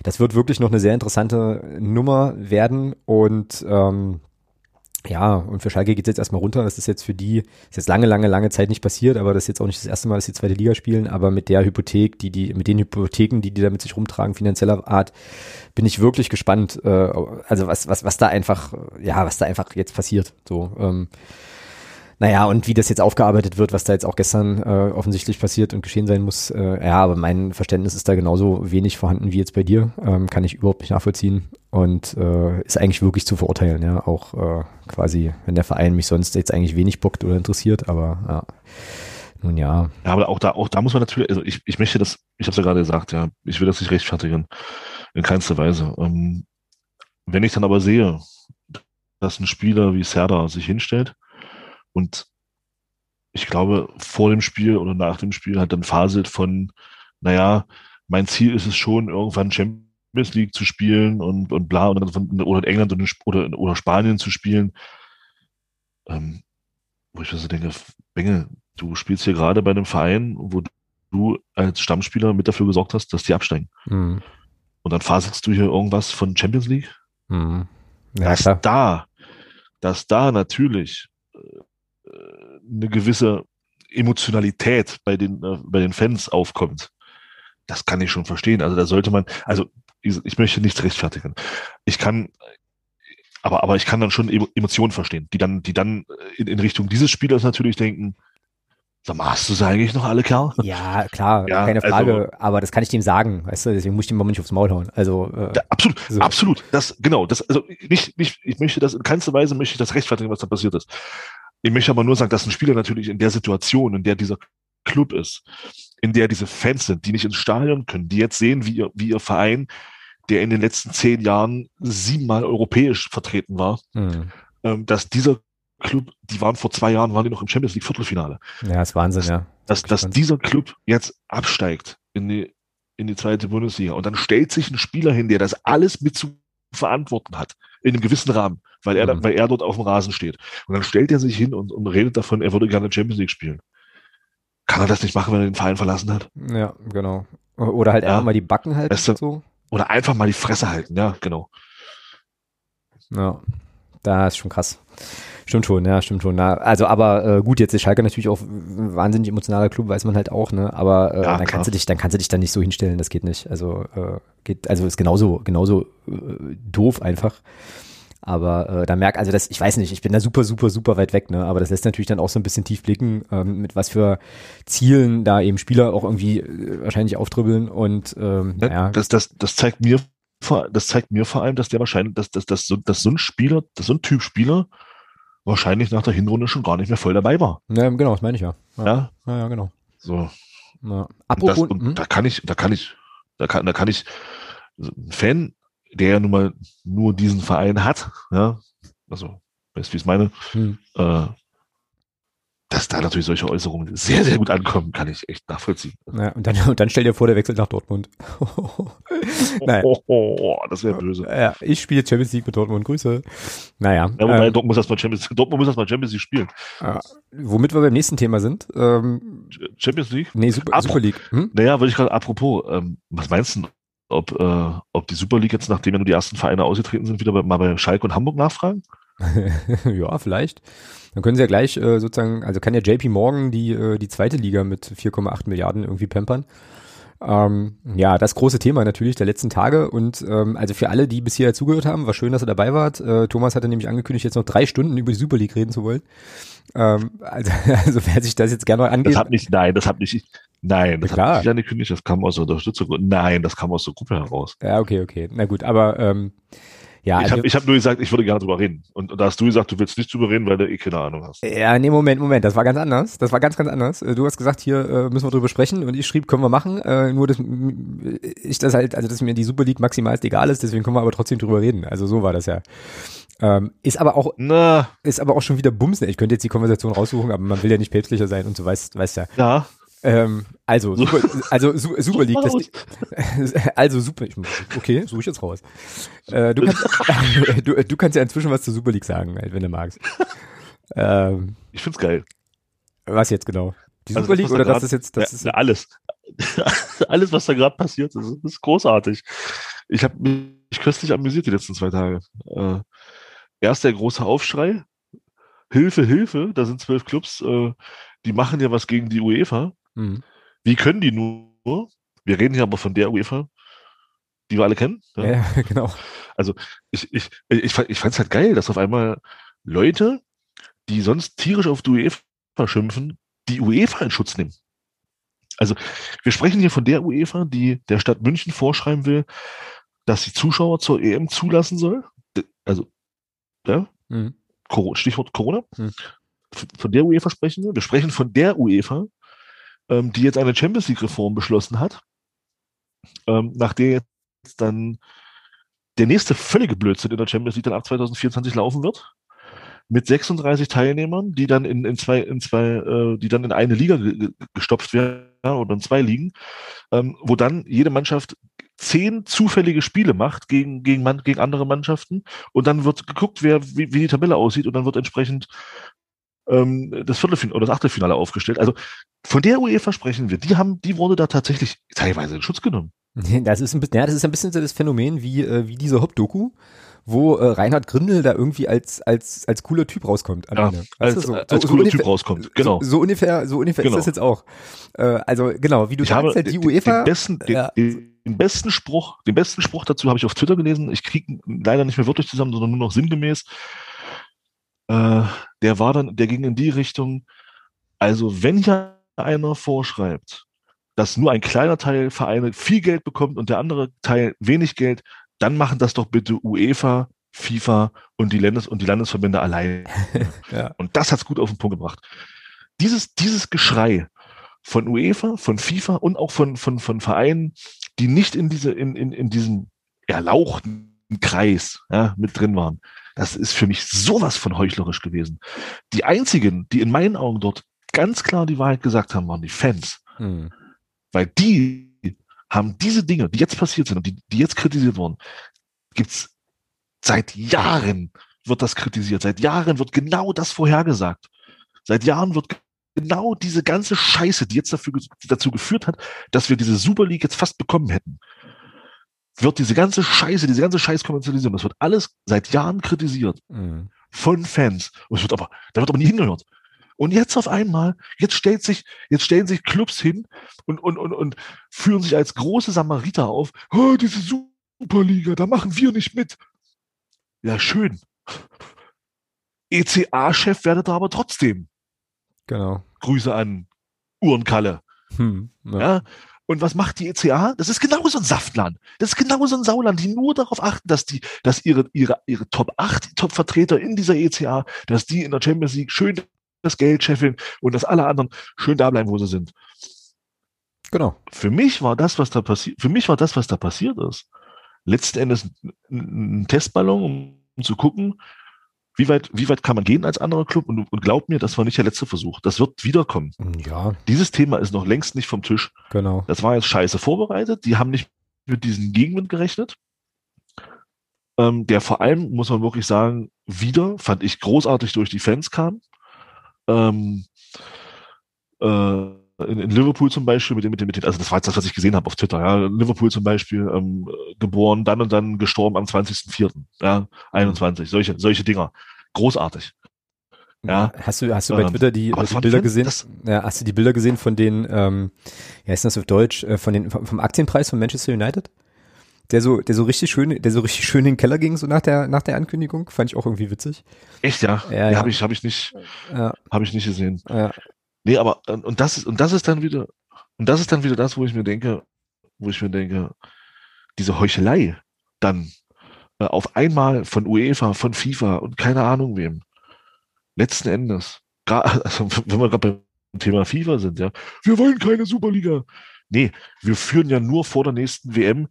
das wird wirklich noch eine sehr interessante Nummer werden und ähm, ja, und für Schalke geht es jetzt erstmal runter. Das ist jetzt für die, ist jetzt lange, lange, lange Zeit nicht passiert, aber das ist jetzt auch nicht das erste Mal, dass die zweite Liga spielen. Aber mit der Hypothek, die die, mit den Hypotheken, die die da mit sich rumtragen, finanzieller Art, bin ich wirklich gespannt. Äh, also was, was, was da einfach, ja, was da einfach jetzt passiert. So, ähm, naja, und wie das jetzt aufgearbeitet wird, was da jetzt auch gestern äh, offensichtlich passiert und geschehen sein muss, äh, ja, aber mein Verständnis ist da genauso wenig vorhanden wie jetzt bei dir. Ähm, kann ich überhaupt nicht nachvollziehen und äh, ist eigentlich wirklich zu verurteilen, ja. Auch äh, quasi, wenn der Verein mich sonst jetzt eigentlich wenig bockt oder interessiert, aber ja. Nun ja. Ja, aber auch da, auch da muss man natürlich, also ich, ich möchte das, ich habe es ja gerade gesagt, ja, ich will das nicht rechtfertigen, in keinster Weise. Ähm, wenn ich dann aber sehe, dass ein Spieler wie Serda sich hinstellt und ich glaube, vor dem Spiel oder nach dem Spiel hat dann faselt von, naja, mein Ziel ist es schon, irgendwann Champions League zu spielen und, und bla, und von, oder in England oder, oder Spanien zu spielen. Ähm, wo ich mir so denke, Bengel, du spielst hier gerade bei einem Verein, wo du als Stammspieler mit dafür gesorgt hast, dass die absteigen. Mhm. Und dann faselst du hier irgendwas von Champions League? Mhm. Ja, dass klar. da, dass da natürlich äh, eine gewisse Emotionalität bei den, äh, bei den Fans aufkommt, das kann ich schon verstehen. Also da sollte man, also ich, möchte nichts rechtfertigen. Ich kann, aber, aber ich kann dann schon Emotionen verstehen, die dann, die dann in, in Richtung dieses Spielers natürlich denken, Sag mal, hast du es eigentlich noch alle, Kerl? Ja, klar, ja, keine Frage. Also, aber das kann ich dem sagen, weißt du, deswegen muss ich dem mal nicht aufs Maul hauen. Also äh, ja, absolut, so. absolut. Das genau, das also nicht, nicht, ich möchte das in keinster Weise möchte ich das rechtfertigen, was da passiert ist. Ich möchte aber nur sagen, dass ein Spieler natürlich in der Situation, in der dieser Club ist, in der diese Fans sind, die nicht ins Stadion können, die jetzt sehen, wie ihr, wie ihr Verein, der in den letzten zehn Jahren siebenmal europäisch vertreten war, hm. ähm, dass dieser Club, die waren vor zwei Jahren, waren die noch im Champions League Viertelfinale. Ja, ist Wahnsinn, dass, ja. Dass, dass dieser Club jetzt absteigt in die, in die zweite Bundesliga und dann stellt sich ein Spieler hin, der das alles mit zu verantworten hat, in einem gewissen Rahmen, weil er, mhm. weil er dort auf dem Rasen steht. Und dann stellt er sich hin und, und redet davon, er würde gerne Champions League spielen. Kann er das nicht machen, wenn er den Verein verlassen hat? Ja, genau. Oder halt ja. einfach mal die Backen halten. so. Oder einfach mal die Fresse halten, ja, genau. Ja, da ist schon krass. Stimmt schon, ja, stimmt schon. Na, also, aber äh, gut, jetzt ist Schalke natürlich auch ein wahnsinnig emotionaler Club, weiß man halt auch, ne? Aber äh, ja, dann kannst du dich, dann kannst du dich dann nicht so hinstellen, das geht nicht. Also äh, geht, also ist genauso, genauso äh, doof einfach. Aber äh, da merk, also das, ich weiß nicht, ich bin da super, super, super weit weg, ne? Aber das lässt natürlich dann auch so ein bisschen tief blicken, ähm, mit was für Zielen da eben Spieler auch irgendwie äh, wahrscheinlich auftribbeln und ähm, ja, ja. Das, das, das zeigt mir das zeigt mir vor allem, dass der wahrscheinlich, dass, dass, dass, so, dass so ein Spieler, dass so ein Typ Spieler wahrscheinlich nach der Hinrunde schon gar nicht mehr voll dabei war. Ja, genau, das meine ich ja. Ja, ja, ja, ja genau. So. Ja. Apropos, und, das, und hm? da kann ich, da kann ich, da kann, da kann ich, ein Fan, der ja nun mal nur diesen Verein hat, ja, also, weißt du, wie ich es meine, hm. äh, dass da natürlich solche Äußerungen sehr, sehr gut ankommen, kann ich echt nachvollziehen. Ja, und, dann, und dann stell dir vor, der wechselt nach Dortmund. Nein. Oh, oh, oh, das wäre böse. Ja, ich spiele Champions League mit Dortmund. Grüße. Naja. Ja, wobei, ähm, Dortmund muss erstmal Champions, Dortmund muss erstmal Champions League spielen. Ja, womit wir beim nächsten Thema sind. Ähm, Champions League? Nee, Super, Apro Super League. Hm? Naja, würde ich gerade, apropos, ähm, was meinst du, ob, äh, ob die Super League jetzt, nachdem ja nur die ersten Vereine ausgetreten sind, wieder mal bei Schalke und Hamburg nachfragen? ja, vielleicht. Dann können sie ja gleich äh, sozusagen, also kann ja JP Morgan die, äh, die zweite Liga mit 4,8 Milliarden irgendwie pampern. Ähm, ja, das große Thema natürlich der letzten Tage und ähm, also für alle, die bis hier zugehört haben, war schön, dass ihr dabei wart. Äh, Thomas hatte nämlich angekündigt, jetzt noch drei Stunden über die Super League reden zu wollen. Ähm, also, also wer sich das jetzt gerne mal angeht. Das hat nicht, nein, das hat nicht, nein, das Klar. hat nicht angekündigt, das kam aus der Unterstützung. Nein, das kam aus der Gruppe heraus. Ja, okay, okay. Na gut, aber ähm, ja, ich habe also, hab nur gesagt, ich würde gerne drüber reden. Und, und da hast du gesagt, du willst nicht drüber reden, weil du eh keine Ahnung hast. Ja, nee, Moment, Moment, das war ganz anders. Das war ganz, ganz anders. Du hast gesagt, hier äh, müssen wir drüber sprechen und ich schrieb, können wir machen. Äh, nur, dass ich das halt, also dass mir die Super League maximal egal ist, deswegen können wir aber trotzdem drüber reden. Also so war das ja. Ähm, ist aber auch Na. ist aber auch schon wieder Bums. Ich könnte jetzt die Konversation raussuchen, aber man will ja nicht päpstlicher sein und so weißt, weißt ja. Ja. Ähm, also, super, also su Super League. Das, also Super. Okay, suche ich jetzt raus. Äh, du, kannst, du, du kannst ja inzwischen was zur Super League sagen, wenn du magst. Ähm, ich find's geil. Was jetzt genau? Die also Super also, League oder da das ist jetzt das ja, ist alles. alles, was da gerade passiert, ist, ist großartig. Ich habe mich köstlich amüsiert die letzten zwei Tage. Äh, erst der große Aufschrei. Hilfe, Hilfe, da sind zwölf Clubs, äh, die machen ja was gegen die UEFA. Mhm. Wie können die nur? Wir reden hier aber von der UEFA, die wir alle kennen. Ja, ja genau. Also ich, ich, ich, ich fand es halt geil, dass auf einmal Leute, die sonst tierisch auf die UEFA schimpfen, die UEFA in Schutz nehmen. Also wir sprechen hier von der UEFA, die der Stadt München vorschreiben will, dass sie Zuschauer zur EM zulassen soll. Also, ja, mhm. Stichwort Corona. Mhm. Von der UEFA sprechen wir. Wir sprechen von der UEFA, ähm, die jetzt eine Champions League-Reform beschlossen hat, ähm, nach der jetzt dann der nächste völlige Blödsinn in der Champions League dann ab 2024 laufen wird. Mit 36 Teilnehmern, die dann in, in zwei, in zwei, äh, die dann in eine Liga gestopft werden oder in zwei Ligen, ähm, wo dann jede Mannschaft zehn zufällige Spiele macht gegen, gegen, gegen andere Mannschaften und dann wird geguckt, wer, wie, wie die Tabelle aussieht und dann wird entsprechend ähm, das Viertelfinale oder das Achtelfinale aufgestellt. Also von der UEFA sprechen wir. Die haben, die wurde da tatsächlich teilweise in Schutz genommen. Das ist ein bisschen, ja, das ist ein bisschen so das Phänomen wie, äh, wie diese Hop-Doku, wo äh, Reinhard Grindel da irgendwie als als als cooler Typ rauskommt. Ja, als, so, als so, cooler Typ rauskommt. Genau. So, so ungefähr, so ungefähr genau. ist das jetzt auch. Äh, also genau, wie du ich sagst, habe, die UEFA. Den besten, den, den, besten Spruch, den besten Spruch dazu habe ich auf Twitter gelesen. Ich kriege leider nicht mehr wirklich zusammen, sondern nur noch sinngemäß. Äh, der war dann, der ging in die Richtung. Also wenn ja einer vorschreibt, dass nur ein kleiner Teil Vereine viel Geld bekommt und der andere Teil wenig Geld, dann machen das doch bitte UEFA, FIFA und die, Landes und die Landesverbände allein. ja. Und das hat's gut auf den Punkt gebracht. Dieses, dieses Geschrei von UEFA, von FIFA und auch von, von, von Vereinen, die nicht in diese, in, in, in diesem erlauchten Kreis ja, mit drin waren. Das ist für mich sowas von heuchlerisch gewesen. Die einzigen, die in meinen Augen dort ganz klar die Wahrheit gesagt haben, waren die Fans. Hm. Weil die haben diese Dinge, die jetzt passiert sind und die, die jetzt kritisiert wurden, gibt's seit Jahren wird das kritisiert. Seit Jahren wird genau das vorhergesagt. Seit Jahren wird genau diese ganze Scheiße, die jetzt dafür, dazu geführt hat, dass wir diese Super League jetzt fast bekommen hätten, wird diese ganze Scheiße, diese ganze Scheißkommerzialisierung, das wird alles seit Jahren kritisiert. Mhm. Von Fans. Und es wird aber, da wird aber nie hingehört. Und jetzt auf einmal, jetzt stellt sich, jetzt stellen sich Clubs hin und, und, und, und führen sich als große Samariter auf. Oh, diese Superliga, da machen wir nicht mit. Ja, schön. ECA-Chef werdet ihr aber trotzdem. Genau. Grüße an Uhrenkalle. Hm, ja. ja. Und was macht die ECA? Das ist genauso ein Saftland. Das ist genauso ein Sauland, die nur darauf achten, dass die, dass ihre, ihre, ihre Top 8 Top-Vertreter in dieser ECA, dass die in der Champions League schön das Geld scheffeln und dass alle anderen schön da bleiben, wo sie sind. Genau. Für mich war das, was da passiert, für mich war das, was da passiert ist, letzten Endes ein, Testballon, um, um, zu gucken, wie weit, wie weit kann man gehen als anderer Club und, und glaub mir, das war nicht der letzte Versuch. Das wird wiederkommen. Ja. Dieses Thema ist noch längst nicht vom Tisch. Genau. Das war jetzt scheiße vorbereitet. Die haben nicht mit diesem Gegenwind gerechnet. Ähm, der vor allem, muss man wirklich sagen, wieder, fand ich großartig durch die Fans kam ähm, äh, in, Liverpool zum Beispiel, mit dem, mit dem, mit dem, also das war jetzt das, was ich gesehen habe auf Twitter, ja, Liverpool zum Beispiel, ähm, geboren, dann und dann gestorben am 20.04., ja, 21, solche, solche Dinger. Großartig. Ja. Hast du, hast du bei ähm, Twitter die, die Bilder gesehen? Ja, hast du die Bilder gesehen von den, ähm, ja, ist das auf Deutsch, äh, von den, vom Aktienpreis von Manchester United? der so, der so richtig schön, der so richtig schön in den Keller ging, so nach der, nach der Ankündigung. Fand ich auch irgendwie witzig. Echt, ja? Ja, ja. ja. habe ich, habe ich nicht, ja. habe ich nicht gesehen. Ja. Nee, aber, und das ist, und das ist dann wieder, und das ist dann wieder das, wo ich mir denke, wo ich mir denke, diese Heuchelei dann äh, auf einmal von UEFA, von FIFA und keine Ahnung wem. Letzten Endes, also, wenn wir gerade beim Thema FIFA sind, ja, wir wollen keine Superliga. Nee, wir führen ja nur vor der nächsten WM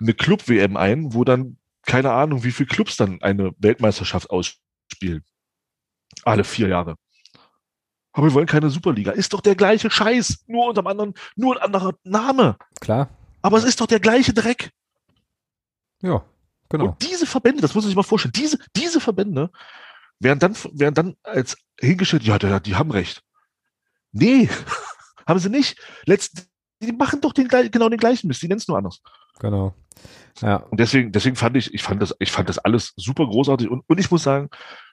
eine Club-WM ein, wo dann keine Ahnung, wie viele Clubs dann eine Weltmeisterschaft ausspielen. Alle vier Jahre. Aber wir wollen keine Superliga. Ist doch der gleiche Scheiß, nur unter einem anderen, nur ein anderer Name. Klar. Aber es ist doch der gleiche Dreck. Ja, genau. Und diese Verbände, das muss man sich mal vorstellen, diese, diese Verbände werden dann, werden dann als hingestellt, ja, die haben recht. Nee, haben sie nicht. Letzt, die machen doch den, genau den gleichen Mist, die nennen es nur anders. Genau. Ja. Und deswegen, deswegen fand ich, ich fand das, ich fand das alles super großartig. Und, und ich muss sagen,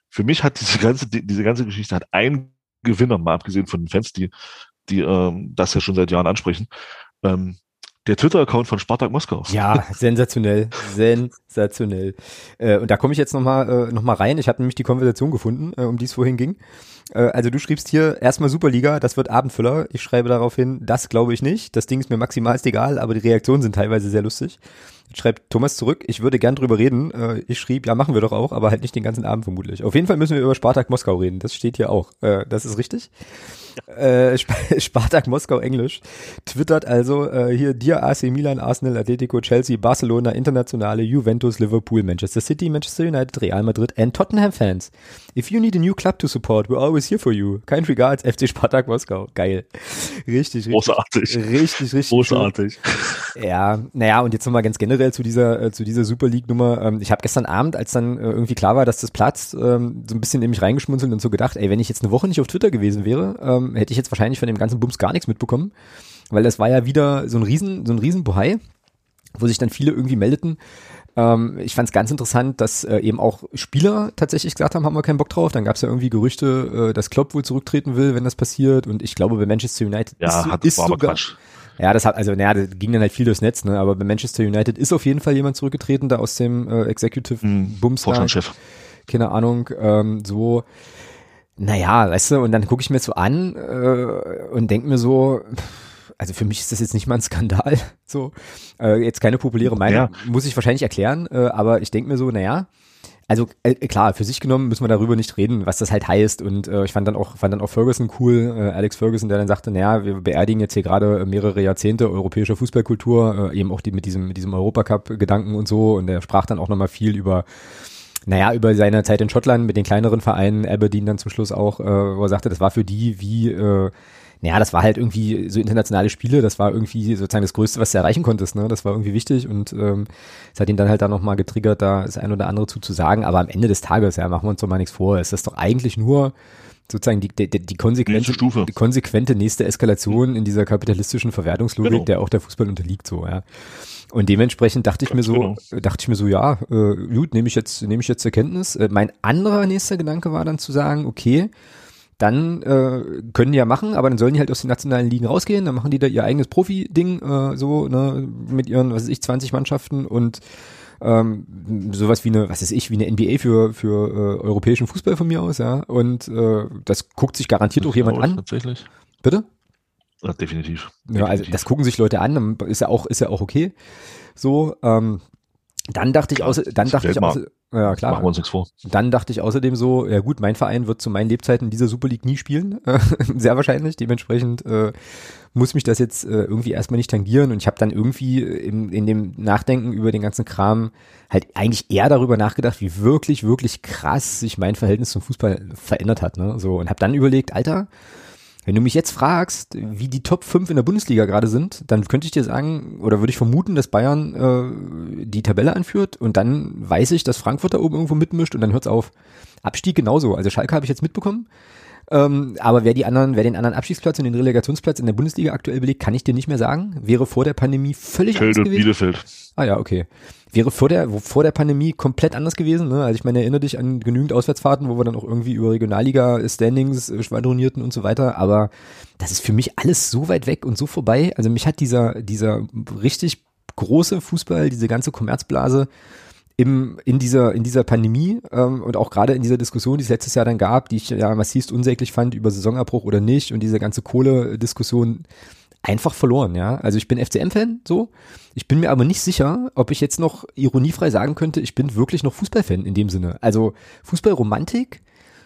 für mich hat diese ganze, diese ganze Geschichte hat ein Gewinner, mal abgesehen von den Fans, die, die ähm, das ja schon seit Jahren ansprechen. Ähm, der Twitter-Account von Spartak Moskau. Ja, sensationell, sensationell. Äh, und da komme ich jetzt nochmal äh, noch rein. Ich habe nämlich die Konversation gefunden, äh, um die es vorhin ging. Äh, also du schriebst hier erstmal Superliga, das wird Abendfüller. Ich schreibe darauf hin, das glaube ich nicht. Das Ding ist mir maximalst egal, aber die Reaktionen sind teilweise sehr lustig. Schreibt Thomas zurück, ich würde gern drüber reden. Äh, ich schrieb, ja, machen wir doch auch, aber halt nicht den ganzen Abend vermutlich. Auf jeden Fall müssen wir über Spartak Moskau reden. Das steht hier auch. Äh, das ist richtig. Äh, Spartak Moskau Englisch twittert also hier dir AC Milan, Arsenal, Atletico, Chelsea, Barcelona, Internationale, Juventus, Liverpool, Manchester City, Manchester United, Real Madrid and Tottenham fans. If you need a new club to support, we're always here for you. Kind regards, FC Spartak Moskau. Geil. Richtig, richtig. Großartig. Richtig, richtig. Großartig. Schön. Ja, naja, und jetzt nochmal ganz generell zu dieser, äh, zu dieser Super League Nummer. Ähm, ich habe gestern Abend, als dann äh, irgendwie klar war, dass das platzt, ähm, so ein bisschen in mich reingeschmunzelt und so gedacht, ey, wenn ich jetzt eine Woche nicht auf Twitter gewesen wäre, ähm, hätte ich jetzt wahrscheinlich von dem ganzen Bums gar nichts mitbekommen, weil das war ja wieder so ein Riesen, so ein Riesenbohai, wo sich dann viele irgendwie meldeten, Ähm, ich fand es ganz interessant, dass äh, eben auch Spieler tatsächlich gesagt haben, haben wir keinen Bock drauf. Dann gab es ja irgendwie Gerüchte, äh, dass Klopp wohl zurücktreten will, wenn das passiert. Und ich glaube, bei Manchester United ja, ist, hat, ist sogar, Quatsch. Ja, das hat, also, naja, das ging dann halt viel durchs Netz, ne? Aber bei Manchester United ist auf jeden Fall jemand zurückgetreten, da aus dem äh, Executive Hm, Bums. Vorstandschef. keine Ahnung, ähm, so, naja, weißt du, und dann gucke ich mir so an äh, und denke mir so, also für mich ist das jetzt nicht mal ein Skandal, so, äh, jetzt keine populäre Meinung, Ja. muss ich wahrscheinlich erklären, äh, aber ich denke mir so, naja, also äh, klar, für sich genommen müssen wir darüber nicht reden, was das halt heißt. Und äh, ich fand dann auch, fand dann auch Ferguson cool, äh, Alex Ferguson, der dann sagte, naja, wir beerdigen jetzt hier gerade mehrere Jahrzehnte europäischer Fußballkultur, äh, eben auch die mit diesem, mit diesem Europacup-Gedanken und so. Und er sprach dann auch nochmal viel über naja, über seine Zeit in Schottland mit den kleineren Vereinen, Aberdeen dann zum Schluss auch, äh, wo er sagte, das war für die wie, äh, naja, das war halt irgendwie so internationale Spiele, das war irgendwie sozusagen das Größte, was du erreichen konntest, ne? Das war irgendwie wichtig und ähm, es hat ihn dann halt da nochmal getriggert, da das ein oder andere zu, zu sagen, aber am Ende des Tages, ja, machen wir uns doch mal nichts vor, es ist doch eigentlich nur sozusagen die, die, die konsequente Nächste die konsequente nächste Eskalation in dieser kapitalistischen Verwertungslogik, Genau. der auch der Fußball unterliegt, so, ja. Und dementsprechend dachte ich mir Ganz so, genau. dachte ich mir so, ja, äh, gut, nehme ich jetzt, nehme ich jetzt zur Kenntnis. Äh, mein anderer nächster Gedanke war dann zu sagen, okay, dann äh, können die ja machen, aber dann sollen die halt aus den nationalen Ligen rausgehen, dann machen die da ihr eigenes Profi-Ding, äh, so, ne, mit ihren, was weiß ich, 20 Mannschaften und ähm, sowas wie eine, was weiß ich, wie eine NBA für, für äh, europäischen Fußball von mir aus, ja. Und äh, das guckt sich garantiert auch jemand Ja, an. Tatsächlich. Bitte? Ja, definitiv. Ja, also Definitiv. das gucken sich Leute an, dann ist ja auch, ist ja auch okay. So, ähm, dann dachte ich außer, dann dachte ich außer, ja klar. Machen wir uns nichts vor. Dann dachte ich außerdem so, ja gut, mein Verein wird zu meinen Lebzeiten in dieser Super League nie spielen, sehr wahrscheinlich. Dementsprechend äh, muss mich das jetzt äh, irgendwie erstmal nicht tangieren und ich habe dann irgendwie in, in dem Nachdenken über den ganzen Kram halt eigentlich eher darüber nachgedacht, wie wirklich, wirklich krass sich mein Verhältnis zum Fußball verändert hat. Ne? So und habe dann überlegt, Alter, wenn du mich jetzt fragst, wie die Top 5 in der Bundesliga gerade sind, dann könnte ich dir sagen, oder würde ich vermuten, dass Bayern äh, die Tabelle anführt und dann weiß ich, dass Frankfurt da oben irgendwo mitmischt und dann hört's auf. Abstieg genauso. Also Schalke habe ich jetzt mitbekommen. Ähm, aber wer die anderen, wer den anderen Abstiegsplatz und den Relegationsplatz in der Bundesliga aktuell belegt, kann ich dir nicht mehr sagen. Wäre vor der Pandemie völlig anders Feld und gewesen. Bielefeld. Ah ja, okay. Wäre vor der, vor der Pandemie komplett anders gewesen. Ne? Also ich meine, erinnere dich an genügend Auswärtsfahrten, wo wir dann auch irgendwie über Regionalliga-Standings äh, schwadronierten und so weiter. Aber das ist für mich alles so weit weg und so vorbei. Also mich hat dieser, dieser richtig große Fußball, diese ganze Kommerzblase im, in dieser, in dieser Pandemie ähm, und auch gerade in dieser Diskussion, die es letztes Jahr dann gab, die ich ja massivst unsäglich fand über Saisonabbruch oder nicht und diese ganze Kohle-Diskussion einfach verloren, ja. Also ich bin FCM-Fan, so. Ich bin mir aber nicht sicher, ob ich jetzt noch ironiefrei sagen könnte, ich bin wirklich noch Fußballfan in dem Sinne. Also Fußballromantik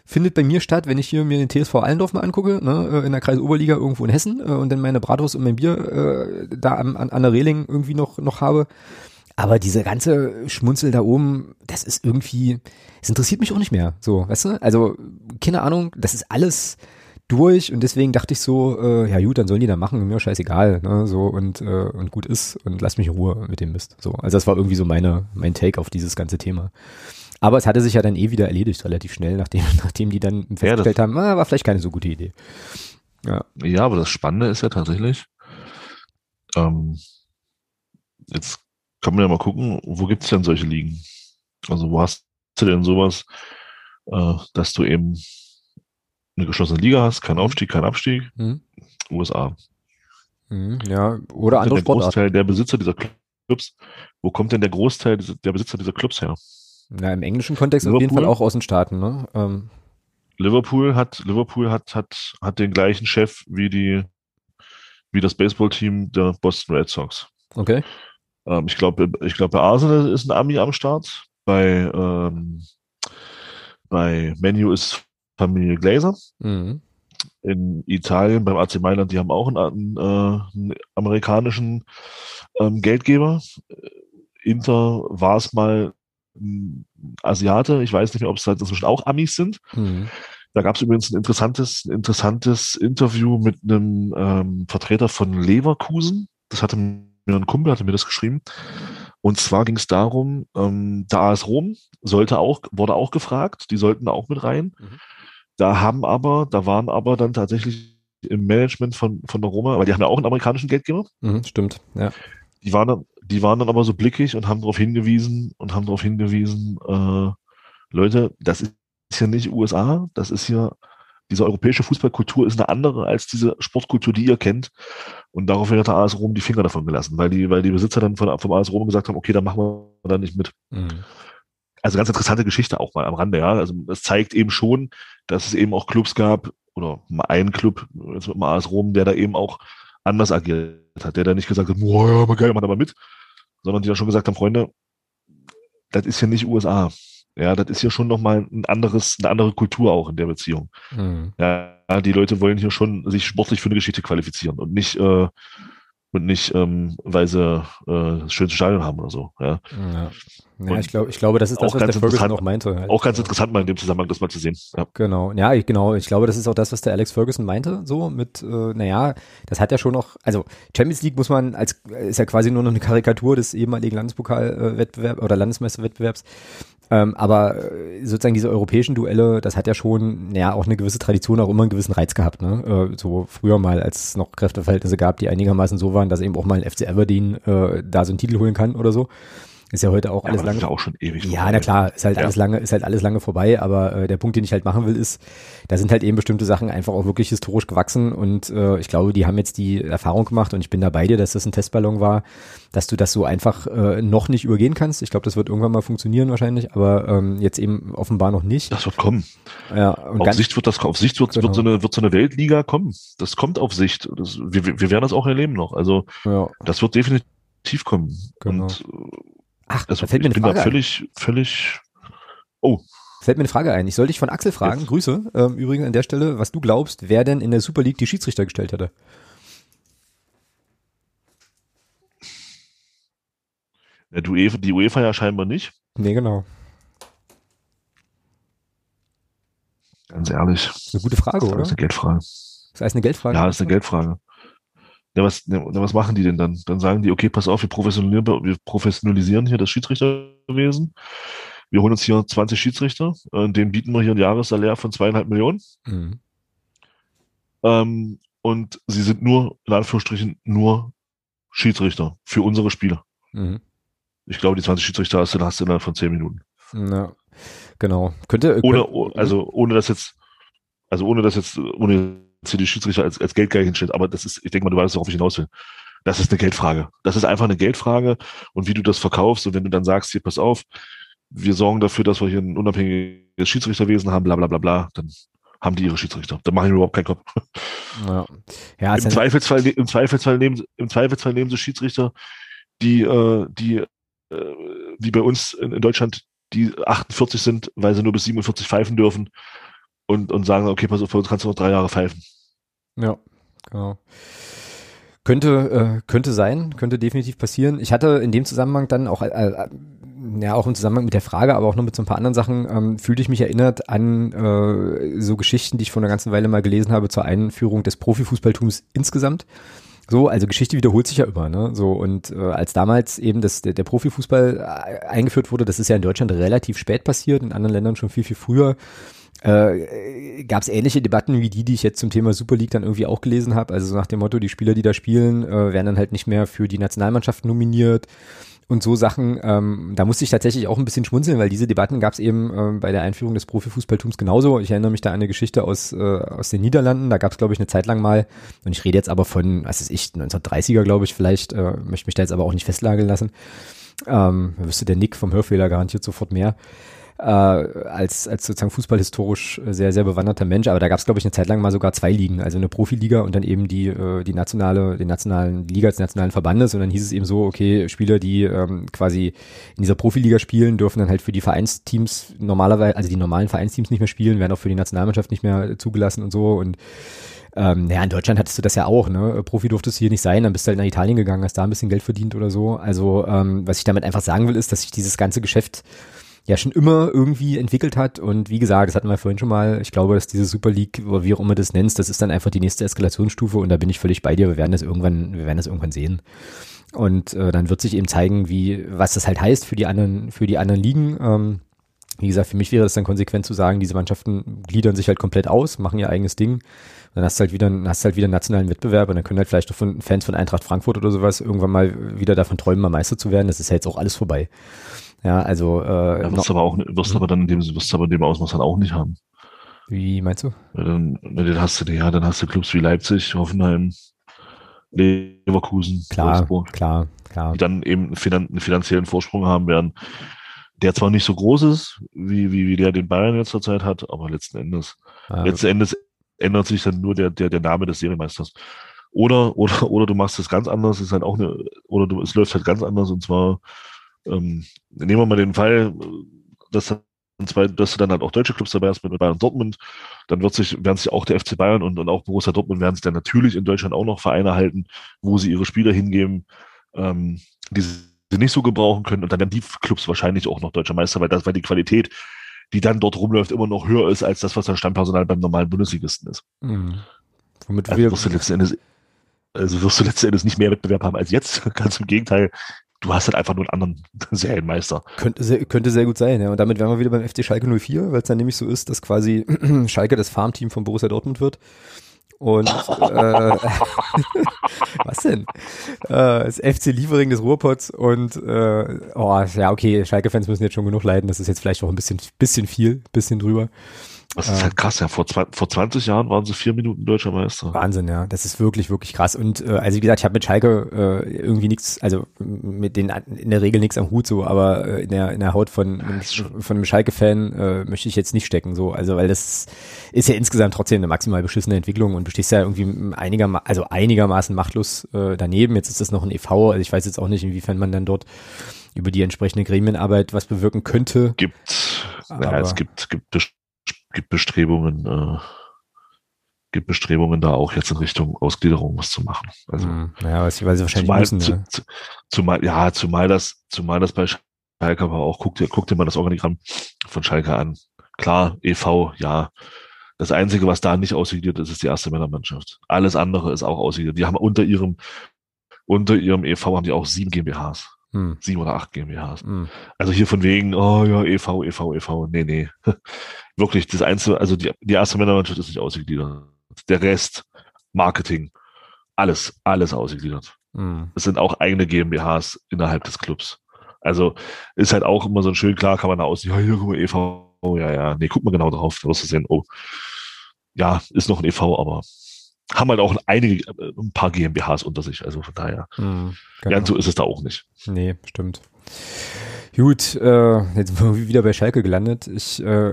findet bei mir statt, wenn ich hier mir den TSV Allendorf mal angucke, ne, äh, in der Kreisoberliga irgendwo in Hessen äh, und dann meine Bratwurst und mein Bier äh, da an, an, an der Reling irgendwie noch, noch habe. Aber diese ganze Schmunzel da oben, das ist irgendwie, es interessiert mich auch nicht mehr. So, weißt du? Also, keine Ahnung, das ist alles durch und deswegen dachte ich so, äh, ja gut, dann sollen die da machen, mir scheißegal, ne, so und, äh, und gut ist und lass mich in Ruhe mit dem Mist. So, also das war irgendwie so meine, mein Take auf dieses ganze Thema. Aber es hatte sich ja dann eh wieder erledigt, relativ schnell, nachdem, nachdem die dann festgestellt haben, ah, war vielleicht keine so gute Idee. Ja. Ja, aber das Spannende ist ja tatsächlich, ähm, jetzt kann man ja mal gucken, wo gibt's denn solche Ligen? Also wo hast du denn sowas, äh, dass du eben eine geschlossene Liga hast, kein Aufstieg, kein Abstieg? Hm? USA. Mhm, ja, oder andere der Sportarten. Großteil der Besitzer dieser Clubs, wo kommt denn der Großteil der Besitzer dieser Clubs her? Na, im englischen Kontext auf jeden Liverpool? Fall auch aus den Staaten, ne? Ähm, Liverpool hat, Liverpool hat, hat, hat den gleichen Chef wie die, wie das Baseballteam der Boston Red Sox. okay. Ähm, ich glaube, ich glaube, bei Arsenal ist ein Ami am Start. Bei, ähm, bei Menu ist Familie Glazer. Mhm. In Italien, beim AC Mailand, die haben auch einen, einen, äh, einen amerikanischen ähm, Geldgeber. Inter war es mal ein Asiate. Ich weiß nicht mehr, ob es halt inzwischen auch Amis sind. Mhm. Da gab es übrigens ein interessantes, ein interessantes Interview mit einem ähm, Vertreter von Leverkusen. Das hatte mir ein Kumpel, hatte mir das geschrieben. Und zwar ging es darum, ähm, der AS Rom sollte auch, wurde auch gefragt, die sollten da auch mit rein. Mhm. Da haben aber, da waren aber dann tatsächlich im Management von, von der Roma, weil die haben ja auch einen amerikanischen Geldgeber, Mhm, stimmt, ja. die waren dann, die waren dann aber so blickig und haben darauf hingewiesen und haben darauf hingewiesen, äh, Leute, das ist hier nicht USA, das ist hier, diese europäische Fußballkultur ist eine andere als diese Sportkultur, die ihr kennt. Und daraufhin hat der AS Rom die Finger davon gelassen, weil die, weil die Besitzer dann von, vom AS Rom gesagt haben, okay, dann machen wir da nicht mit. Mhm. Also ganz interessante Geschichte auch mal am Rande, ja. Also es zeigt eben schon, dass es eben auch Clubs gab, oder ein Club, jetzt mit dem AS Rom, der da eben auch anders agiert hat, der da nicht gesagt hat, boah, ja, aber geil, mach da mal mit, sondern die da schon gesagt haben, Freunde, das ist ja nicht USA. Ja, das ist ja schon nochmal ein anderes, eine andere Kultur auch in der Beziehung. Mhm. Ja, die Leute wollen hier schon sich sportlich für eine Geschichte qualifizieren und nicht, äh, und nicht, ähm, weil sie äh, schönste Stadion haben oder so. Ja, ja. Ja ich, glaube, ich glaube, das ist das, was der Ferguson auch meinte. Halt. Auch ganz interessant mal in dem Zusammenhang, das mal zu sehen. Ja. Genau, ja, ich, genau. Ich glaube, das ist auch das, was der Alex Ferguson meinte, so mit, äh, naja, das hat ja schon noch, also Champions League muss man als, ist ja quasi nur noch eine Karikatur des ehemaligen Landespokalwettbewerbs oder Landesmeisterwettbewerbs. Ähm, aber äh, sozusagen diese europäischen Duelle, das hat ja schon, naja, auch eine gewisse Tradition, auch immer einen gewissen Reiz gehabt, ne? Äh, so früher mal, als es noch Kräfteverhältnisse gab, die einigermaßen so waren, dass eben auch mal ein FC Aberdeen äh, da so einen Titel holen kann oder so. Ist ja heute auch ja, alles lange. Ist ja auch schon ewig. Ja, na klar, ist halt ja. alles lange, ist halt alles lange vorbei. Aber äh, der Punkt, den ich halt machen will, ist, da sind halt eben bestimmte Sachen einfach auch wirklich historisch gewachsen und äh, ich glaube, die haben jetzt die Erfahrung gemacht und ich bin da bei dir, dass das ein Testballon war, dass du das so einfach äh, noch nicht übergehen kannst. Ich glaube, das wird irgendwann mal funktionieren wahrscheinlich, aber ähm, jetzt eben offenbar noch nicht. Das wird kommen. Ja, und auf Sicht wird das, auf Sicht wird, genau. wird, so eine, wird so eine Weltliga kommen. Das kommt auf Sicht. Das, wir, wir werden das auch erleben noch. Also ja. das wird definitiv kommen. Genau. Und Ach, also, da fällt mir eine Frage völlig, ein. völlig, oh. Fällt mir eine Frage ein. Ich soll dich von Axel fragen, Jetzt. Grüße, ähm, übrigens an der Stelle, was du glaubst, wer denn in der Super League die Schiedsrichter gestellt hätte. Ja, du, die UEFA ja scheinbar nicht. Nee, genau. Ganz ehrlich. Das ist eine gute Frage, oder? Das ist eine Geldfrage. Das heißt eine Geldfrage? Ja, das ist eine Geldfrage. Ja, was, ja, was machen die denn dann? Dann sagen die, okay, pass auf, wir professionalisieren, wir professionalisieren hier das Schiedsrichterwesen. Wir holen uns hier 20 Schiedsrichter, äh, denen bieten wir hier ein Jahressalär von zweieinhalb Millionen. Mhm. Ähm, und sie sind nur, in Anführungsstrichen, nur Schiedsrichter für unsere Spiele. Mhm. Ich glaube, die 20 Schiedsrichter hast du, hast du innerhalb von 10 Minuten. Ja, genau. Könnte, ohne, also ohne das jetzt, also ohne das jetzt, ohne hier die Schiedsrichter als, als Geldgeil hinstellt. Aber das ist, ich denke mal, du weißt, worauf ich hinaus will. Das ist eine Geldfrage. Das ist einfach eine Geldfrage und wie du das verkaufst und wenn du dann sagst, hier, pass auf, wir sorgen dafür, dass wir hier ein unabhängiges Schiedsrichterwesen haben, bla bla bla bla, dann haben die ihre Schiedsrichter. Da machen die überhaupt keinen Kopf. Ja. Ja, Im, Zweifelsfall, im, Zweifelsfall nehmen, Im Zweifelsfall nehmen sie Schiedsrichter, die, äh, die, äh, wie bei uns in, in Deutschland, die 48 sind, weil sie nur bis 47 pfeifen dürfen und, und sagen, okay, pass auf, für uns kannst du noch drei Jahre pfeifen. Ja, genau. Könnte, äh, könnte sein, könnte definitiv passieren. Ich hatte in dem Zusammenhang dann auch, äh, äh, ja, auch im Zusammenhang mit der Frage, aber auch noch mit so ein paar anderen Sachen, ähm, fühlte ich mich erinnert an äh, so Geschichten, die ich vor einer ganzen Weile mal gelesen habe zur Einführung des Profifußballtums insgesamt. So, also Geschichte wiederholt sich ja immer, ne? So, und äh, als damals eben das, der, der Profifußball äh, eingeführt wurde, das ist ja in Deutschland relativ spät passiert, in anderen Ländern schon viel, viel früher äh, gab es ähnliche Debatten wie die, die ich jetzt zum Thema Super League dann irgendwie auch gelesen habe. Also so nach dem Motto, die Spieler, die da spielen, äh, werden dann halt nicht mehr für die Nationalmannschaft nominiert und so Sachen. Ähm, da musste ich tatsächlich auch ein bisschen schmunzeln, weil diese Debatten gab es eben äh, bei der Einführung des Profifußballtums genauso. Ich erinnere mich da an eine Geschichte aus, äh, aus den Niederlanden. Da gab es, glaube ich, eine Zeit lang mal, und ich rede jetzt aber von, was ist ich, 1930er, glaube ich, vielleicht, äh, möchte mich da jetzt aber auch nicht festlageln lassen. Ähm, wüsste der Nick vom Hörfehler garantiert sofort mehr äh, als, als sozusagen fußballhistorisch sehr, sehr bewanderter Mensch. Aber da gab es, glaube ich, eine Zeit lang mal sogar zwei Ligen, also eine Profiliga und dann eben die, äh, die nationale, den nationalen Liga des nationalen Verbandes. Und dann hieß es eben so, okay, Spieler, die ähm, quasi in dieser Profiliga spielen, dürfen dann halt für die Vereinsteams normalerweise, also die normalen Vereinsteams nicht mehr spielen, werden auch für die Nationalmannschaft nicht mehr zugelassen und so. Und ähm, naja, in Deutschland hattest du das ja auch, ne? Profi durftest du hier nicht sein, dann bist du halt nach Italien gegangen, hast da ein bisschen Geld verdient oder so. Also, ähm, was ich damit einfach sagen will, ist, dass sich dieses ganze Geschäft ja schon immer irgendwie entwickelt hat. Und wie gesagt, das hatten wir vorhin schon mal, ich glaube, dass diese Super League, wie auch immer das nennst, das ist dann einfach die nächste Eskalationsstufe und da bin ich völlig bei dir. Wir werden das irgendwann, wir werden das irgendwann sehen. Und äh, dann wird sich eben zeigen, wie, was das halt heißt für die anderen, für die anderen Ligen. Ähm, wie gesagt, für mich wäre es dann konsequent zu sagen, diese Mannschaften gliedern sich halt komplett aus, machen ihr eigenes Ding. Dann hast du halt wieder, hast halt wieder einen nationalen Wettbewerb und dann können halt vielleicht auch von Fans von Eintracht Frankfurt oder sowas irgendwann mal wieder davon träumen, mal Meister zu werden. Das ist ja jetzt auch alles vorbei. Ja, also äh, ja, wirst aber auch wirst aber dann in dem wirst aber in dem Ausmaß dann auch nicht haben. wie meinst du? Ja, dann, dann hast du ja, dann hast du Clubs wie Leipzig, Hoffenheim, Leverkusen, Klar, Wolfsburg, klar, klar. die dann eben einen, finan einen finanziellen Vorsprung haben werden, der zwar nicht so groß ist, wie, wie, wie der den Bayern jetzt zurzeit hat, aber letzten Endes, Äh, letzten Endes ändert sich dann nur der, der, der Name des Serienmeisters. Oder, oder, oder du machst es ganz anders, ist halt auch eine, oder du, es läuft halt ganz anders und zwar, ähm, nehmen wir mal den Fall, dass dann zwei, dass du dann halt auch deutsche Clubs dabei hast mit Bayern Dortmund, dann wird sich, werden sich auch der FC Bayern und, und auch Borussia Dortmund werden sich dann natürlich in Deutschland auch noch Vereine halten, wo sie ihre Spieler hingeben, ähm, die sie nicht so gebrauchen können und dann werden die Clubs wahrscheinlich auch noch deutscher Meister, weil das, weil die Qualität, die dann dort rumläuft, immer noch höher ist als das, was das Stammpersonal beim normalen Bundesligisten ist. mh. Womit Also wir, wirst du letzten Endes, also wirst du letzten Endes nicht mehr Wettbewerb haben als jetzt. Ganz im Gegenteil. Du hast halt einfach nur einen anderen Serienmeister. Könnte sehr, könnte sehr gut sein, ja. Und damit wären wir wieder beim FC Schalke 04, weil es dann nämlich so ist, dass quasi Schalke das Farmteam von Borussia Dortmund wird. Und äh, was denn? Äh, das FC Liefering des Ruhrpots und äh, oh, ja, okay, Schalke-Fans müssen jetzt schon genug leiden, das ist jetzt vielleicht auch ein bisschen, bisschen viel, bisschen drüber. Das ist halt krass, ja. Vor, zwei, vor 20 Jahren waren sie vier Minuten deutscher Meister. Wahnsinn, ja. Das ist wirklich, wirklich krass. Und äh, also wie gesagt, ich habe mit Schalke äh, irgendwie nichts, also mit denen in der Regel nichts am Hut so, aber äh, in der in der Haut von von einem Schalke-Fan äh, möchte ich jetzt nicht stecken so. Also weil das ist ja insgesamt trotzdem eine maximal beschissene Entwicklung und du stehst ja irgendwie einiger, also einigermaßen machtlos äh, daneben. Jetzt ist das noch ein e.V., also ich weiß jetzt auch nicht, inwiefern man dann dort über die entsprechende Gremienarbeit was bewirken könnte. Gibt, naja, es gibt, gibt, gibt Bestrebungen, äh, gibt Bestrebungen, da auch jetzt in Richtung Ausgliederung was zu machen. Also, naja, weil sie, weil sie wahrscheinlich zumal, müssen. zu, ja. zu, zumal, ja, zumal das, zumal das bei Schalke aber auch, guck dir, guck dir mal das Organigramm von Schalke an. Klar, e.V., ja. Das Einzige, was da nicht ausgliedert ist, ist die erste Männermannschaft. Alles andere ist auch ausgliedert. Die haben unter ihrem, unter ihrem e.V. haben die auch sieben GmbHs. Hm, Sieben oder acht GmbHs. hm. Also hier von wegen, oh ja, e.V., e.V., e.V. Nee, nee. Wirklich, das Einzige, also die, die erste Männermannschaft ist nicht ausgegliedert. Der Rest, Marketing, alles, alles ausgegliedert. Hm. Es sind auch eigene GmbHs innerhalb des Clubs. Also ist halt auch immer so ein schön, klar kann man da aussehen, ja, hier, guck mal, e.V., oh, ja, ja, nee, guck mal genau drauf, da wirst du sehen, oh, ja, ist noch ein e.V., aber haben halt auch einige, äh, ein paar GmbHs unter sich, also von daher, Hm, genau. ganz so ist es da auch nicht. Nee, stimmt. Gut, äh, jetzt sind wir wieder bei Schalke gelandet. Ich äh,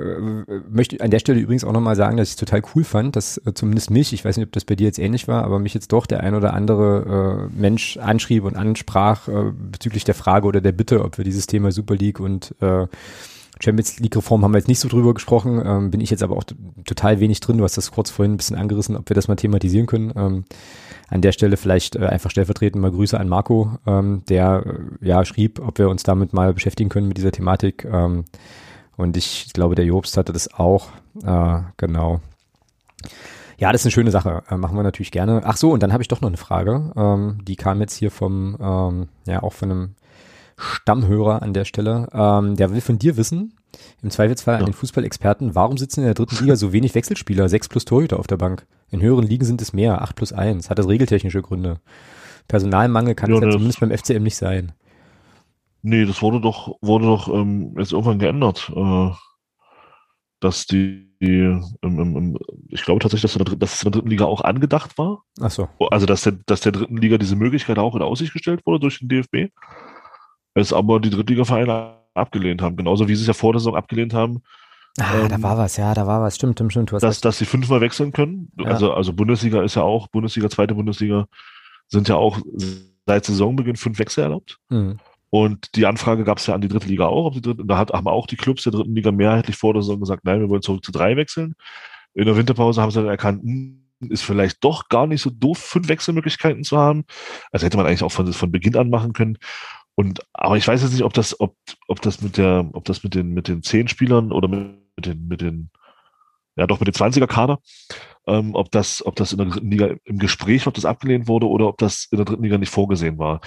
möchte an der Stelle übrigens auch nochmal sagen, dass ich es total cool fand, dass äh, zumindest mich, ich weiß nicht, ob das bei dir jetzt ähnlich war, aber mich jetzt doch der ein oder andere äh, Mensch anschrieb und ansprach äh, bezüglich der Frage oder der Bitte, ob wir dieses Thema Super League und äh, Champions League Reform haben wir jetzt nicht so drüber gesprochen, ähm, bin ich jetzt aber auch total wenig drin. Du hast das kurz vorhin ein bisschen angerissen, ob wir das mal thematisieren können. Ähm, an der Stelle vielleicht äh, einfach stellvertretend mal Grüße an Marco, ähm, der äh, ja schrieb, ob wir uns damit mal beschäftigen können mit dieser Thematik. Ähm, und ich glaube, der Jobst hatte das auch. Äh, genau. Ja, das ist eine schöne Sache. Äh, machen wir natürlich gerne. Ach so, und dann habe ich doch noch eine Frage. Ähm, die kam jetzt hier vom, ähm, ja, auch von einem Stammhörer an der Stelle. Ähm, der will von dir wissen, im Zweifelsfall an Ja. den Fußballexperten, warum sitzen in der dritten Liga so wenig Wechselspieler, sechs plus Torhüter auf der Bank? In höheren Ligen sind es mehr, acht plus eins. Hat das regeltechnische Gründe? Personalmangel kann Ja, es ja zumindest beim FCM nicht sein. Nee, das wurde doch, wurde doch ähm, jetzt irgendwann geändert, äh, dass die, die im, im, ich glaube tatsächlich, dass, der, dass es in der dritten Liga auch angedacht war. Ach so. Also, dass der, dass der dritten Liga diese Möglichkeit auch in Aussicht gestellt wurde durch den DFB. Es aber die Drittligavereine abgelehnt haben. Genauso wie sie es ja vor der Saison abgelehnt haben, Ah, da Ähm, war was, ja, da war was. Stimmt, stimmt, stimmt. Du hast dass, dass sie fünfmal wechseln können. Ja. Also, also Bundesliga ist ja auch, Bundesliga, zweite Bundesliga sind ja auch seit Saisonbeginn fünf Wechsel erlaubt. Hm. Und die Anfrage gab es ja an die dritte Liga auch. Ob die dritte, da hat, haben auch die Clubs der dritten Liga mehrheitlich vor der Saison gesagt, nein, wir wollen zurück zu drei wechseln. In der Winterpause haben sie dann erkannt, hm, ist vielleicht doch gar nicht so doof, fünf Wechselmöglichkeiten zu haben. Also hätte man eigentlich auch von, von Beginn an machen können. Und, aber ich weiß jetzt nicht, ob das, ob, ob das mit der, ob das mit den, mit den zehn Spielern oder mit den, mit den, ja doch mit den 20er Kader, ähm, ob das, ob das in der dritten Liga im Gespräch, ob das abgelehnt wurde oder ob das in der dritten Liga nicht vorgesehen war.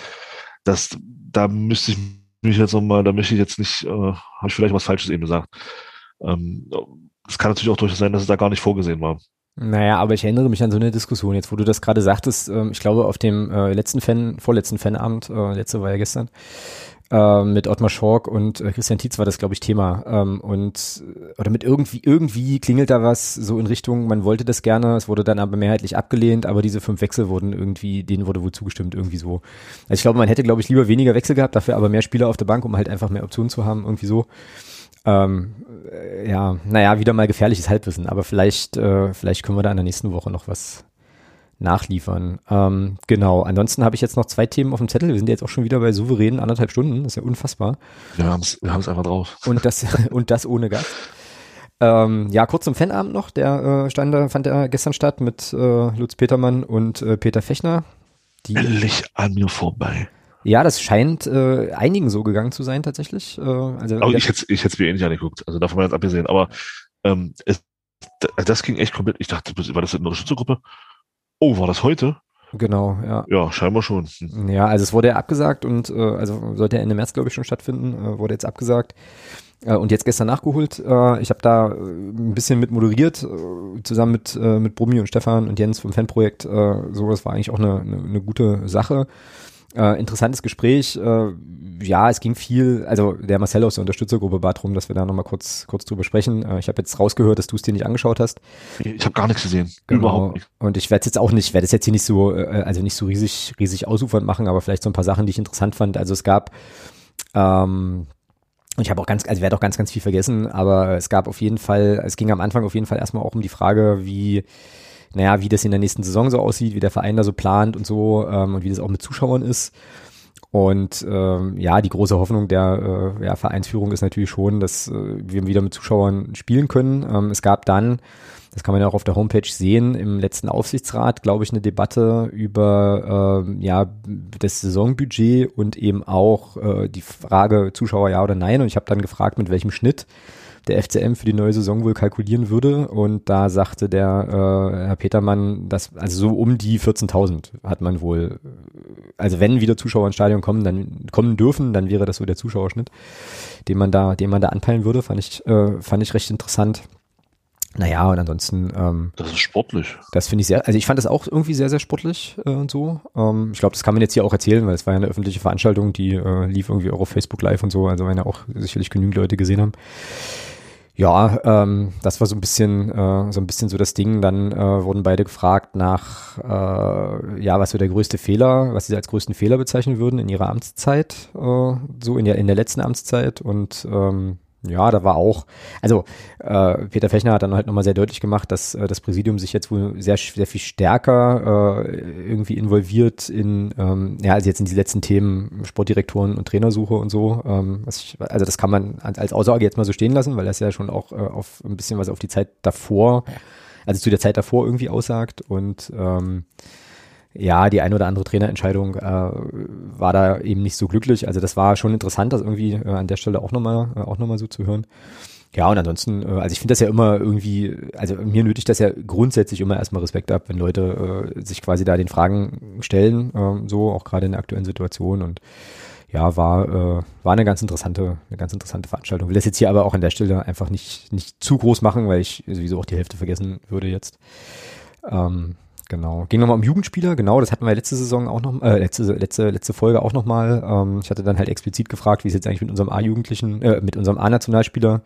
Das, da müsste ich mich jetzt nochmal, da möchte ich jetzt nicht, äh, habe ich vielleicht was Falsches eben gesagt. Ähm, es kann natürlich auch durchaus sein, dass es da gar nicht vorgesehen war. Naja, aber ich erinnere mich an so eine Diskussion jetzt, wo du das gerade sagtest, ähm, ich glaube auf dem äh, letzten Fan, vorletzten Fanabend, äh, letzte war ja gestern, äh, mit Ottmar Schork und äh, Christian Tietz war das, glaube ich, Thema. Ähm, und oder mit irgendwie, irgendwie klingelt da was so in Richtung, man wollte das gerne, es wurde dann aber mehrheitlich abgelehnt, aber diese fünf Wechsel wurden irgendwie, denen wurde wohl zugestimmt, irgendwie so. Also ich glaube, man hätte, glaube ich, lieber weniger Wechsel gehabt, dafür aber mehr Spieler auf der Bank, um halt einfach mehr Optionen zu haben, irgendwie so. Ähm, äh, ja, naja, wieder mal gefährliches Halbwissen, aber vielleicht, äh, vielleicht können wir da in der nächsten Woche noch was nachliefern. Ähm, genau, ansonsten habe ich jetzt noch zwei Themen auf dem Zettel. Wir sind jetzt auch schon wieder bei souveränen anderthalb Stunden, das ist ja unfassbar. Wir haben es wir haben's einfach drauf. Und das, und das ohne Gast. Ähm, ja, kurz zum Fanabend noch, der äh, stand da, fand er gestern statt mit äh, Lutz Petermann und äh, Peter Fechner. Die, Endlich an mir vorbei. Ja, das scheint äh, einigen so gegangen zu sein tatsächlich. Äh, also aber ich hätte ich hätte mir eh nicht angeguckt, also davon mal jetzt abgesehen. Aber ähm, es, das ging echt komplett. Ich dachte, war das eine Unterstützergruppe? Oh, war das heute? Genau, ja. Ja, scheinbar schon. Ja, also es wurde ja abgesagt und äh, also sollte ja Ende März, glaube ich, schon stattfinden, äh, wurde jetzt abgesagt. Äh, und jetzt gestern nachgeholt. Äh, ich habe da äh, ein bisschen mit moderiert, äh, zusammen mit, äh, mit Brummi und Stefan und Jens vom Fanprojekt. Äh, so, das war eigentlich auch eine, eine, eine gute Sache. Äh, interessantes Gespräch. Äh, ja, es ging viel, also der Marcel aus der Unterstützergruppe bat darum, dass wir da nochmal kurz, kurz drüber sprechen. Äh, ich habe jetzt rausgehört, dass du es dir nicht angeschaut hast. Ich habe gar nichts gesehen. Genau. Überhaupt nicht. Und ich werde es jetzt auch nicht, werde es jetzt hier nicht so, äh, also nicht so riesig, riesig ausufernd machen, aber vielleicht so ein paar Sachen, die ich interessant fand. Also es gab ähm, ich habe auch ganz, also werde auch ganz, ganz viel vergessen, aber es gab auf jeden Fall, es ging am Anfang auf jeden Fall erstmal auch um die Frage, wie naja, wie das in der nächsten Saison so aussieht, wie der Verein da so plant und so ähm, und wie das auch mit Zuschauern ist. Und ähm, ja, die große Hoffnung der äh, ja, Vereinsführung ist natürlich schon, dass äh, wir wieder mit Zuschauern spielen können. Ähm, es gab dann, das kann man ja auch auf der Homepage sehen, im letzten Aufsichtsrat, glaube ich, eine Debatte über ähm, ja das Saisonbudget und eben auch äh, die Frage Zuschauer ja oder nein. Und ich habe dann gefragt, mit welchem Schnitt der FCM für die neue Saison wohl kalkulieren würde. Und da sagte der äh, Herr Petermann, dass also so um die 14.000 hat man wohl, also wenn wieder Zuschauer ins Stadion kommen, dann kommen dürfen, dann wäre das so der Zuschauerschnitt, den man da, den man da anpeilen würde. Fand ich, äh, fand ich recht interessant. Naja, und ansonsten. Ähm, das ist sportlich. Das finde ich sehr, also ich fand das auch irgendwie sehr, sehr sportlich äh, und so. Ähm, ich glaube, das kann man jetzt hier auch erzählen, weil es war ja eine öffentliche Veranstaltung, die äh, lief irgendwie auch auf Facebook Live und so, also werden ja auch sicherlich genügend Leute gesehen haben. Ja, ähm, das war so ein bisschen äh, so ein bisschen so das Ding. Dann äh, wurden beide gefragt nach äh, ja, was so der größte Fehler, was sie als größten Fehler bezeichnen würden in ihrer Amtszeit, äh, so in der in der letzten Amtszeit und ähm, ja, da war auch, also äh, Peter Fechner hat dann halt nochmal sehr deutlich gemacht, dass äh, das Präsidium sich jetzt wohl sehr, sehr viel stärker äh, irgendwie involviert in, ähm, ja, also jetzt in die letzten Themen Sportdirektoren und Trainersuche und so. Ähm, ich, also das kann man als Aussage jetzt mal so stehen lassen, weil das ja schon auch äh, auf ein bisschen was auf die Zeit davor, also zu der Zeit davor irgendwie aussagt und ähm, ja, die eine oder andere Trainerentscheidung äh, war da eben nicht so glücklich. Also das war schon interessant, das irgendwie äh, an der Stelle auch nochmal äh, auch nochmal so zu hören. Ja, und ansonsten, äh, also ich finde das ja immer irgendwie, also mir nötigt das ja grundsätzlich immer erstmal Respekt ab, wenn Leute äh, sich quasi da den Fragen stellen, äh, so auch gerade in der aktuellen Situation und ja, war, äh, war eine ganz interessante, eine ganz interessante Veranstaltung. Will das jetzt hier aber auch an der Stelle einfach nicht, nicht zu groß machen, weil ich sowieso auch die Hälfte vergessen würde jetzt. Ähm, Genau. Ging nochmal um Jugendspieler, genau, das hatten wir letzte Saison auch noch, äh, letzte, letzte, letzte Folge auch nochmal. Ähm, ich hatte dann halt explizit gefragt, wie es jetzt eigentlich mit unserem A-Jugendlichen, äh, mit unserem A-Nationalspieler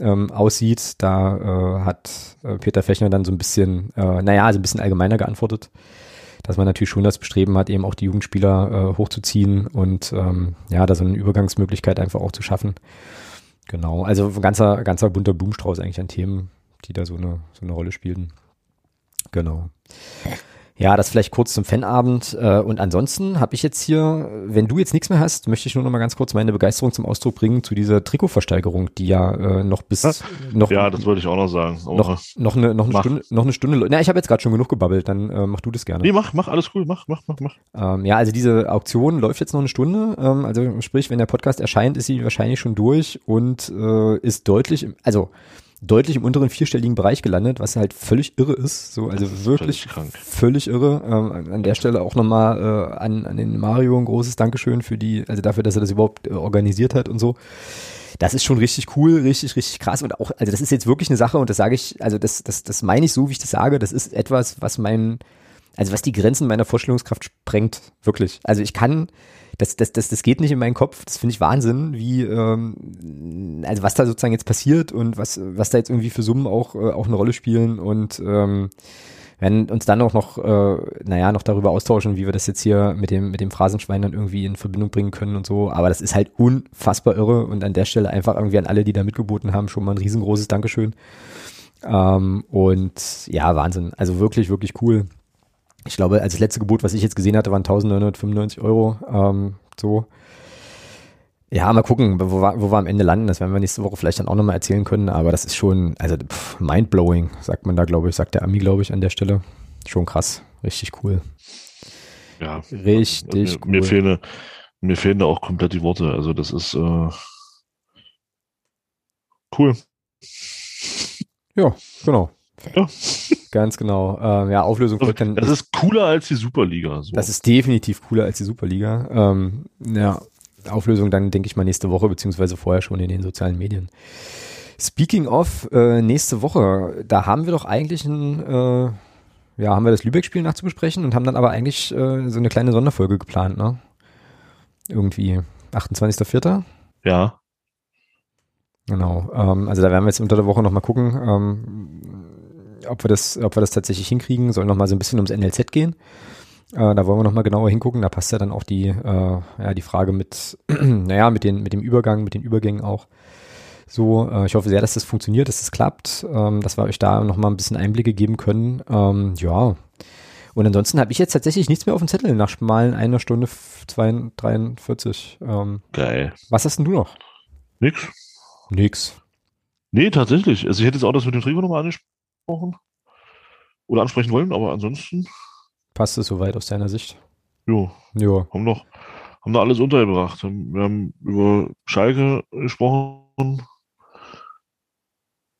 ähm, aussieht. Da äh, hat äh, Peter Fechner dann so ein bisschen, äh, naja, so ein bisschen allgemeiner geantwortet, dass man natürlich schon das Bestreben hat, eben auch die Jugendspieler äh, hochzuziehen und ähm, ja, da so eine Übergangsmöglichkeit einfach auch zu schaffen. Genau, also ein ganzer, ganzer bunter Blumenstrauß eigentlich an Themen, die da so eine, so eine Rolle spielten. Genau. Ja, das vielleicht kurz zum Fanabend. Äh, und ansonsten habe ich jetzt hier, wenn du jetzt nichts mehr hast, möchte ich nur noch mal ganz kurz meine Begeisterung zum Ausdruck bringen zu dieser Trikotversteigerung, die ja äh, noch bis ja, noch ja, das wollte ich auch noch sagen. Oh, noch, noch eine noch eine mach. Stunde noch eine Stunde. Na, ich habe jetzt gerade schon genug gebabbelt. Dann äh, mach du das gerne. Nee, mach mach alles cool, mach mach mach mach. Ähm, ja, also diese Auktion läuft jetzt noch eine Stunde. Ähm, also sprich, wenn der Podcast erscheint, ist sie wahrscheinlich schon durch und äh, ist deutlich. Also deutlich im unteren vierstelligen Bereich gelandet, was halt völlig irre ist. So, also wirklich völlig, völlig irre. Ähm, an der Stelle auch nochmal äh, an, an den Mario ein großes Dankeschön für die, also dafür, dass er das überhaupt äh, organisiert hat und so. Das ist schon richtig cool, richtig, richtig krass und auch, also das ist jetzt wirklich eine Sache und das sage ich, also das, das, das meine ich so, wie ich das sage, das ist etwas, was mein, also was die Grenzen meiner Vorstellungskraft sprengt, wirklich. Also ich kann, das, das, das, das geht nicht in meinen Kopf. Das finde ich Wahnsinn, wie, ähm, also was da sozusagen jetzt passiert und was, was da jetzt irgendwie für Summen auch, äh, auch eine Rolle spielen und ähm, werden uns dann auch noch, äh, naja, noch darüber austauschen, wie wir das jetzt hier mit dem, mit dem Phrasenschwein dann irgendwie in Verbindung bringen können und so. Aber das ist halt unfassbar irre und an der Stelle einfach irgendwie an alle, die da mitgeboten haben, schon mal ein riesengroßes Dankeschön. Ähm, und ja, Wahnsinn. Also wirklich, wirklich cool ich glaube, als das letzte Gebot, was ich jetzt gesehen hatte, waren 1995 Euro. Ähm, so. Ja, mal gucken, wo wir, wo wir am Ende landen. Das werden wir nächste Woche vielleicht dann auch nochmal erzählen können. Aber das ist schon, also pff, mindblowing, sagt man da, glaube ich, sagt der Ami, glaube ich, an der Stelle. Schon krass. Richtig cool. Ja. Richtig mir, cool. Mir fehlen, mir fehlen da auch komplett die Worte. Also das ist äh, cool. Ja, genau. Ja. Ganz genau. Ähm, ja, Auflösung folgt dann. Das ist cooler als die Superliga. So. Das ist definitiv cooler als die Superliga. Ähm, ja, Auflösung dann, denke ich mal, nächste Woche, beziehungsweise vorher schon in den sozialen Medien. Speaking of, äh, nächste Woche, da haben wir doch eigentlich ein, äh, ja, haben wir das Lübeck-Spiel nachzubesprechen und haben dann aber eigentlich äh, so eine kleine Sonderfolge geplant, ne? Irgendwie 28.04. Ja. Genau. Ähm, also da werden wir jetzt unter der Woche nochmal gucken. Ähm, ob wir das, ob wir das tatsächlich hinkriegen, soll noch mal so ein bisschen ums NLZ gehen. Äh, da wollen wir noch mal genauer hingucken. Da passt ja dann auch die, äh, ja, die Frage mit, naja, mit den, mit dem Übergang, mit den Übergängen auch. So, äh, ich hoffe sehr, dass das funktioniert, dass das klappt, ähm, dass wir euch da noch mal ein bisschen Einblicke geben können. Ähm, ja. Und ansonsten habe ich jetzt tatsächlich nichts mehr auf dem Zettel nach mal einer Stunde 43. Ähm, Geil. Was hast denn du noch? Nix. Nix. Nee, tatsächlich. Also ich hätte jetzt auch das mit dem Trikot nochmal angesprochen angesprochen oder ansprechen wollen, aber ansonsten. Passt es soweit aus deiner Sicht? Jo. Jo. Haben noch, haben da alles untergebracht. Wir haben über Schalke gesprochen.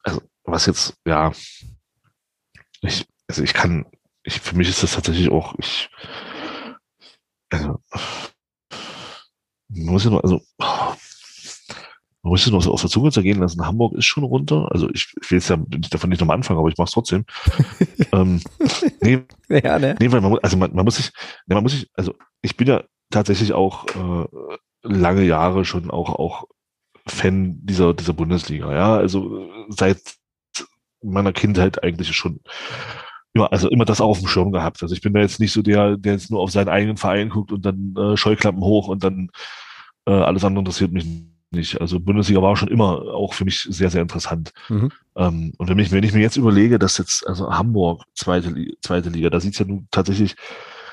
Also, was jetzt, ja. Ich, also ich kann, ich, für mich ist das tatsächlich auch, ich, also, muss ja noch, also, man muss es noch so auf der Zunge zergehen lassen. Hamburg ist schon runter. Also ich, ich will jetzt ja davon nicht nochmal anfangen, aber ich mache es trotzdem. ähm, nee, ja, ne? nee, weil man, also man, man muss sich, nee, man muss sich, also ich bin ja tatsächlich auch äh, lange Jahre schon auch auch Fan dieser dieser Bundesliga. Ja, also seit meiner Kindheit eigentlich schon immer, also immer das auch auf dem Schirm gehabt. Also ich bin da jetzt nicht so der, der jetzt nur auf seinen eigenen Verein guckt und dann äh, Scheuklappen hoch und dann äh, alles andere interessiert mich nicht. Also Bundesliga war schon immer auch für mich sehr, sehr interessant. Mhm. Ähm, und wenn ich, wenn ich mir jetzt überlege, dass jetzt, also Hamburg, zweite, zweite Liga, da sieht es ja nun tatsächlich,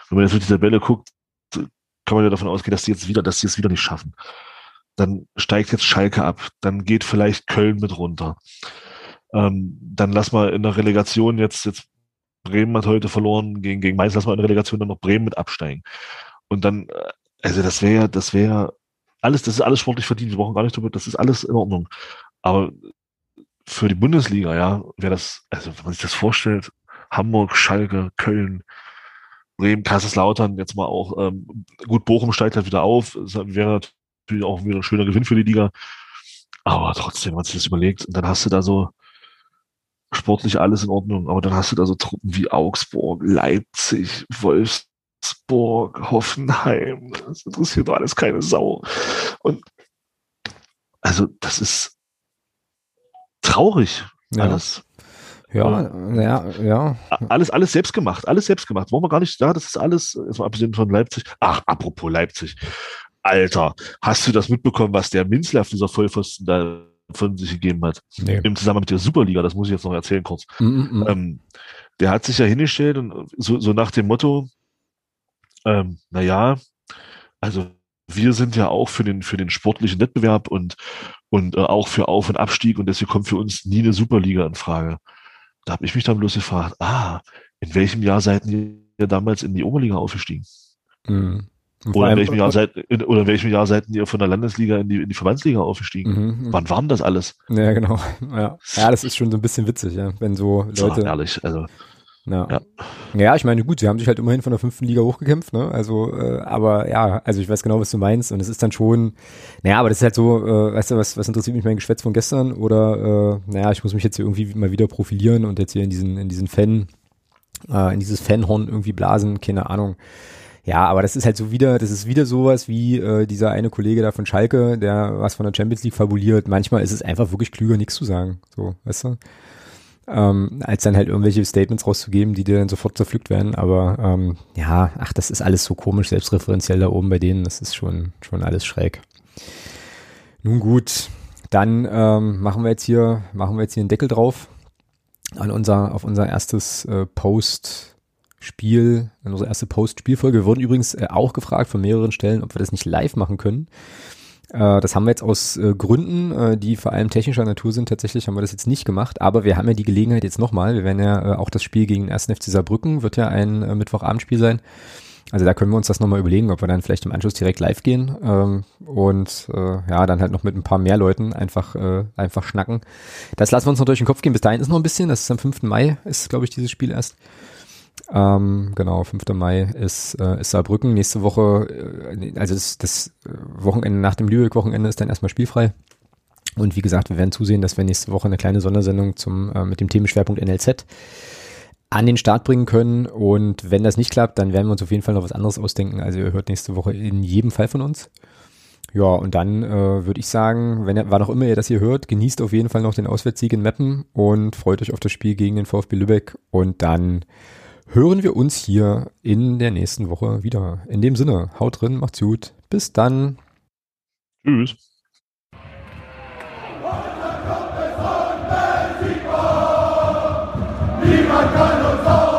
wenn man jetzt durch die Tabelle guckt, kann man ja davon ausgehen, dass die jetzt wieder, dass die es wieder nicht schaffen. Dann steigt jetzt Schalke ab, dann geht vielleicht Köln mit runter. Ähm, dann lass mal in der Relegation jetzt, jetzt Bremen hat heute verloren gegen, gegen Mainz, lass mal in der Relegation dann noch Bremen mit absteigen. Und dann, äh, also das wäre, das wäre alles, das ist alles sportlich verdient. Wir brauchen gar nicht drüber, das ist alles in Ordnung. Aber für die Bundesliga, ja, wäre das, also wenn man sich das vorstellt, Hamburg, Schalke, Köln, Bremen, Kaiserslautern, jetzt mal auch, ähm, gut, Bochum steigt halt wieder auf, wäre natürlich auch wieder ein schöner Gewinn für die Liga. Aber trotzdem, wenn man sich das überlegt, dann hast du da so sportlich alles in Ordnung, aber dann hast du da so Truppen wie Augsburg, Leipzig, Wolfsburg, Wolfsburg, Hoffenheim, das interessiert doch alles keine Sau. Und also das ist traurig, ja. alles. Ja, ja, ja. Alles, alles selbst gemacht, alles selbst gemacht. Wollen wir gar nicht, ja, das ist alles, jetzt mal abgesehen von Leipzig. Ach, apropos Leipzig. Alter, hast du das mitbekommen, was der Minzlaff, dieser Vollpfosten da von sich gegeben hat? Nee. Im Zusammenhang mit der Superliga, das muss ich jetzt noch erzählen kurz. Mm -mm. Ähm, der hat sich ja hingestellt und so, so nach dem Motto, ähm, naja, also wir sind ja auch für den, für den sportlichen Wettbewerb und, und äh, auch für Auf- und Abstieg und deswegen kommt für uns nie eine Superliga in Frage. Da habe ich mich dann bloß gefragt, ah, in welchem Jahr seid ihr damals in die Oberliga aufgestiegen? Mhm. Oder in, welchem Jahr seid, in, oder in welchem Jahr seid ihr von der Landesliga in die, in die Verbandsliga aufgestiegen? Mhm. Wann waren das alles? Ja, genau. Ja. ja, das ist schon so ein bisschen witzig, ja, wenn so Leute. Ja, ehrlich, also. Ja. ja. ja, ich meine, gut, sie haben sich halt immerhin von der fünften Liga hochgekämpft, ne? Also, äh, aber ja, also ich weiß genau, was du meinst. Und es ist dann schon, naja, aber das ist halt so, äh, weißt du, was, was interessiert mich mein Geschwätz von gestern? Oder äh, naja, ich muss mich jetzt hier irgendwie mal wieder profilieren und jetzt hier in diesen, in diesen Fan, äh, in dieses Fanhorn irgendwie blasen, keine Ahnung. Ja, aber das ist halt so wieder, das ist wieder sowas wie äh, dieser eine Kollege da von Schalke, der was von der Champions League fabuliert. Manchmal ist es einfach wirklich klüger, nichts zu sagen. So, weißt du? Ähm, als dann halt irgendwelche Statements rauszugeben, die dir dann sofort zerpflückt werden. Aber ähm, ja, ach, das ist alles so komisch, selbstreferenziell da oben bei denen. Das ist schon, schon alles schräg. Nun gut, dann ähm, machen wir jetzt hier, machen wir jetzt hier einen Deckel drauf an unser, auf unser erstes äh, Post. Spiel, unsere erste Post-Spielfolge. Wir wurden übrigens äh, auch gefragt von mehreren Stellen, ob wir das nicht live machen können. Äh, das haben wir jetzt aus äh, Gründen, äh, die vor allem technischer Natur sind, tatsächlich haben wir das jetzt nicht gemacht, aber wir haben ja die Gelegenheit jetzt nochmal, wir werden ja auch das Spiel gegen den 1. FC Saarbrücken, wird ja ein Mittwochabendspiel sein. Also da können wir uns das nochmal überlegen, ob wir dann vielleicht im Anschluss direkt live gehen ähm, und ja, dann halt noch mit ein paar mehr Leuten einfach, einfach schnacken. Das lassen wir uns noch durch den Kopf gehen. Bis dahin ist noch ein bisschen, das ist am 5. Mai, ist glaube ich dieses Spiel erst. Ähm, genau, 5. Mai ist, äh, ist Saarbrücken. Nächste Woche, äh, also das, das Wochenende nach dem Lübeck-Wochenende ist dann erstmal spielfrei. Und wie gesagt, wir werden zusehen, dass wir nächste Woche eine kleine Sondersendung zum, äh, mit dem Themenschwerpunkt NLZ an den Start bringen können. Und wenn das nicht klappt, dann werden wir uns auf jeden Fall noch was anderes ausdenken. Also ihr hört nächste Woche in jedem Fall von uns. Ja, und dann äh, würde ich sagen, wenn ihr, wann auch immer ihr das hier hört, genießt auf jeden Fall noch den Auswärtssieg in Meppen und freut euch auf das Spiel gegen den VfB Lübeck. Und dann hören wir uns hier in der nächsten Woche wieder. In dem Sinne, haut drin, macht's gut. Bis dann. Tschüss. Niemand kann uns auf